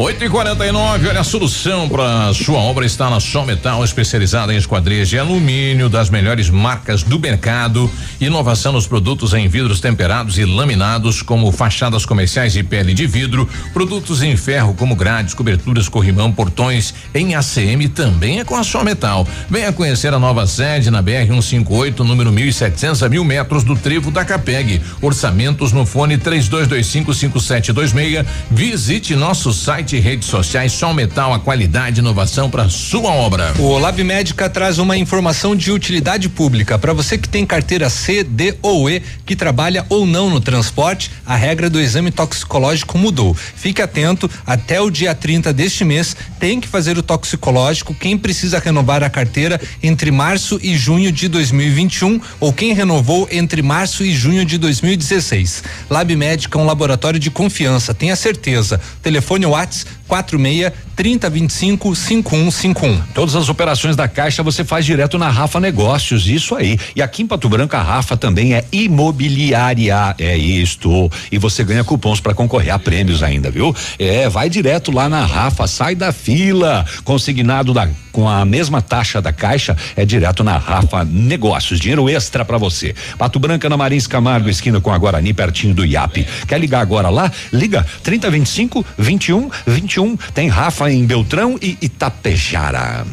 8 e 49 olha a solução para sua obra está na Sol Metal, especializada em esquadrias de alumínio das melhores marcas do mercado. Inovação nos produtos em vidros temperados e laminados, como fachadas comerciais de pele de vidro, produtos em ferro, como grades, coberturas, corrimão, portões em ACM também é com a Sol Metal. Venha conhecer a nova sede na BR 158, número 1700 a mil metros do trevo da Capeg. Orçamentos no fone 3225 5726. Visite nosso site e redes sociais Sol Metal, a qualidade e inovação para sua obra. O Lab Médica traz uma informação de utilidade pública para você que tem carteira C, D ou E, que trabalha ou não no transporte, a regra do exame toxicológico mudou. Fique atento, até o dia 30 deste mês tem que fazer o toxicológico quem precisa renovar a carteira entre março e junho de 2021 ou quem renovou entre março e junho de 2016. Lab Médica é um laboratório de confiança, tenha certeza. Telefone Whats 46 3025 5151. Todas as operações da Caixa você faz direto na Rafa Negócios, isso aí. E aqui em Pato Branco a Rafa também é imobiliária, é isto. E você ganha cupons para concorrer a prêmios ainda, viu? É, vai direto lá na Rafa, sai da fila. Consignado da com a mesma taxa da Caixa é direto na Rafa Negócios, dinheiro extra para você. Pato Branca na Marins Camargo, esquina com a Guarani, pertinho do IAP. Quer ligar agora lá? Liga 3025 21 21. Tem Rafa em Beltrão e Itapejara.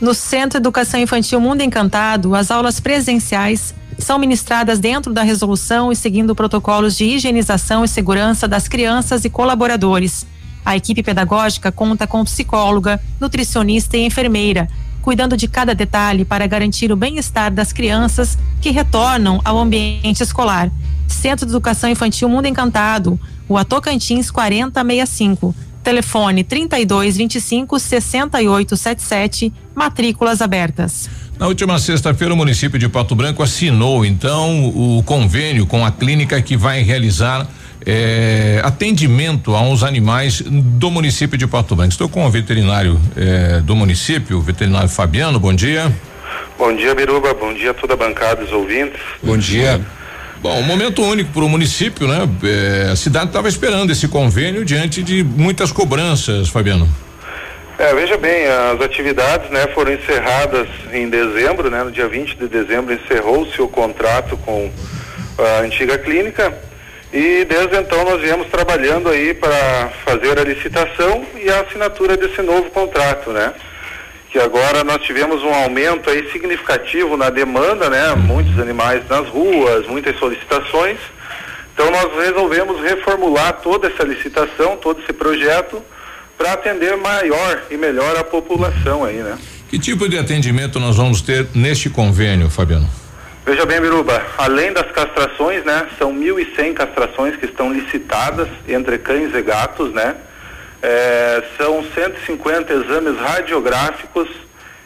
No Centro Educação Infantil Mundo Encantado, as aulas presenciais são ministradas dentro da resolução e seguindo protocolos de higienização e segurança das crianças e colaboradores. A equipe pedagógica conta com psicóloga, nutricionista e enfermeira, cuidando de cada detalhe para garantir o bem-estar das crianças que retornam ao ambiente escolar. Centro de Educação Infantil Mundo Encantado, o Atocantins 4065. Telefone 3225 6877, matrículas abertas. Na última sexta-feira, o município de Pato Branco assinou, então, o convênio com a clínica que vai realizar eh, atendimento a uns animais do município de Pato Branco. Estou com o veterinário eh, do município, o veterinário Fabiano. Bom dia. Bom dia, Biruba. Bom dia a toda a bancada dos ouvintes. Bom dia. Bom, um momento único para o município, né? Eh, a cidade estava esperando esse convênio diante de muitas cobranças, Fabiano. É, veja bem, as atividades, né, foram encerradas em dezembro, né, no dia 20 de dezembro encerrou-se o contrato com a antiga clínica e desde então nós viemos trabalhando aí para fazer a licitação e a assinatura desse novo contrato, né? Que agora nós tivemos um aumento aí significativo na demanda, né? Muitos animais nas ruas, muitas solicitações. Então nós resolvemos reformular toda essa licitação, todo esse projeto para atender maior e melhor a população aí, né? Que tipo de atendimento nós vamos ter neste convênio, Fabiano? Veja bem, Biruba, além das castrações, né, são 1.100 castrações que estão licitadas entre cães e gatos, né? É, são 150 exames radiográficos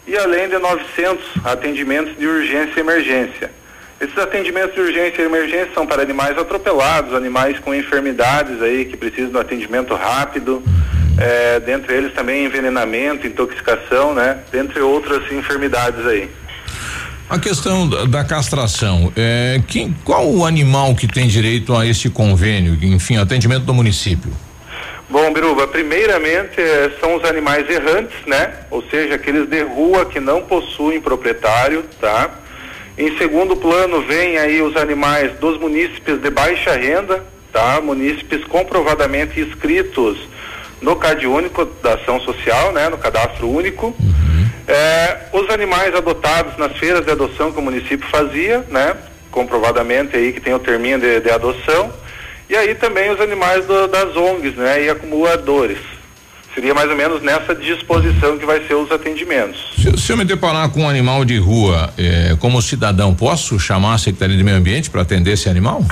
e além de 900 atendimentos de urgência e emergência. Esses atendimentos de urgência e emergência são para animais atropelados, animais com enfermidades aí que precisam de um atendimento rápido, é, dentre eles também envenenamento, intoxicação, né? Dentre outras enfermidades aí. A questão da, castração, é, quem, qual o animal que tem direito a esse convênio, enfim, atendimento do município? Bom, Biruba, primeiramente eh, são os animais errantes, né? Ou seja, aqueles de rua que não possuem proprietário, tá? Em segundo plano vem aí os animais dos munícipes de baixa renda, tá? Munícipes comprovadamente inscritos no CAD único da ação social, né? No cadastro único. É, os animais adotados nas feiras de adoção que o município fazia, né? Comprovadamente aí que tem o terminho de, de adoção. E aí também os animais do, das ONGs, né? E acumuladores. Seria mais ou menos nessa disposição que vai ser os atendimentos. Se, se eu me deparar com um animal de rua, eh, como cidadão, posso chamar a Secretaria de Meio Ambiente para atender esse animal?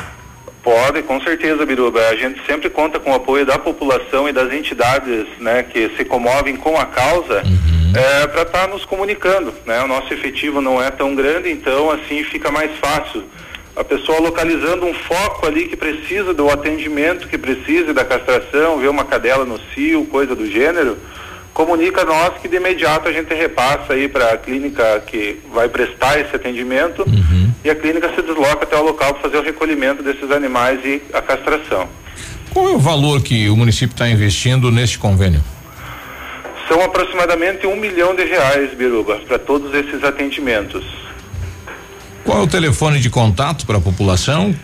Pode, com certeza, Biruba. A gente sempre conta com o apoio da população e das entidades, né, que se comovem com a causa, Uhum. é, para estar nos comunicando, né? O nosso efetivo não é tão grande, então assim fica mais fácil. A pessoa localizando um foco ali que precisa do atendimento, que precisa da castração, vê uma cadela no cio, coisa do gênero, comunica a nós que de imediato a gente repassa aí para a clínica que vai prestar esse atendimento e a clínica se desloca até o local para fazer o recolhimento desses animais e a castração. Qual é o valor que o município está investindo neste convênio? São aproximadamente um milhão de reais, Biruba, para todos esses atendimentos. Qual é o telefone de contato para a população?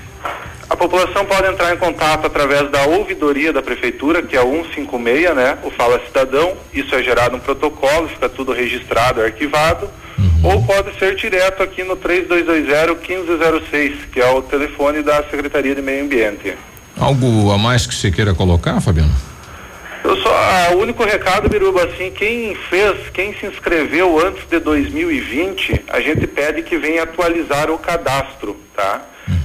A população pode entrar em contato através da ouvidoria da prefeitura, que é o 156, né? O Fala Cidadão. Isso é gerado um protocolo, fica tudo registrado, arquivado. Uhum. Ou pode ser direto aqui no 3220-1506, que é o telefone da Secretaria de Meio Ambiente. Algo a mais que você queira colocar, Fabiano? Eu só, ah, o único recado, Biruba, assim, quem fez, quem se inscreveu antes de 2020, a gente pede que venha atualizar o cadastro, tá?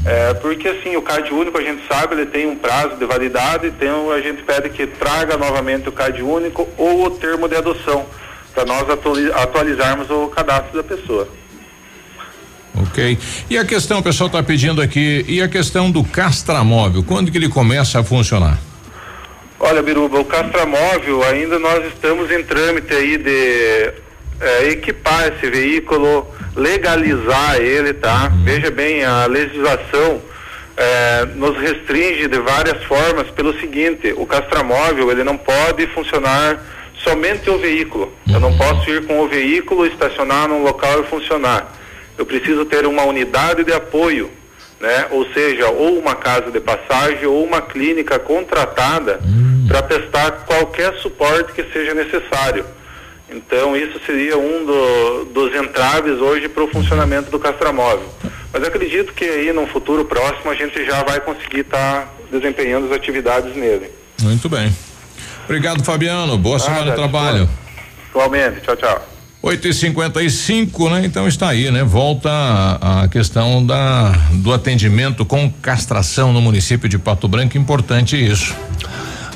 É, porque assim, o CAD único a gente sabe, ele tem um prazo de validade, então a gente pede que traga novamente o CAD único ou o termo de adoção, para nós atualizarmos o cadastro da pessoa. Ok. E a questão, o pessoal está pedindo aqui, e a questão do castramóvel, quando que ele começa a funcionar? Olha, Biruba, o castramóvel ainda nós estamos em trâmite aí de é, equipar esse veículo, legalizar ele, tá? Veja bem, a legislação é, nos restringe de várias formas pelo seguinte, o castramóvel ele não pode funcionar somente o veículo. Eu não posso ir com o veículo, estacionar num local e funcionar. Eu preciso ter uma unidade de apoio, né? Ou seja, ou uma casa de passagem ou uma clínica contratada. Para prestar qualquer suporte que seja necessário. Então isso seria um do, dos entraves hoje para o funcionamento do castramóvel. Mas acredito que aí no futuro próximo a gente já vai conseguir estar tá desempenhando as atividades nele. Muito bem. Obrigado, Fabiano. Boa ah, semana de trabalho. Igualmente. Tchau, tchau. 8 e 55 né? Então está aí, né? Volta a, a, questão da do atendimento com castração no município de Pato Branco, importante isso.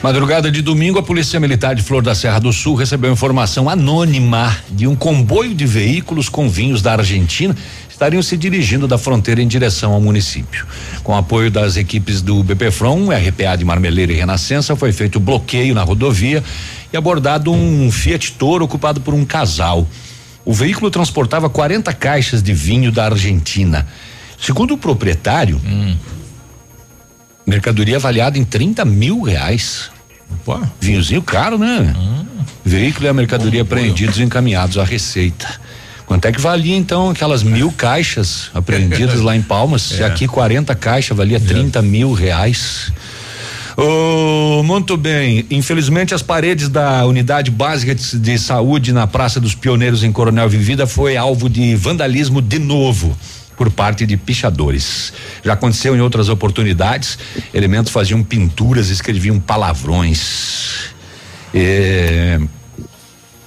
Madrugada de domingo, a Polícia Militar de Flor da Serra do Sul recebeu informação anônima de um comboio de veículos com vinhos da Argentina estariam se dirigindo da fronteira em direção ao município. Com apoio das equipes do BPFROM, RPA de Marmeleira e Renascença, foi feito bloqueio na rodovia e abordado um Fiat Toro ocupado por um casal. O veículo transportava 40 caixas de vinho da Argentina. Segundo o proprietário, hum. Mercadoria avaliada em 30 mil reais. Opa. Vinhozinho caro, né? Hum. Veículo e a mercadoria apreendidos e encaminhados à Receita. Quanto é que valia então aquelas mil caixas apreendidas (laughs) lá em Palmas? É. Aqui 40 caixas valia 30 é. mil reais. Oh, muito bem. Infelizmente, as paredes da unidade básica de, de, saúde na Praça dos Pioneiros em Coronel Vivida foi alvo de vandalismo de novo por parte de pichadores. Já aconteceu em outras oportunidades. Elementos faziam pinturas, escreviam palavrões. É,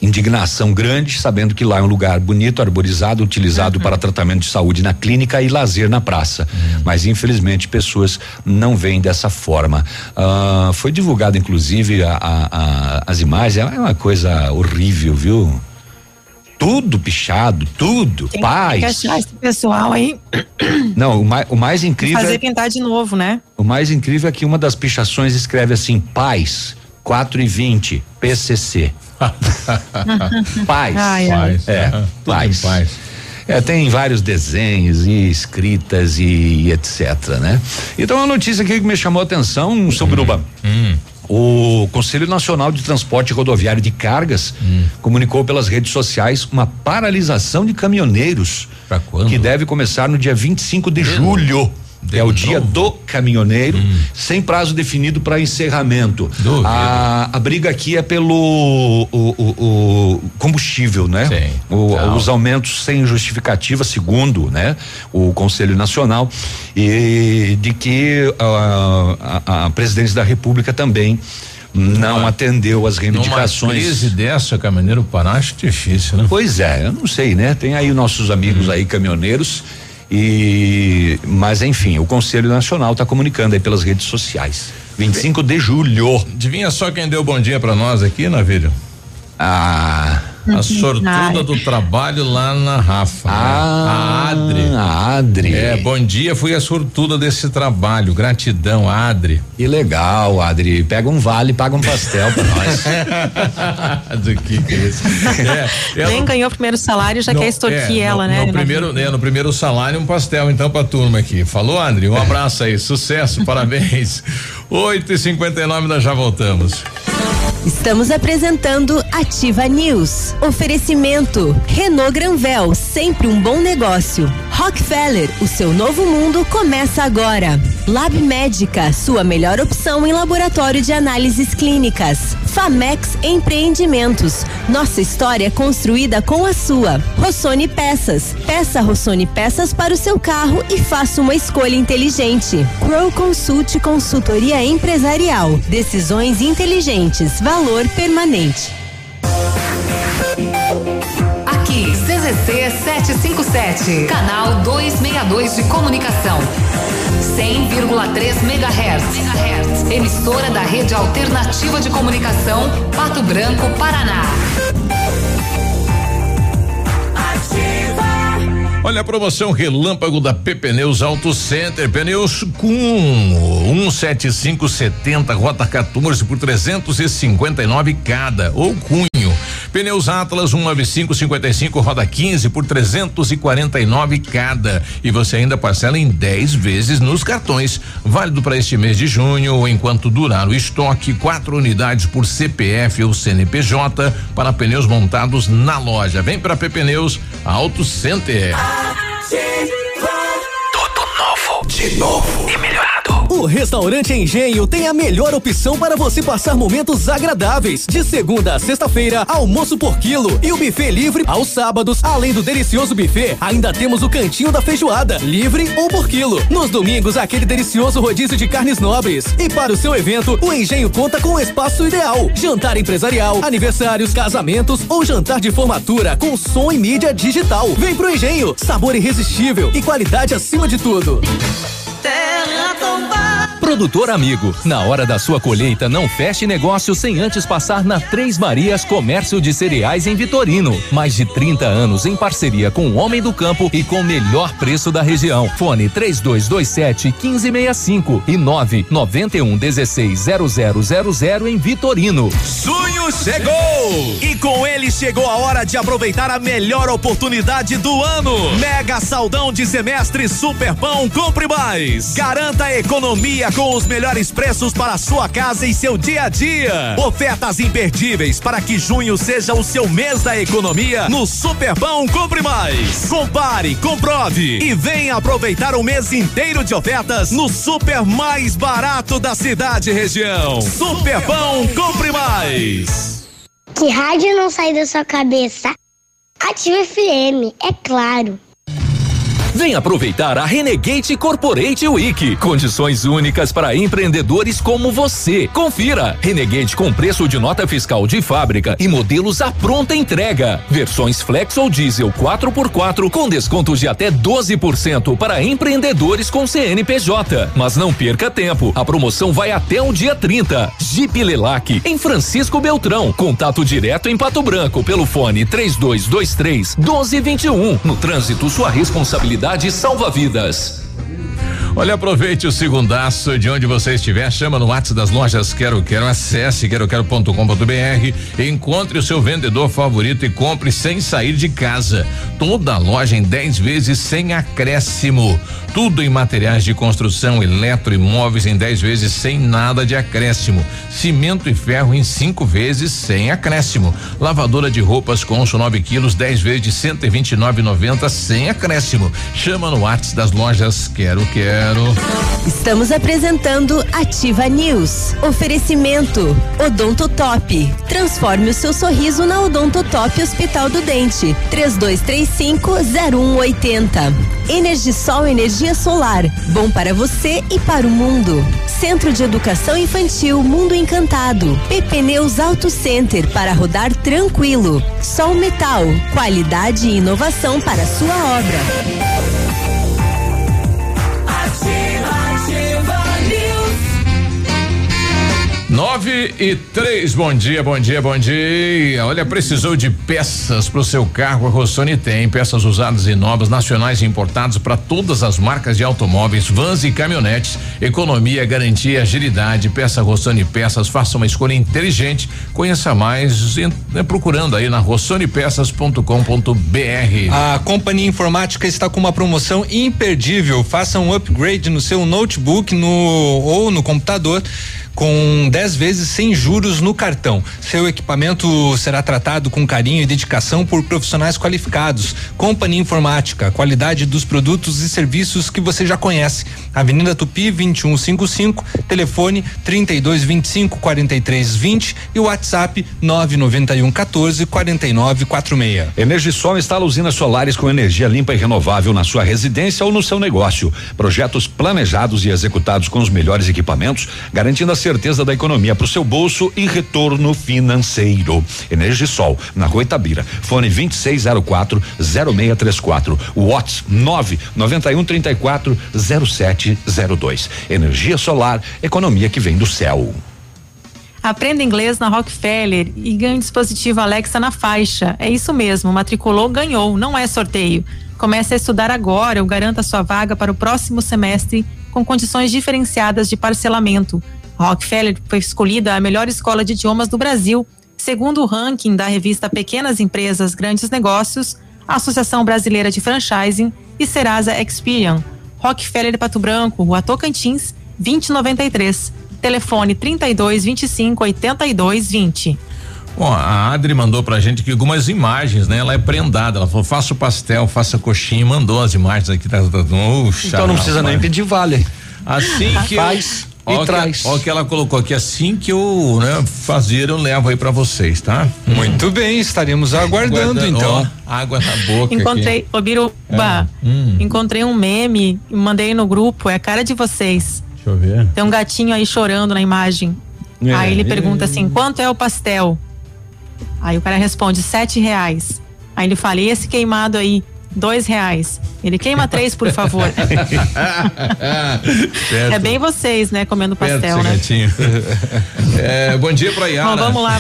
indignação grande, sabendo que lá é um lugar bonito, arborizado, utilizado uhum. para tratamento de saúde na clínica e lazer na praça. Uhum. Mas infelizmente pessoas não veem dessa forma. Uh, foi divulgado inclusive a, a, a, as imagens, é uma coisa horrível, viu? Tudo pichado, tudo, Tem paz. Que achar esse pessoal aí. (clears throat) Não, o mais, o mais incrível. Fazer é, pintar de novo, né? O mais incrível é que uma das pichações escreve assim: paz, 4 e 20, PCC. (laughs) paz. Ai, ai. É, uhum. paz. paz. É, tem vários desenhos e escritas e, e, etc, né? Então a notícia aqui que me chamou a atenção sobre hum, o hum. O Conselho Nacional de Transporte Rodoviário de Cargas hum. comunicou pelas redes sociais uma paralisação de caminhoneiros que deve começar no dia 25 de julho. É o dia do caminhoneiro, hum. sem prazo definido para encerramento. A, a, briga aqui é pelo o, o, o combustível, né? Os aumentos sem justificativa, segundo, né? O Conselho Nacional e de que a, a, a presidência da República também não atendeu as reivindicações. Numa crise dessa, caminhoneiro parar, acho difícil, né? Pois é, eu não sei, né? Tem aí nossos amigos hum. aí caminhoneiros e, mas enfim, o Conselho Nacional está comunicando aí pelas redes sociais. 25 de julho. Adivinha só quem deu bom dia para nós aqui, Navírio? Ah. A sortuda do trabalho lá na Rafa. Né? Ah, a Adri. A Adri. É, bom dia, fui a sortuda desse trabalho. Gratidão, Adri. Que legal, Adri. Pega um vale e paga um pastel pra nós. (laughs) do que, que é isso? É, Nem ganhou o primeiro salário, já no, quer extorquir é, ela, no, né? No primeiro, é, no primeiro salário, um pastel, então, pra turma aqui. Falou, Adri? Um abraço aí, sucesso, (laughs) parabéns. 8 e 59 nós já voltamos. Estamos apresentando Ativa News. Oferecimento Renault Granvel, sempre um bom negócio. Rockefeller, o seu novo mundo começa agora. Lab Médica, sua melhor opção em laboratório de análises clínicas. Famex Empreendimentos, nossa história construída com a sua. Rossoni Peças, peça Rossoni Peças para o seu carro e faça uma escolha inteligente. Crow Consult Consultoria Empresarial, decisões inteligentes, valor permanente. Aqui, CZC 757, canal 262 de comunicação. 100,3 MHz. Emissora da Rede Alternativa de Comunicação, Pato Branco, Paraná. Olha a promoção relâmpago da PP Pneus Auto Center. Pneus com 17570, rota 14 por 359 cada. Ou cunho. Pneus Atlas 19555, roda 15 por 349 cada. E você ainda parcela em 10 vezes nos cartões. Válido para este mês de junho, enquanto durar o estoque, quatro unidades por CPF ou CNPJ para pneus montados na loja. Vem para PP Pneus Auto Center. Tudo novo, de novo e melhorado. O Restaurante Engenho tem a melhor opção para você passar momentos agradáveis. De segunda a sexta-feira, almoço por quilo e o buffet livre aos sábados. Além do delicioso buffet, ainda temos o cantinho da feijoada, livre ou por quilo. Nos domingos, aquele delicioso rodízio de carnes nobres. E para o seu evento, o Engenho conta com o espaço ideal: jantar empresarial, aniversários, casamentos ou jantar de formatura com som e mídia digital. Vem pro Engenho, sabor irresistível e qualidade acima de tudo. Terra tombada. Produtor amigo, na hora da sua colheita, não feche negócio sem antes passar na Três Marias Comércio de Cereais em Vitorino. Mais de 30 anos em parceria com o Homem do Campo e com o melhor preço da região. Fone 3227 1565 e 991 16 0000 em Vitorino. Junho chegou! E com ele chegou a hora de aproveitar a melhor oportunidade do ano. Mega saldão de semestre Superpão Compre Mais. Garanta a economia com os melhores preços para sua casa e seu dia a dia. Ofertas imperdíveis para que junho seja o seu mês da economia no Superpão Compre Mais. Compare, comprove e venha aproveitar o mês inteiro de ofertas no super mais barato da cidade e região. Superpão Compre Mais. Que rádio não sai da sua cabeça? Ativa FM, é claro. Vem aproveitar a Renegade Corporate Week. Condições únicas para empreendedores como você. Confira. Renegade com preço de nota fiscal de fábrica e modelos à pronta entrega. Versões Flex ou Diesel 4x4 com descontos de até 12% para empreendedores com CNPJ. Mas não perca tempo. A promoção vai até o dia 30. Jeep Lelac em Francisco Beltrão. Contato direto em Pato Branco pelo fone 3223 1221. No trânsito, sua responsabilidade salva vidas. Olha, aproveite o segundaço de onde você estiver, chama no WhatsApp das lojas Quero Quero, acesse queroquero.com.br, encontre o seu vendedor favorito e compre sem sair de casa. Toda loja em 10 vezes sem acréscimo. Tudo em materiais de construção, eletro e móveis em 10 vezes sem nada de acréscimo. Cimento e ferro em 5 vezes sem acréscimo. Lavadora de roupas Consul 9 quilos, 10 vezes de 129,90 sem acréscimo. Chama no WhatsApp das lojas Quero Quero. Estamos apresentando Ativa News. Oferecimento Odonto Top. Transforme o seu sorriso na Odonto Top Hospital do Dente. 3235 0180. Energisol energia solar. Bom para você e para o mundo. Centro de Educação Infantil Mundo Encantado. PP Neus Auto Center para rodar tranquilo. Sol Metal. Qualidade e inovação para sua obra. Nove e três, bom dia, bom dia, bom dia. Olha, precisou de peças para o seu carro? A Rossoni tem peças usadas e novas, nacionais e importadas para todas as marcas de automóveis, vans e caminhonetes. Economia, garantia, agilidade. Peça Rossoni Peças, faça uma escolha inteligente. Conheça mais né, procurando aí na rossonepeças.com.br. A Companhia Informática está com uma promoção imperdível. Faça um upgrade no seu notebook no ou no computador com 10 vezes sem juros no cartão. Seu equipamento será tratado com carinho e dedicação por profissionais qualificados. Companhia Informática, qualidade dos produtos e serviços que você já conhece. Avenida Tupi 2155, telefone 3225 4320 e WhatsApp 991 14 4946. Energisol instala usinas solares com energia limpa e renovável na sua residência ou no seu negócio. Projetos planejados e executados com os melhores equipamentos, garantindo a certeza da economia para o seu bolso e retorno financeiro. Energisol, na Rua Itabira. Fone 2604 0634. Watts 9 91 34 0702. Energia solar, economia que vem do céu. Aprenda inglês na Rockefeller e ganhe dispositivo Alexa na faixa. É isso mesmo, matriculou, ganhou, não é sorteio. Comece a estudar agora ou garanta sua vaga para o próximo semestre com condições diferenciadas de parcelamento. Rockefeller foi escolhida a melhor escola de idiomas do Brasil, segundo o ranking da revista Pequenas Empresas Grandes Negócios, a Associação Brasileira de Franchising e Serasa Experian. Rockefeller Pato Branco, Rua Tocantins, 2093. Telefone 32 25 82 20. Bom, a Adri mandou pra gente que algumas imagens, né? Ela é prendada. Ela falou: faça o pastel, faça coxinha, mandou as imagens aqui. Tá, tá, Uxa, então não precisa nem pedir vale. Assim que. Faz. Ó, e que- traz. ó que ela colocou aqui, assim que eu né, fazer, eu levo aí pra vocês, tá? Muito bem, estaremos aguardando Guarda- então. ó, água na boca. Encontrei, aqui. ô Biruba, É, hum. encontrei um meme e mandei no grupo, é a cara de vocês. Deixa eu ver. Tem um gatinho aí chorando na imagem. É, aí ele é. pergunta assim, quanto é o pastel? Aí o cara responde, sete reais. Aí ele fala, e esse queimado aí? Dois reais. Ele queima (laughs) três, por favor. (laughs) É bem vocês, né, comendo pastel, né? (laughs) É, bom dia pra Yara. Bom, vamos lá.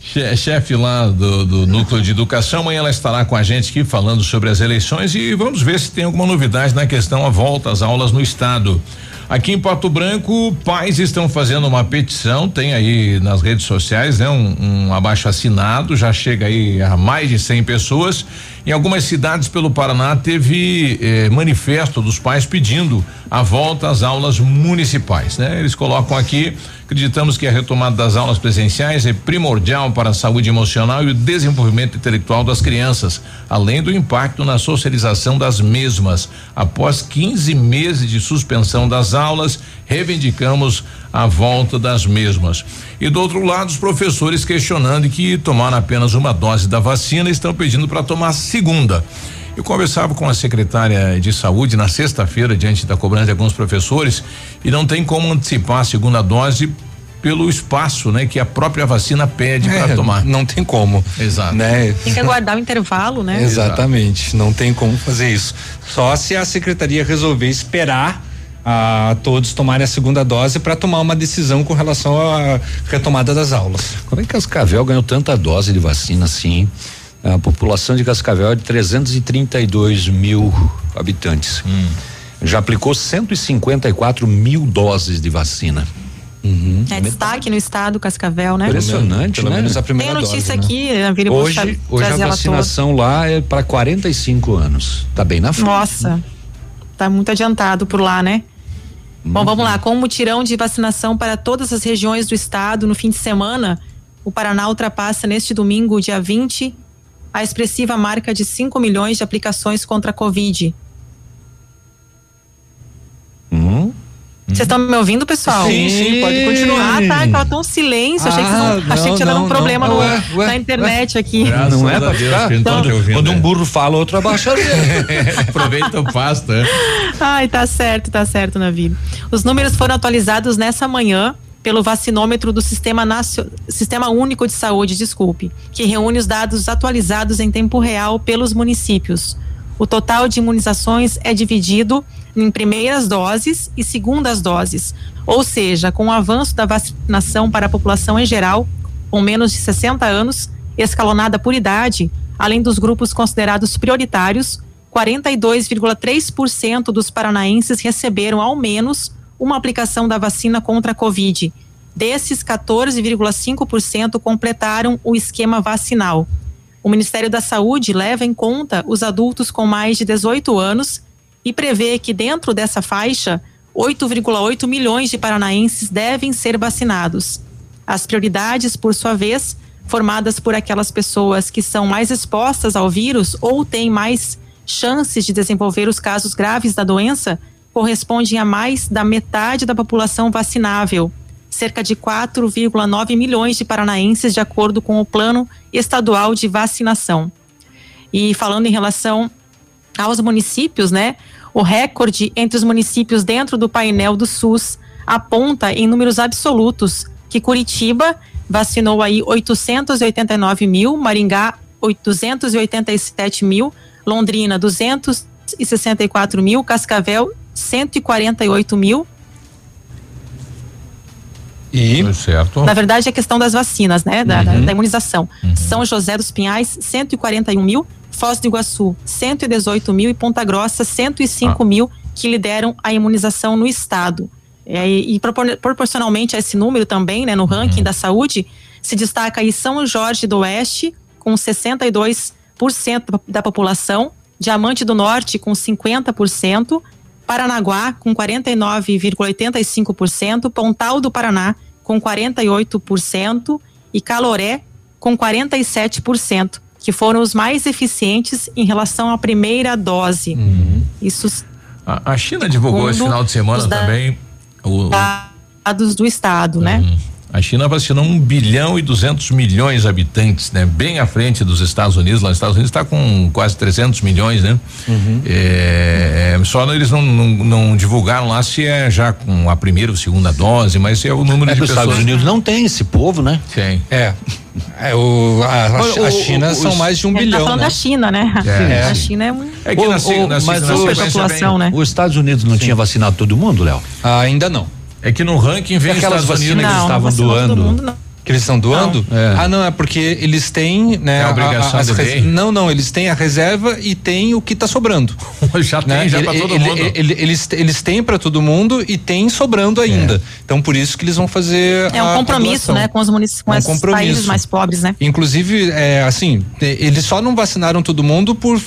Che- Chefe lá do, do Núcleo de Educação, amanhã ela estará com a gente aqui falando sobre as eleições e vamos ver se tem alguma novidade na questão a volta às aulas no estado. Aqui em Pato Branco, pais estão fazendo uma petição, tem aí nas redes sociais, né? Um, um abaixo assinado, já chega aí a mais de 100 pessoas. Em algumas cidades pelo Paraná teve eh, manifesto dos pais pedindo a volta às aulas municipais, né? Eles colocam aqui, acreditamos que a retomada das aulas presenciais é primordial para a saúde emocional e o desenvolvimento intelectual das crianças, além do impacto na socialização das mesmas. Após 15 meses de suspensão das aulas, reivindicamos a volta das mesmas. E do outro lado, os professores questionando que tomaram apenas uma dose da vacina e estão pedindo para tomar a segunda. Eu conversava com a secretária de saúde na sexta-feira, diante da cobrança de alguns professores, e não tem como antecipar a segunda dose pelo espaço, né, que a própria vacina pede para É, tomar. Não tem como. Exato. Né? Tem que aguardar o intervalo, né? Exatamente, não tem como fazer isso. Só se a secretaria resolver esperar a todos tomarem a segunda dose para tomar uma decisão com relação à retomada das aulas. Como é que Cascavel ganhou tanta dose de vacina assim? A população de Cascavel é de 332 mil habitantes. Hum. Já aplicou 154 mil doses de vacina. Uhum. É destaque no estado Cascavel, né? Impressionante, Pelo né? menos a Tem primeira a notícia dose, né? aqui, a Vira Hoje, hoje a vacinação lá é para 45 anos. Tá bem na frente. Nossa, tá muito adiantado por lá, né? Bom, vamos lá. Com o mutirão de vacinação para todas as regiões do estado no fim de semana, o Paraná ultrapassa neste domingo, dia 20, a expressiva marca de 5 milhões de aplicações contra a Covid. Vocês estão me ouvindo, pessoal? Sim, sim, pode continuar. Ah, tá. Ela tá um silêncio. achei que, vocês não, Ah, achei que tinha um problema não. no- Ué, ué, na internet aqui. Graças Não é pra Deus ficar? te ouvindo, Quando né? um burro fala, outro abaixa. (laughs) Aproveita o pasto, né? Ai, tá certo, tá certo, Navi. Os números foram atualizados nessa manhã pelo vacinômetro do Sistema, Nacio... Sistema Único de Saúde, desculpe, que reúne os dados atualizados em tempo real pelos municípios. O total de imunizações é dividido em primeiras doses e segundas doses. Ou seja, com o avanço da vacinação para a população em geral, com menos de 60 anos, escalonada por idade, além dos grupos considerados prioritários, 42,3% dos paranaenses receberam ao menos uma aplicação da vacina contra a Covid. Desses, 14,5% completaram o esquema vacinal. O Ministério da Saúde leva em conta os adultos com mais de 18 anos e prevê que dentro dessa faixa, 8,8 milhões de paranaenses devem ser vacinados. As prioridades, por sua vez, formadas por aquelas pessoas que são mais expostas ao vírus ou têm mais chances de desenvolver os casos graves da doença, correspondem a mais da metade da população vacinável, cerca de 4,9 milhões de paranaenses, de acordo com o Plano Estadual de Vacinação. E falando em relação aos municípios, né? O recorde entre os municípios dentro do painel do SUS aponta em números absolutos que Curitiba vacinou aí 889 mil, Maringá 887 mil, Londrina 264 mil, Cascavel 148 mil. E certo. Na verdade, é questão das vacinas, né? Da, uhum. da, imunização. Uhum. São José dos Pinhais, 141 mil, Foz do Iguaçu, 118 mil e Ponta Grossa, 105 ah. mil que lideram a imunização no estado. É, e, e propor, proporcionalmente a esse número também, né, no ranking uhum. da saúde, se destaca aí São Jorge do Oeste, com 62% da população, Diamante do Norte, com 50%, Paranaguá, com 49,85%, Pontal do Paraná, com 48%, e Caloré, com 47%, que foram os mais eficientes em relação à primeira dose. Uhum. Isso. A, a China divulgou esse final de semana também o, dados do estado, né? uhum. né? A China vacinou um bilhão e duzentos milhões de habitantes, né? Bem à frente dos Estados Unidos. Lá, os Estados Unidos está com quase 300 milhões, né? Uhum. É, é, só eles não, não, não, divulgaram lá se é já com a primeira ou segunda dose, mas é o número é de pessoas. Os Estados Unidos não tem esse povo, né? Tem. É. É, o, a, a, a China o, são mais de um Ele bilhão. Tá falando né? da China, né? É. A China é um. É que na, o, na, mas na, o, população, né? Os Estados Unidos não Sim. tinha vacinado todo mundo, Léo? Ah, ainda não. É que no ranking vem aquelas Estados vacinas Unidos que não, estavam doando. Mundo, que eles estão doando? Não. É. Ah, não, é porque eles têm, né? É a obrigação a, a, de res... Não, não, eles têm a reserva e tem o que está sobrando. (laughs) já tem, né? já para todo ele, mundo. Ele, eles, eles têm para todo mundo e tem sobrando ainda. É. Então, por isso que eles vão fazer. É um compromisso, né? Com os municípios, com é um os países mais pobres, né? Inclusive, é, assim, eles só não vacinaram todo mundo por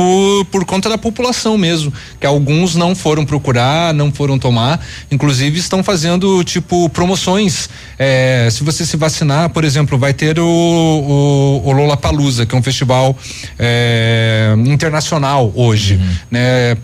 por, por conta da população mesmo, que alguns não foram procurar, não foram tomar, inclusive estão fazendo tipo promoções. É, se você se vacinar, por exemplo, vai ter o, o, o Lollapalooza, que é um festival é, internacional hoje, uhum. né?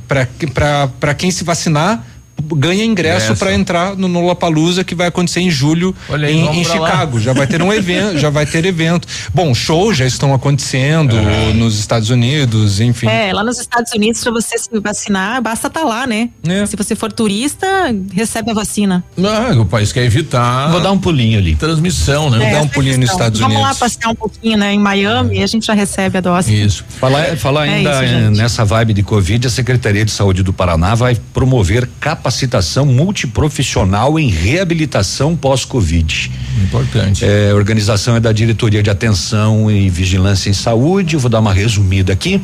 Para quem se vacinar ganha ingresso para entrar no Lollapalooza que vai acontecer em julho Olha em, em Chicago. Lá. Já vai ter um evento, já vai ter evento. Bom, shows já estão acontecendo é. nos Estados Unidos, enfim. É, lá nos Estados Unidos para você se vacinar, basta estar tá lá, né? É. Se você for turista, recebe a vacina. Não, o país quer evitar. Vou dar um pulinho ali. Transmissão, né? É, Vou dar um pulinho nos Estados Vamos Unidos. Vamos lá passear um pouquinho, né? Em Miami, é. a gente já recebe a dose. Isso. Falar, falar é ainda isso, nessa vibe de Covid, a Secretaria de Saúde do Paraná vai promover capacitação multiprofissional em reabilitação pós-Covid. Importante. É, a organização é da Diretoria de Atenção e Vigilância em Saúde. Eu vou dar uma resumida aqui.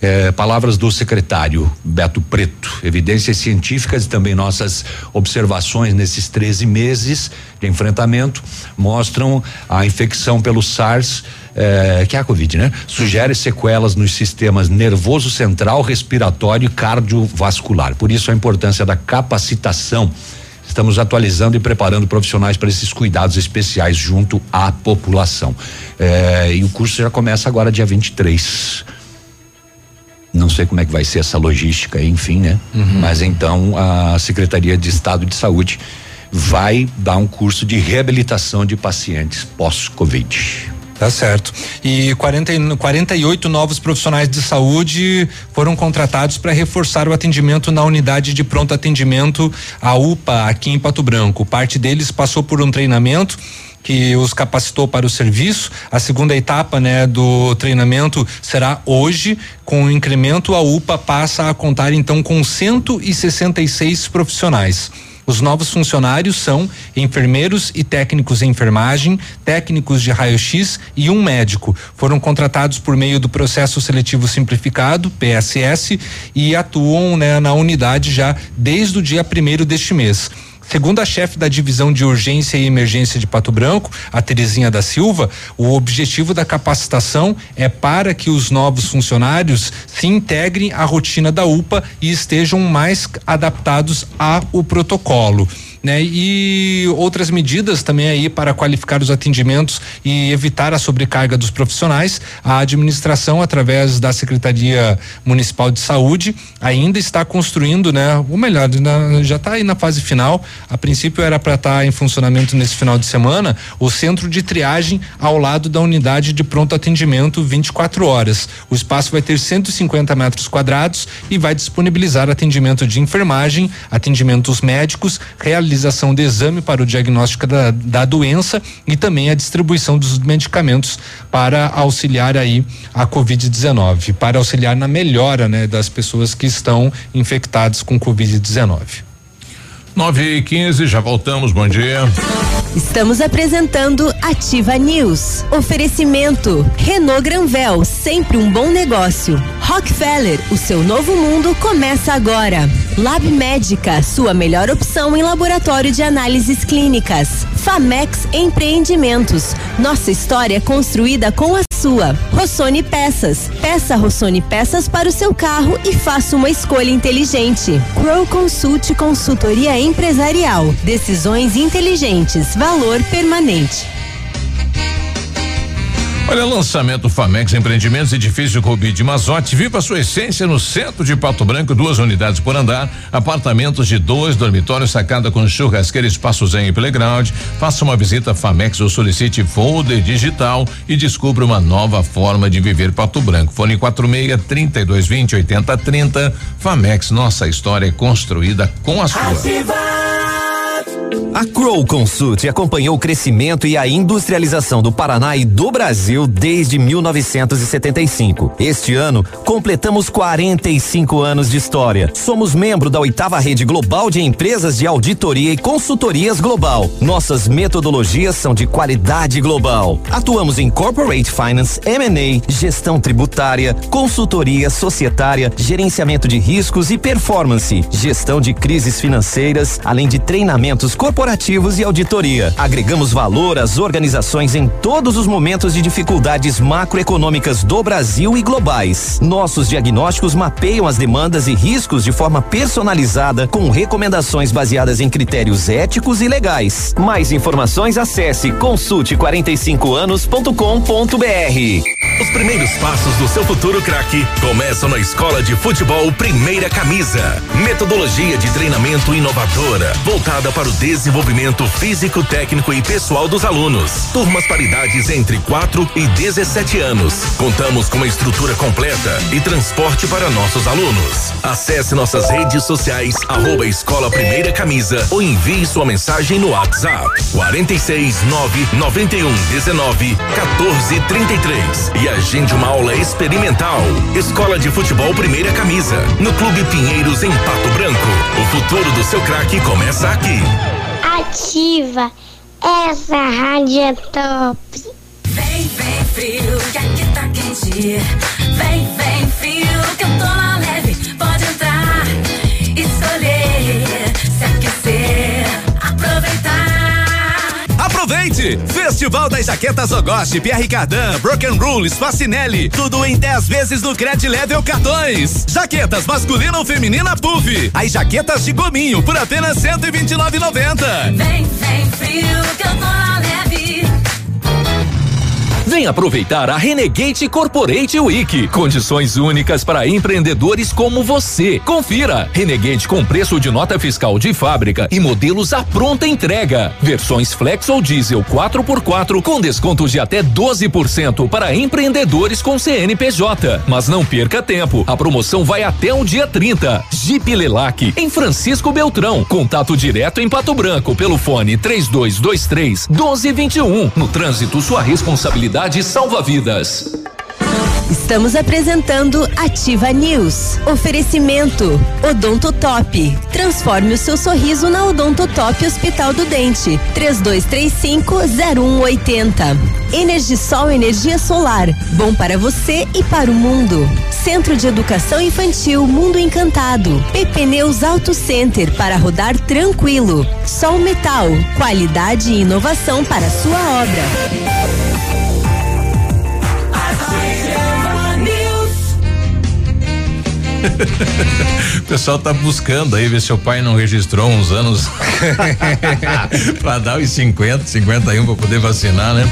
É, palavras do secretário Beto Preto. Evidências científicas e também nossas observações nesses 13 meses de enfrentamento mostram a infecção pelo SARS. É, que é a Covid, né? Sugere sequelas nos sistemas nervoso central, respiratório e cardiovascular. Por isso a importância da capacitação. Estamos atualizando e preparando profissionais para esses cuidados especiais junto à população. É, e o curso já começa agora dia 23. Não sei como é que vai ser essa logística, enfim, né? Uhum. Mas então a Secretaria de Estado de Saúde vai dar um curso de reabilitação de pacientes pós-Covid. Tá certo. E 40, 48 novos profissionais de saúde foram contratados para reforçar o atendimento na unidade de pronto atendimento, a UPA, aqui em Pato Branco. Parte deles passou por um treinamento que os capacitou para o serviço. A segunda etapa, né, do treinamento será hoje, com o incremento a UPA passa a contar então com 166 profissionais. Os novos funcionários são enfermeiros e técnicos em enfermagem, técnicos de raio-x e um médico. Foram contratados por meio do processo seletivo simplificado, PSS, e atuam né, na unidade já desde o dia primeiro deste mês. Segundo a chefe da divisão de urgência e emergência de Pato Branco, a Terezinha da Silva, o objetivo da capacitação é para que os novos funcionários se integrem à rotina da UPA e estejam mais adaptados ao protocolo né? E outras medidas também aí para qualificar os atendimentos e evitar a sobrecarga dos profissionais. A administração, através da Secretaria Municipal de Saúde, ainda está construindo, né? O melhor, já está aí na fase final. A princípio era para estar tá em funcionamento nesse final de semana o centro de triagem ao lado da unidade de pronto atendimento 24 horas. O espaço vai ter 150 metros quadrados e vai disponibilizar atendimento de enfermagem, atendimentos médicos, realização realização de exame para o diagnóstico da, da doença e também a distribuição dos medicamentos para auxiliar aí a Covid-19, para auxiliar na melhora, né, das pessoas que estão infectadas com Covid-19. 9 e 15 já voltamos, bom dia. Estamos apresentando Ativa News. Oferecimento Renault Granvel, sempre um bom negócio. Rockefeller, o seu novo mundo começa agora. Lab Médica, sua melhor opção em laboratório de análises clínicas. Famex Empreendimentos, nossa história construída com a sua. Rossoni Peças, peça Rossoni Peças para o seu carro e faça uma escolha inteligente. Crow Consult Consultoria Empresarial, decisões inteligentes valor permanente. Olha, lançamento Famex Empreendimentos, edifício Rubi de Mazote. Viva sua essência no centro de Pato Branco, duas unidades por andar, apartamentos de dois dormitórios, sacada com churrasqueira, espaço zen e playground. Faça uma visita Famex ou solicite folder digital e descubra uma nova forma de viver Pato Branco. Fone 46 32 20 80 30. Famex, nossa história é construída com a sua. A Crow Consult acompanhou o crescimento e a industrialização do Paraná e do Brasil desde 1975. Este ano, completamos 45 anos de história. Somos membro da oitava rede global de empresas de auditoria e consultorias global. Nossas metodologias são de qualidade global. Atuamos em corporate finance, M&A, gestão tributária, consultoria societária, gerenciamento de riscos e performance, gestão de crises financeiras, além de treinamentos corporativos e auditoria. Agregamos valor às organizações em todos os momentos de dificuldades macroeconômicas do Brasil e globais. Nossos diagnósticos mapeiam as demandas e riscos de forma personalizada, com recomendações baseadas em critérios éticos e legais. Mais informações acesse consulte45anos.com.br. Os primeiros passos do seu futuro craque começam na Escola de Futebol Primeira Camisa. Metodologia de treinamento inovadora, voltada para o desenvolvimento físico, técnico e pessoal dos alunos. Turmas paridades entre 4 e 17 anos. Contamos com uma estrutura completa e transporte para nossos alunos. Acesse nossas redes sociais, arroba Escola Primeira Camisa ou envie sua mensagem no WhatsApp 46 9 91 19 14 33 e agende uma aula experimental. Escola de Futebol Primeira Camisa, no Clube Pinheiros, em Pato Branco. O futuro do seu craque começa aqui. Ativa, essa rádio é top. Vem, vem frio, que aqui tá quente. Vem, vem frio, que eu tô na Festival das Jaquetas Ogoste, Pierre Cardan, Broken Rules, Facinelli, tudo em 10 vezes no Cred Level Cartões. Jaquetas masculina ou feminina Puff. As jaquetas de gominho por apenas 129,90. Vem, vem frio, que eu tô leve. Vem aproveitar a Renegade Corporate Week. Condições únicas para empreendedores como você. Confira. Renegade com preço de nota fiscal de fábrica e modelos à pronta entrega. Versões Flex ou Diesel 4x4 com descontos de até 12% para empreendedores com CNPJ. Mas não perca tempo. A promoção vai até o dia 30. Jeep Lelac em Francisco Beltrão. Contato direto em Pato Branco pelo fone 3223 1221. No trânsito, sua responsabilidade salva vidas. Estamos apresentando Ativa News. Oferecimento Odonto Top. Transforme o seu sorriso na Odonto Top Hospital do Dente. 3235-0180. Energisol Energia Solar. Bom para você e para o mundo. Centro de Educação Infantil Mundo Encantado. PP Neus Auto Center para rodar tranquilo. Sol Metal. Qualidade e inovação para sua obra. (laughs) O pessoal tá buscando aí ver se o pai não registrou uns anos (laughs) pra dar os 50, 51 pra poder vacinar, né?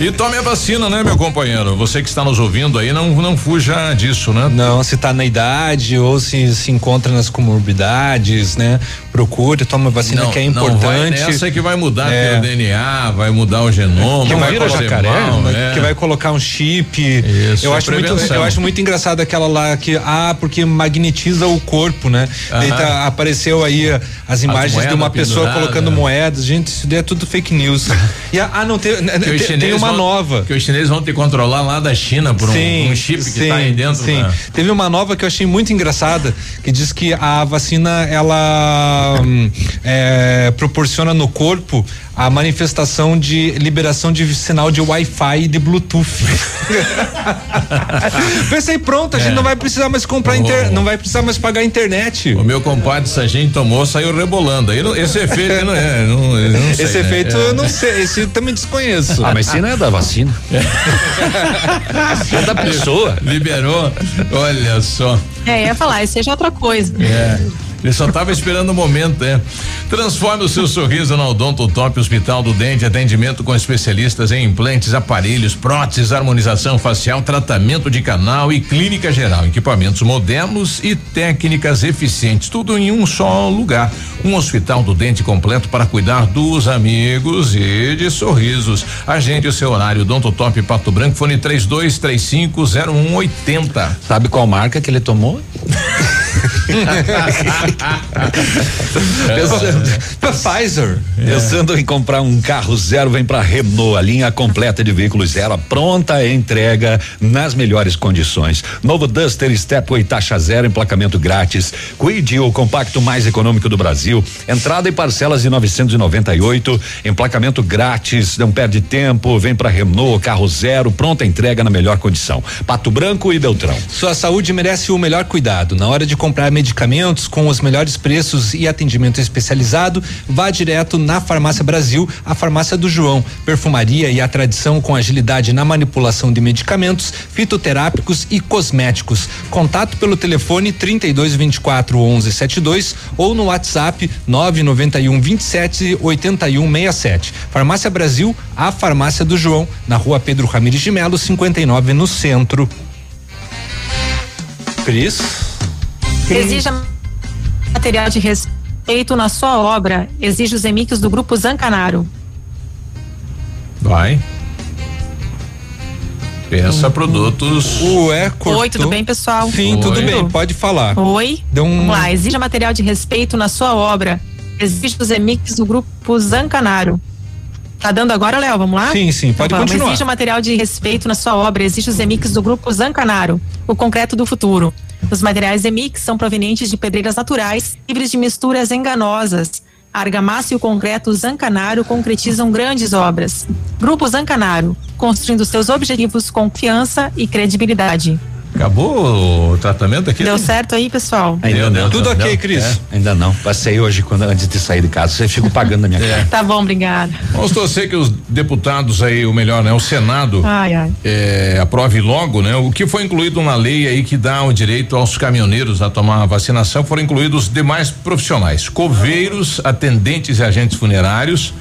E tome a vacina, né, meu companheiro? Você que está nos ouvindo aí, não, não fuja disso, né? Não, se tá na idade ou se se encontra nas comorbidades, né? Procure, toma a vacina não, que é Não vai importante. nessa que vai mudar É. teu DNA, vai mudar o genoma, que vai vai fazer jacaré, mal, né? é. que vai colocar um chip. Isso, eu é acho muito, prevenção. eu acho muito engraçado aquela lá que ah, porque magnetiza o corpo, né? Daí tá- apareceu aí ah, as imagens de moedas uma pessoa penduradas. colocando moedas. Gente, isso daí é tudo fake news. E a- ah, não tem, os tem, tem uma vão- nova. Que os chineses vão te controlar lá da China por um, um chip que tá aí dentro. Sim. da- Teve uma nova que eu achei muito engraçada, que diz que a vacina ela hum, é, proporciona no corpo a manifestação de liberação de sinal de Wi-Fi e de Bluetooth. (laughs) Pensei, pronto, a gente É. não vai precisar mais comprar inter, não vai precisar mais pagar a internet. O meu compadre Sargento tomou, saiu rebolando. Aí não- esse efeito não é. Não, eu não sei, Esse né? efeito É. eu não sei, esse eu também desconheço. Ah, mas se não é da vacina. É da pessoa. Liberou. Olha só. É, ia falar, isso seja outra coisa. É. Ele só estava esperando o momento, né? Transforme o seu sorriso na Odonto Top Hospital do Dente, atendimento com especialistas em implantes, aparelhos, próteses, harmonização facial, tratamento de canal e clínica geral, equipamentos modernos e técnicas eficientes, tudo em um só lugar. Um hospital do dente completo para cuidar dos amigos e de sorrisos. Agende o seu horário Odonto Top Pato Branco, fone 32350180. Sabe qual marca que ele tomou? (laughs) (laughs) Pfizer. Pensando em comprar um carro zero, vem pra Renault, a linha completa de veículos zero, a pronta entrega nas melhores condições. Novo Duster Stepway taxa zero, emplacamento grátis. Quid, o compacto mais econômico do Brasil. Entrada e parcelas de 998, emplacamento grátis, não perde tempo, vem pra Renault, carro zero, pronta entrega na melhor condição. Pato Branco e Beltrão. Sua saúde merece o melhor cuidado. Na hora de comprar medicamentos com os melhores preços e atendimento especializado, vá direto na Farmácia Brasil, a farmácia do João. Perfumaria e a tradição com agilidade na manipulação de medicamentos, fitoterápicos e cosméticos. Contato pelo telefone 32 24 11 72 ou no WhatsApp 991 27 81 67. Farmácia Brasil, a farmácia do João, na rua Pedro Ramires de Melo, 59 no centro. Cris? Exija material de respeito na sua obra. Exige os emíquios do grupo Zancanaro. Vai. Pensa produtos. Ué, Oi, tudo bem, pessoal? Sim, tudo Oi. bem, pode falar. Oi. Deu um- Vamos lá, exija material de respeito na sua obra. Exige os emíquios do grupo Zancanaro. Tá dando agora, Léo? Vamos lá? Sim, sim, pode então, vamos. continuar. Exija material de respeito na sua obra. Exige os emíquios do grupo Zancanaro, o concreto do futuro. Os materiais emix são provenientes de pedreiras naturais, livres de misturas enganosas. A argamassa e o concreto Zancanaro concretizam grandes obras. Grupo Zancanaro, construindo seus objetivos com confiança e credibilidade. Acabou o tratamento aqui? Deu certo aí, pessoal? Ainda não. Tudo ok, Cris? É, ainda não. Passei hoje quando antes de sair de casa. Você fica pagando na minha (laughs) cara. Tá bom, obrigada. Vamos torcer que os deputados aí, o melhor, né? O Senado Ai, ai. eh, aprove logo, né? O que foi incluído na lei aí que dá o direito aos caminhoneiros a tomar a vacinação foram incluídos demais profissionais, coveiros, atendentes e agentes funerários,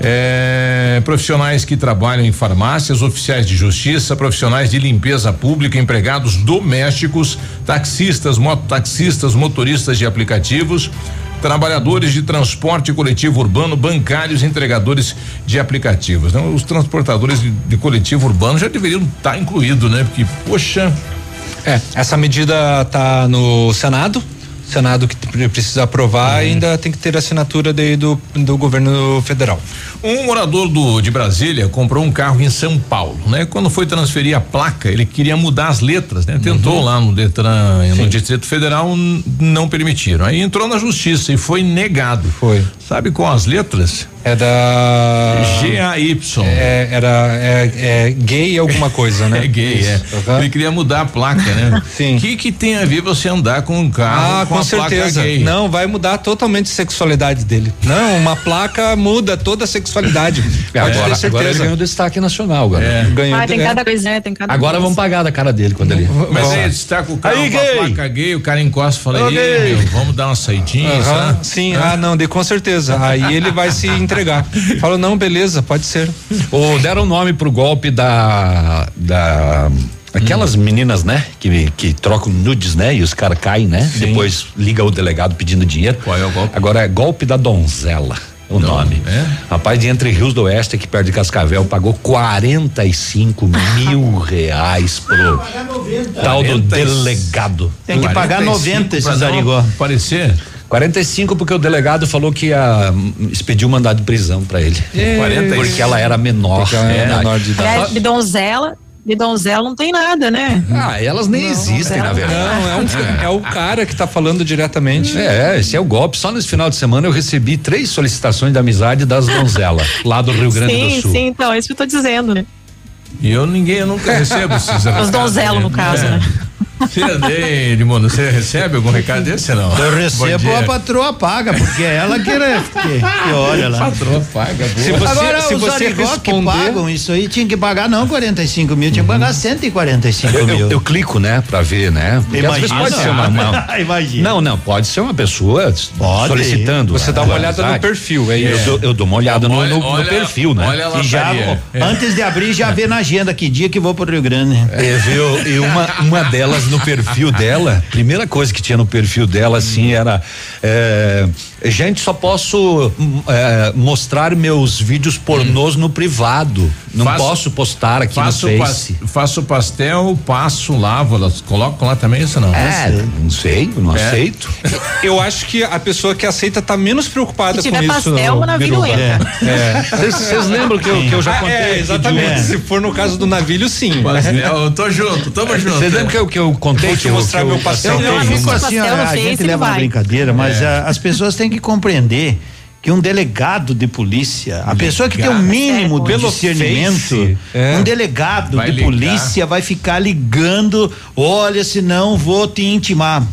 É, profissionais que trabalham em farmácias, oficiais de justiça, profissionais de limpeza pública, empregados domésticos, taxistas, mototaxistas, motoristas de aplicativos, trabalhadores de transporte coletivo urbano, bancários, entregadores de aplicativos. Né? Os transportadores de, de coletivo urbano já deveriam estar tá incluídos, né? Porque, poxa. É, essa medida está no Senado. Senado que precisa aprovar uhum. ainda tem que ter assinatura do, do governo federal. Um morador do, de Brasília comprou um carro em São Paulo, né? Quando foi transferir a placa, ele queria mudar as letras, né? Tentou uhum. lá no Detran, Sim. no Distrito Federal, não permitiram. Aí entrou na justiça e foi negado. Foi. Sabe com as letras? É da. G-A-Y. É, era é, é, gay alguma coisa, né? (laughs) é gay, é. Uhum. Ele queria mudar a placa, né? Sim. O que, que tem a ver você andar com um carro ah, com, com certeza. Não, vai mudar totalmente a sexualidade dele. Não, uma placa muda toda a sexualidade. (laughs) Pode agora, ter agora ele ganhou destaque nacional agora. É. Ganhou, ah, tem cada coisa, né? Tem cada Agora vamos pagar da cara dele quando ele. Mas aí destaca o carro aí, com a placa gay, o cara encosta e fala, meu, vamos dar uma saidinha, uhum. Sim, ah, não, de, com certeza. Aí ele vai se entregar. Fala, não, beleza, pode ser. Ou deram nome pro golpe da. da Aquelas hum. meninas, né? Que, que trocam nudes, né? E os caras caem, né? Sim. Depois liga o delegado pedindo dinheiro. Qual é o golpe? Agora é golpe da donzela. O Não, nome. É? Rapaz de Entre Rios do Oeste, que perto de Cascavel, pagou 45 mil (laughs) reais pro tal do delegado. Tem que pagar 90 esses Zarigó. Parecer? 45 porque o delegado falou que ia expedir o um mandado de prisão para ele. É, porque ela era menor. Ela era menor de idade. De donzela, de donzela não tem nada, né? Ah, elas nem não, existem, na verdade. Não, é, um, é. o cara que tá falando diretamente. É, esse é o golpe. Só nesse final de semana eu recebi três solicitações de amizade das donzelas, lá do Rio Grande sim, do Sul. Sim, sim, então, é isso que eu tô dizendo, né? E eu ninguém, eu nunca recebo esses Os donzelos, no caso, é. né? Você, Edmundo, você recebe algum recado desse não? Eu recebo, a patroa paga, porque é ela que, que, que olha lá. A patroa paga, boa. Se você, Agora, se os você responder... que pagam isso aí, tinha que pagar não 45 mil, tinha que pagar 145 eu, mil. Eu, eu, clico, né, pra ver, né? Porque Imagina. às vezes pode ser uma, uma (laughs) Imagina. Não, não, pode ser uma pessoa pode. solicitando. Você dá uma olhada no perfil, é isso. Eu, eu dou uma olhada no, no, no, perfil, né? Olha e já, é. antes de abrir, já vê na agenda que dia que vou pro Rio Grande. É, viu? E uma, uma delas no perfil dela primeira coisa que tinha no perfil dela, assim, era. É, gente, só posso é, mostrar meus vídeos pornôs no privado. Não faço, posso postar aqui faço no Face. Pa, faço pastel, passo, lavo, colocam lá também isso não? É, não sei, não é. aceito. (laughs) Eu acho que a pessoa que aceita tá menos preocupada com isso. pastel, navio entra. Vocês é. lembram que eu, que eu já contei? É, exatamente. Se for no caso do navilho, sim. Pastel, eu tô junto, tamo junto. Vocês lembram que eu, que eu contei? Vou te mostrar meu pastel. Eu, eu fico assim, a gente leva uma brincadeira, mas é. as pessoas têm que compreender que um delegado de polícia, a pessoa que tem o um mínimo é, de discernimento, é. um delegado vai de ligar. polícia vai ficar ligando, olha, senão vou te intimar.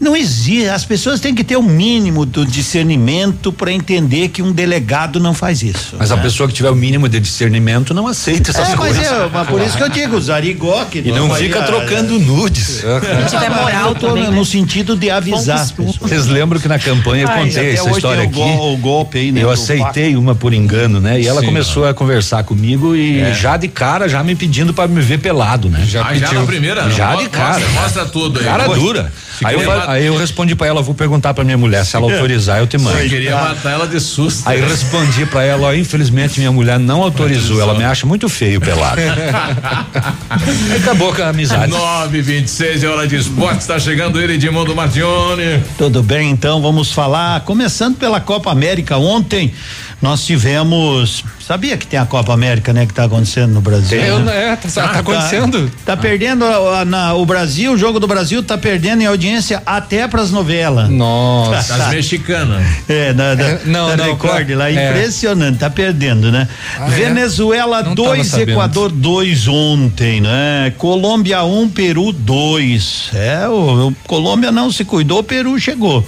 Não existe. As pessoas têm que ter o um mínimo do discernimento para entender que um delegado não faz isso. Mas né? a pessoa que tiver o mínimo de discernimento não aceita essas é, coisas. Mas, é, mas por isso que eu digo, Zarigó, que E não, não fica trocando é, nudes. (laughs) Se tiver moral também, né? no sentido de avisar as pessoas. Vocês lembram que na campanha eu contei essa história aqui? O golpe aí, né? Eu aceitei uma por engano, né? E ela Sim, começou a conversar comigo e é. já de cara, já me pedindo para me ver pelado, né? Já, ah, já na primeira? Já de cara. Mostra, mostra tudo aí. Cara dura. Aí eu, aí eu, respondi para ela, vou perguntar para minha mulher, se ela autorizar, eu te mando. Eu queria matar ela de susto. Aí respondi para ela, ó, infelizmente minha mulher não autorizou, ela me acha muito feio pelado. (laughs) acabou com a amizade. 9 26 é hora de esporte, está chegando ele, Edmundo Martione. Tudo bem, então vamos falar, começando pela Copa América ontem, nós tivemos. Sabia que tem a Copa América, né? Que está acontecendo no Brasil. Né? É, tá, tá, tá acontecendo. Tá, tá perdendo a, a, na, o Brasil, o jogo do Brasil tá perdendo em audiência até pras novelas. Nossa. As mexicanas. (laughs) É, da, da, é, não, da não, Record lá, é. impressionante, tá perdendo, né? Ah, é? Venezuela 2, é? Equador 2 ontem, né? Colômbia 1, um, Peru 2. É, o, o Colômbia não se cuidou, o Peru chegou.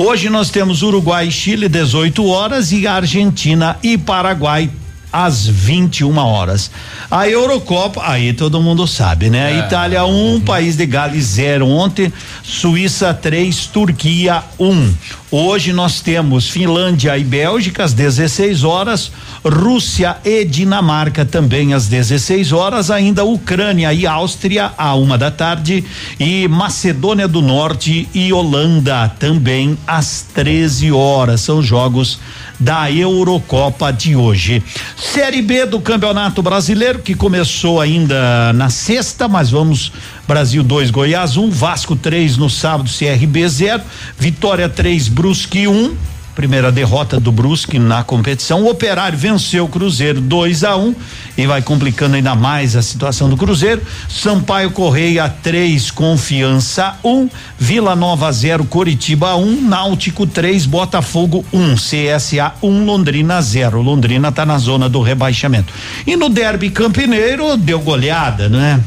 Hoje nós temos Uruguai e Chile 18 horas e Argentina e Paraguai às 21 horas. A Eurocopa, aí todo mundo sabe, né? É. Itália 1, um, uhum. país de Gales 0 ontem, Suíça 3, Turquia 1. Um. Hoje nós temos Finlândia e Bélgica às 16 horas, Rússia e Dinamarca também às 16 horas, ainda Ucrânia e Áustria à uma da tarde e Macedônia do Norte e Holanda também às 13 horas. São jogos da Eurocopa de hoje. Série B do Campeonato Brasileiro que começou ainda na sexta, mas vamos Brasil 2, Goiás 1, um, Vasco 3 no sábado, CRB 0, Vitória 3, Brusque 1. Um, primeira derrota do Brusque na competição. O Operário venceu o Cruzeiro 2 a 1 um, e vai complicando ainda mais a situação do Cruzeiro. Sampaio Correia 3, Confiança 1, um, Vila Nova 0, Coritiba 1, um, Náutico 3, Botafogo 1, um, CSA 1, um, Londrina 0. Londrina está na zona do rebaixamento. E no Derby Campineiro deu goleada, né?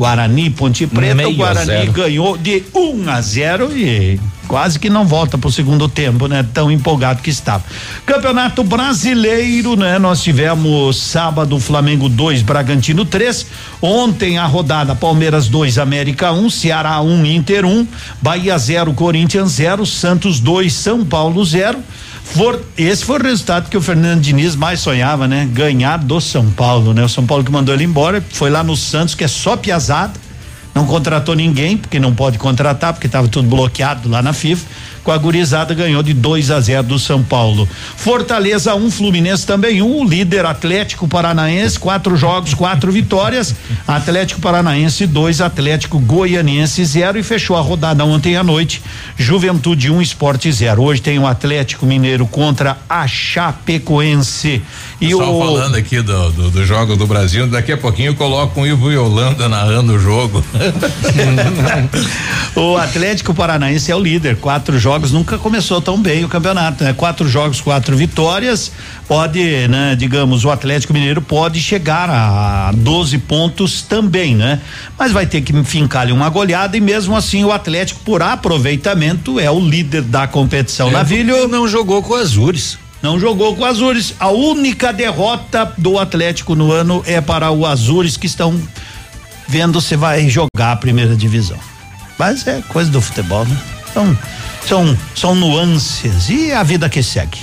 Guarani, Ponte Preta, Meio o Guarani ganhou de 1 um a 0 e quase que não volta para o segundo tempo, né? Tão empolgado que estava. Campeonato Brasileiro, né? Nós tivemos sábado Flamengo 2, Bragantino 3. Ontem a rodada Palmeiras 2, América 1, um, Ceará 1, um, Inter 1, um, Bahia 0, Corinthians 0, Santos 2, São Paulo 0. For, esse foi o resultado que o Fernando Diniz mais sonhava, né? Ganhar do São Paulo, né? O São Paulo que mandou ele embora, foi lá no Santos, que é só piazada, não contratou ninguém, porque não pode contratar, porque estava tudo bloqueado lá na FIFA com a gurizada ganhou de 2 a 0 do São Paulo. Fortaleza 1, um, Fluminense também 1, um, o líder Atlético Paranaense, quatro jogos, quatro vitórias. Atlético Paranaense 2, Atlético Goianiense 0 e fechou a rodada ontem à noite. Juventude 1, um, Esporte 0. Hoje tem o Atlético Mineiro contra a Chapecoense. E Só o falando aqui do, do, do jogo do Brasil, daqui a pouquinho eu coloco o Ivo e Holanda narrando o jogo. (laughs) o Atlético Paranaense é o líder, quatro jogos jogos nunca começou tão bem o campeonato, né? Quatro jogos, quatro vitórias. Pode, né? Digamos, o Atlético Mineiro pode chegar a 12 pontos também, né? Mas vai ter que fincar ali uma goleada e mesmo assim o Atlético, por aproveitamento, é o líder da competição. É, Navilho não jogou com Azures. Não jogou com o Azures. A única derrota do Atlético no ano é para o Azures que estão vendo se vai jogar a primeira divisão. Mas é coisa do futebol, né? Então, são, são nuances e a vida que segue.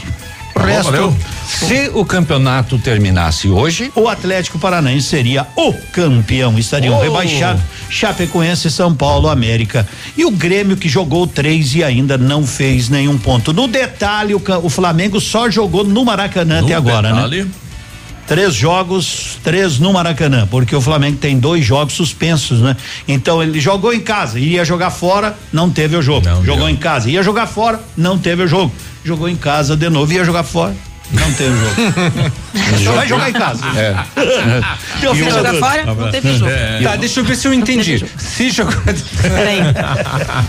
O resto, se o campeonato terminasse hoje, o Atlético Paranaense seria o campeão. Estariam oh. rebaixados Chapecoense, São Paulo, América. E o Grêmio que jogou três e ainda não fez nenhum ponto. No detalhe, o, o Flamengo só jogou no Maracanã no até agora, né? detalhe. né? Três jogos, três no Maracanã, porque o Flamengo tem dois jogos suspensos, né? Então ele jogou em casa, ia jogar fora, não teve o jogo. Não jogou em casa, ia jogar fora, não teve o jogo. Jogou em casa de novo, ia jogar fora, não teve jogo. (laughs) Só vai jogar em casa. É. Eu fiz jogar fora, não teve jogo. É. Tá, deixa eu ver se eu entendi. Se jogou. Peraí.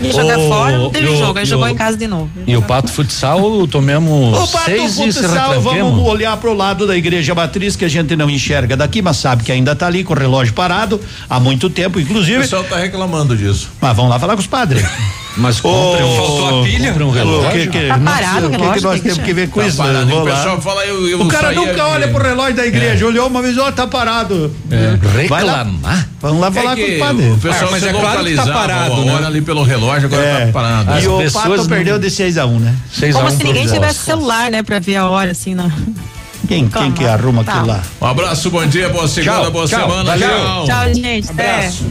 (laughs) Jogar fora, não teve jogo. Aí jogou em casa de novo. E o Pato Futsal tomemos o Pato seis Futsal, vamos olhar pro lado da igreja matriz que a gente não enxerga daqui, mas sabe que ainda tá ali com o relógio parado há muito tempo, inclusive. O pessoal tá reclamando disso. Mas vamos lá falar com os padres. (laughs) Mas compre um, faltou a pilha? um relógio. Que, que, tá parado o relógio. O que, que nós temos que ver com tá isso? Parado, o pessoal fala, eu, eu o cara nunca olha pro relógio da igreja, é. olhou uma vez, ó, tá parado. É. Reclamar? Vamos lá falar é com o padre. O pessoal ah, mas é claro que tá parado, né? ali pelo relógio, agora é. tá parado. As e o Pato não... perdeu de 6 a 1 um, né? 6 Como a 1 um se ninguém tivesse celular, né, pra ver a hora, assim, na... Quem, quem que arruma tá. aquilo lá? Um abraço, bom dia, boa segunda, tchau, boa tchau, semana. Tchau. Tchau, gente. Abraço.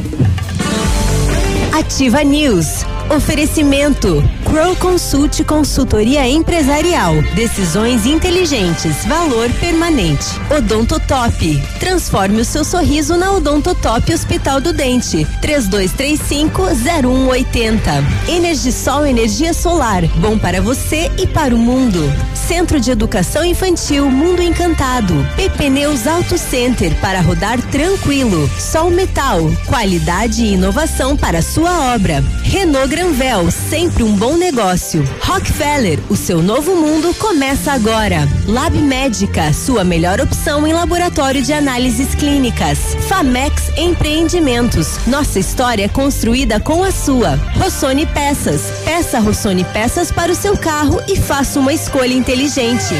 Ativa News. Oferecimento: Crow Consult Consultoria Empresarial. Decisões inteligentes. Valor permanente. Odontotop. Transforme o seu sorriso na Odontotop Hospital do Dente. 3235-0180. Energisol Energia Solar. Bom para você e para o mundo. Centro de Educação Infantil Mundo Encantado. PP Neus Auto Center para rodar tranquilo. Sol Metal. Qualidade e inovação para sua obra. Renault Granvel, sempre um bom negócio. Rockefeller, o seu novo mundo começa agora. Lab Médica, sua melhor opção em laboratório de análises clínicas. Famex Empreendimentos, nossa história é construída com a sua. Rossoni Peças, peça Rossoni Peças para o seu carro e faça uma escolha inteligente.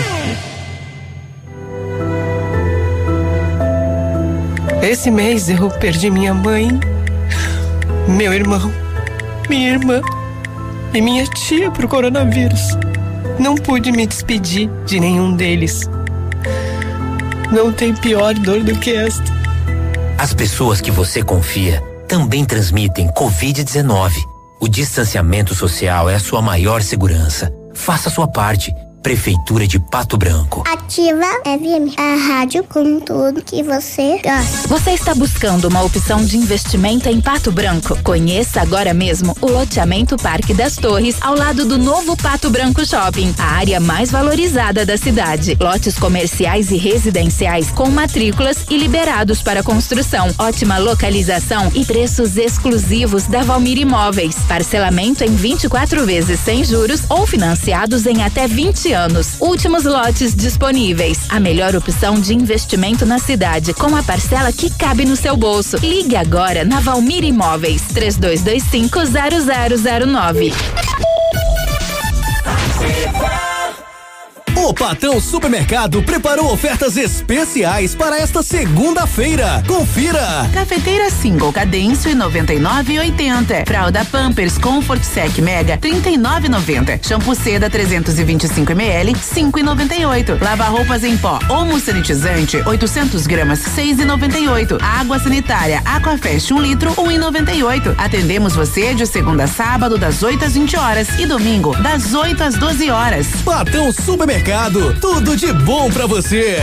Esse mês eu perdi minha mãe, meu irmão minha irmã e minha tia pro coronavírus. Não pude me despedir de nenhum deles. Não tem pior dor do que esta. As pessoas que você confia também transmitem Covid-19. O distanciamento social é a sua maior segurança. Faça sua parte Prefeitura de Pato Branco. Ativa FM, a rádio com tudo que você gosta. Você está buscando uma opção de investimento em Pato Branco? Conheça agora mesmo o loteamento Parque das Torres, ao lado do novo Pato Branco Shopping, a área mais valorizada da cidade. Lotes comerciais e residenciais com matrículas e liberados para construção. Ótima localização e preços exclusivos da Valmir Imóveis. Parcelamento em 24 vezes sem juros ou financiados em até 20 anos. Últimos lotes disponíveis. A melhor opção de investimento na cidade, com a parcela que cabe no seu bolso. Ligue agora na Valmir Imóveis 3225 O Patão Supermercado preparou ofertas especiais para esta segunda-feira. Confira! Cafeteira Single Cadêncio 99,80. Fralda Pampers Comfort Sec Mega 39,90. Shampoo Seda 325 ml 5,98. Lava roupas em pó Homo Sanitizante 800 gramas 6,98. Água sanitária Aquafest 1 litro 1,98. Atendemos você de segunda a sábado das 8 às 20 horas e domingo das 8 às 12 horas. Patão Supermercado tudo de bom para você.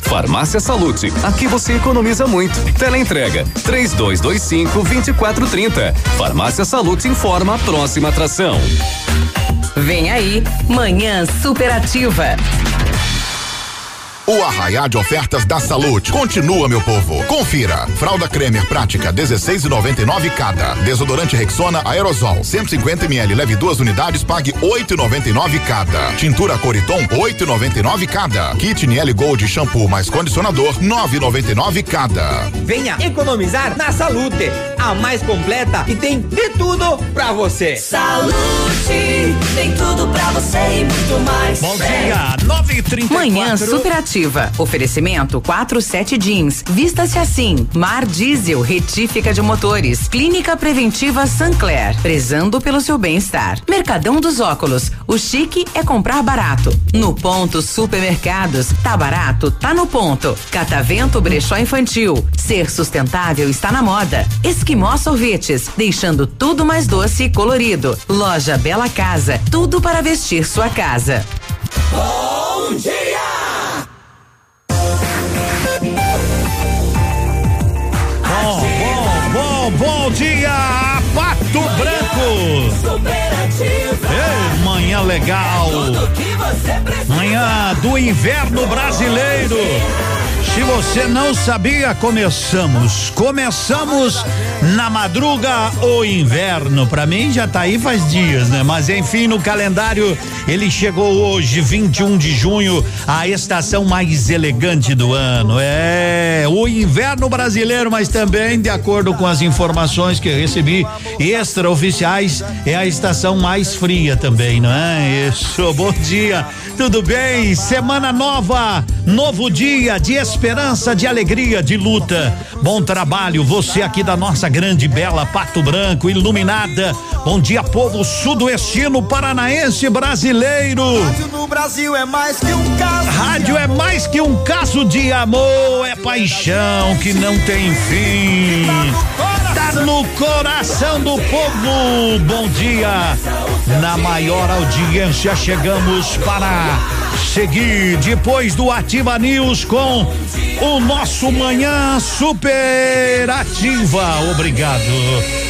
Farmácia Salute, aqui você economiza muito. Teleentrega, três dois, dois cinco, vinte e quatro, trinta. Farmácia Salute informa a próxima atração. Vem aí, Manhã Superativa. O arraiá de ofertas da Salute continua, meu povo. Confira. Fralda Cremer Prática 16,99 cada. Desodorante Rexona Aerosol 150 ml, leve duas unidades, pague 8,99 cada. Tintura Coriton 8,99 cada. Kit Niel Gold shampoo mais condicionador 9,99 cada. Venha economizar na Salute, a mais completa e tem de tudo pra você. Salute, tem tudo pra você e muito mais. Bom dia, 9h34. Manhã Superativa. Oferecimento 47 Jeans. Vista-se assim. Mar Diesel, retífica de motores. Clínica Preventiva Sancler. Prezando pelo seu bem-estar. Mercadão dos Óculos. O chique é comprar barato. No ponto Supermercados. Tá barato? Tá no ponto. Catavento Brechó Infantil. Ser sustentável está na moda. Esquimó Sorvetes. Deixando tudo mais doce e colorido. Loja Bela Casa. Tudo para vestir sua casa. Bom dia! Bom, bom, bom, bom dia, Pato Branco. Ei, manhã legal. Manhã do inverno brasileiro. Se você não sabia, começamos. Começamos na madruga o inverno. Para mim já tá aí faz dias, né? Mas enfim, no calendário ele chegou hoje, 21 de junho, a estação mais elegante do ano. É o inverno brasileiro, mas também, de acordo com as informações que recebi extraoficiais, é a estação mais fria também, não é? Isso. Bom dia. Tudo bem? Semana nova, novo dia de esperança, de alegria, de luta. Bom trabalho, você aqui da nossa grande bela Pato Branco, iluminada. Bom dia, povo sudoestino paranaense brasileiro. Rádio no Brasil é mais que um caso. Rádio é mais que um caso de amor, é paixão que não tem fim. Tá no coração do povo. Bom dia. Na maior audiência chegamos para seguir depois do Ativa News com o nosso manhã superativa. Obrigado.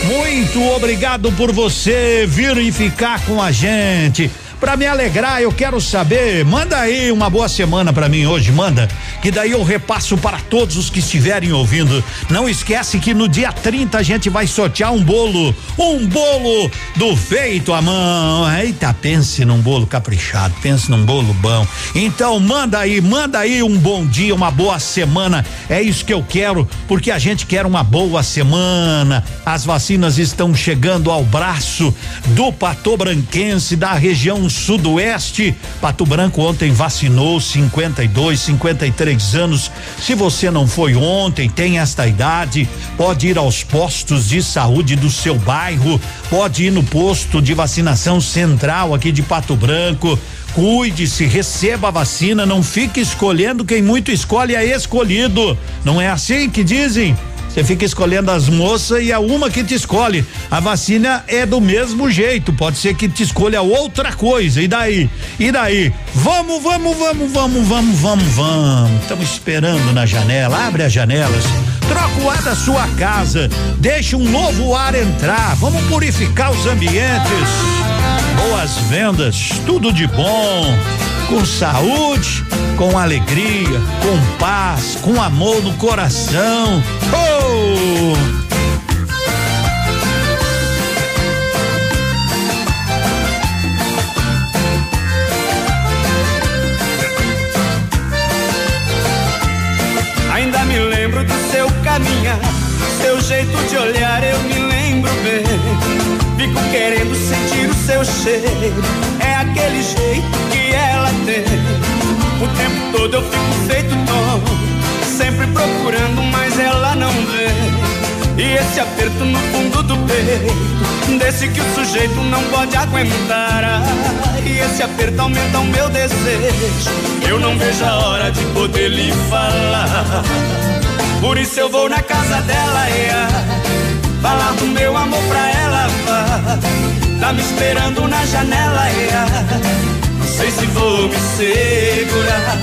Muito obrigado por você vir e ficar com a gente. Pra me alegrar, eu quero saber, manda aí uma boa semana pra mim hoje, manda, que daí eu repasso para todos os que estiverem ouvindo. Não esquece que no dia 30 a gente vai sortear um bolo, um bolo do feito à mão. Eita, pense num bolo caprichado, pense num bolo bom. Então manda aí, manda aí um bom dia, uma boa semana. É isso que eu quero, porque a gente quer uma boa semana. As vacinas estão chegando ao braço do patobranquense da região sudoeste. Pato Branco ontem vacinou 52, 53 anos. Se você não foi ontem, tem esta idade, pode ir aos postos de saúde do seu bairro, pode ir no posto de vacinação central aqui de Pato Branco. Cuide-se, receba a vacina, não fique escolhendo quem muito escolhe é escolhido. Não é assim que dizem? Você fica escolhendo as moças e é uma que te escolhe. A vacina é do mesmo jeito. Pode ser que te escolha outra coisa. E daí? E daí? Vamos, vamos, vamos, vamos, vamos, vamos, vamos. Estamos esperando na janela. Abre as janelas. Troca o ar da sua casa. Deixa um novo ar entrar. Vamos purificar os ambientes. Boas vendas, tudo de bom com saúde, com alegria, com paz, com amor no coração. Oh! Ainda me lembro do seu caminhar, seu jeito de olhar, eu me lembro bem. Fico querendo sentir o seu cheiro. É aquele jeito que ela tem. O tempo todo eu fico feito tonto. Sempre procurando, mas ela não vê. E esse aperto no fundo do peito. Desse que o sujeito não pode aguentar. e esse aperto aumenta o meu desejo. Eu não vejo a hora de poder lhe falar. Por isso eu vou na casa dela, yeah Falar do meu amor pra ela. Tá me esperando na janela, yeah. Não sei se vou me segurar.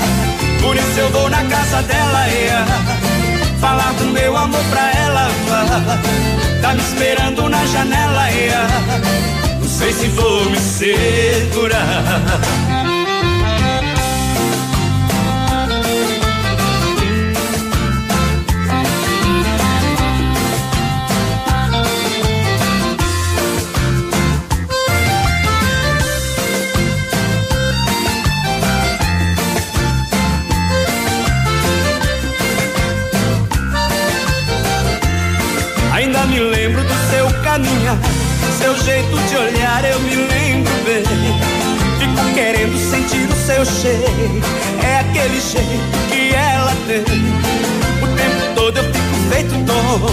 Por isso eu vou na casa dela, yeah. Falar do meu amor pra ela, vá. Tá me esperando na janela, yeah. Não sei se vou me segurar. Seu jeito de olhar, eu me lembro bem. Fico querendo sentir o seu cheiro, é aquele jeito que ela tem. O tempo todo eu fico feito tonto,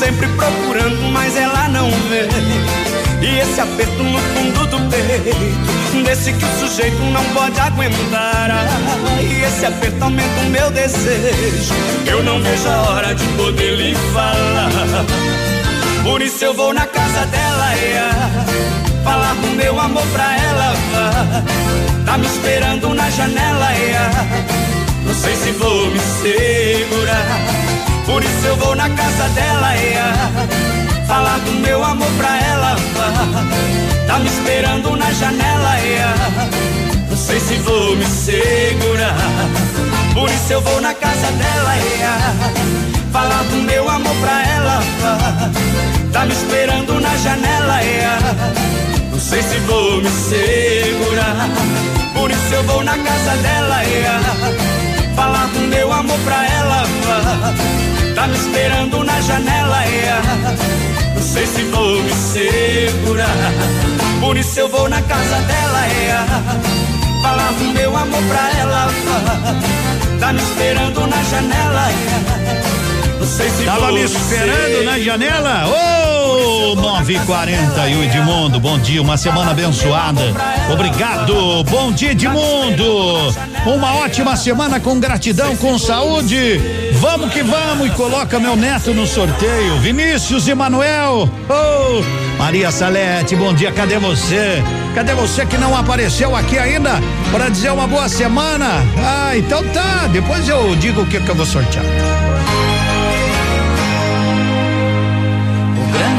sempre procurando, mas ela não vê. E esse aperto no fundo do peito, desse que o sujeito não pode aguentar. E esse aperto aumenta o meu desejo. Eu não vejo a hora de poder lhe falar. Por isso eu vou na casa dela, yeah, falar do meu amor pra ela. Tá me esperando na janela, yeah, não sei se vou me segurar. Por isso eu vou na casa dela, yeah, falar do meu amor pra ela. Tá me esperando na janela, yeah, não sei se vou me segurar. Por isso eu vou na casa dela, yeah, falar do meu amor pra ela. Tá me esperando na janela, yeah. Não sei se vou me segurar. Por isso eu vou na casa dela, yeah. Falar do meu amor pra ela. Tá me esperando na janela, yeah. Não sei se vou me segurar. Por isso eu vou na casa dela, yeah. Falar do meu amor pra ela. Tá me esperando na janela, yeah. Tava me esperando na janela? Ô, oh, 9h40 e o Edmundo, bom dia, uma semana abençoada. Obrigado, bom dia, Edmundo. Uma ótima semana com gratidão, com saúde. Vamos que vamos e coloca meu neto no sorteio. Vinícius e Manuel. Oh, Maria Salete, bom dia, cadê você? Cadê você que não apareceu aqui ainda para dizer uma boa semana? Ah, então tá, depois eu digo o que que eu vou sortear.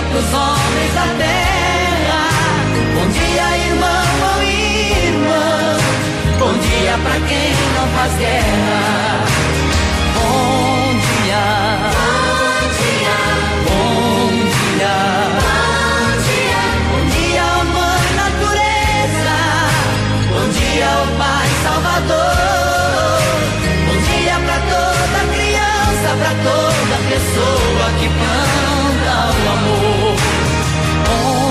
dia pros homens da terra. Bom dia, irmão ou irmã. Bom dia pra quem não faz guerra. Bom dia. Bom dia. Bom dia. Bom dia. Bom dia, mãe natureza. Bom dia, ó Pai Salvador. Bom dia pra toda criança, pra toda pessoa que planta o amor. Bom.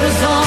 dia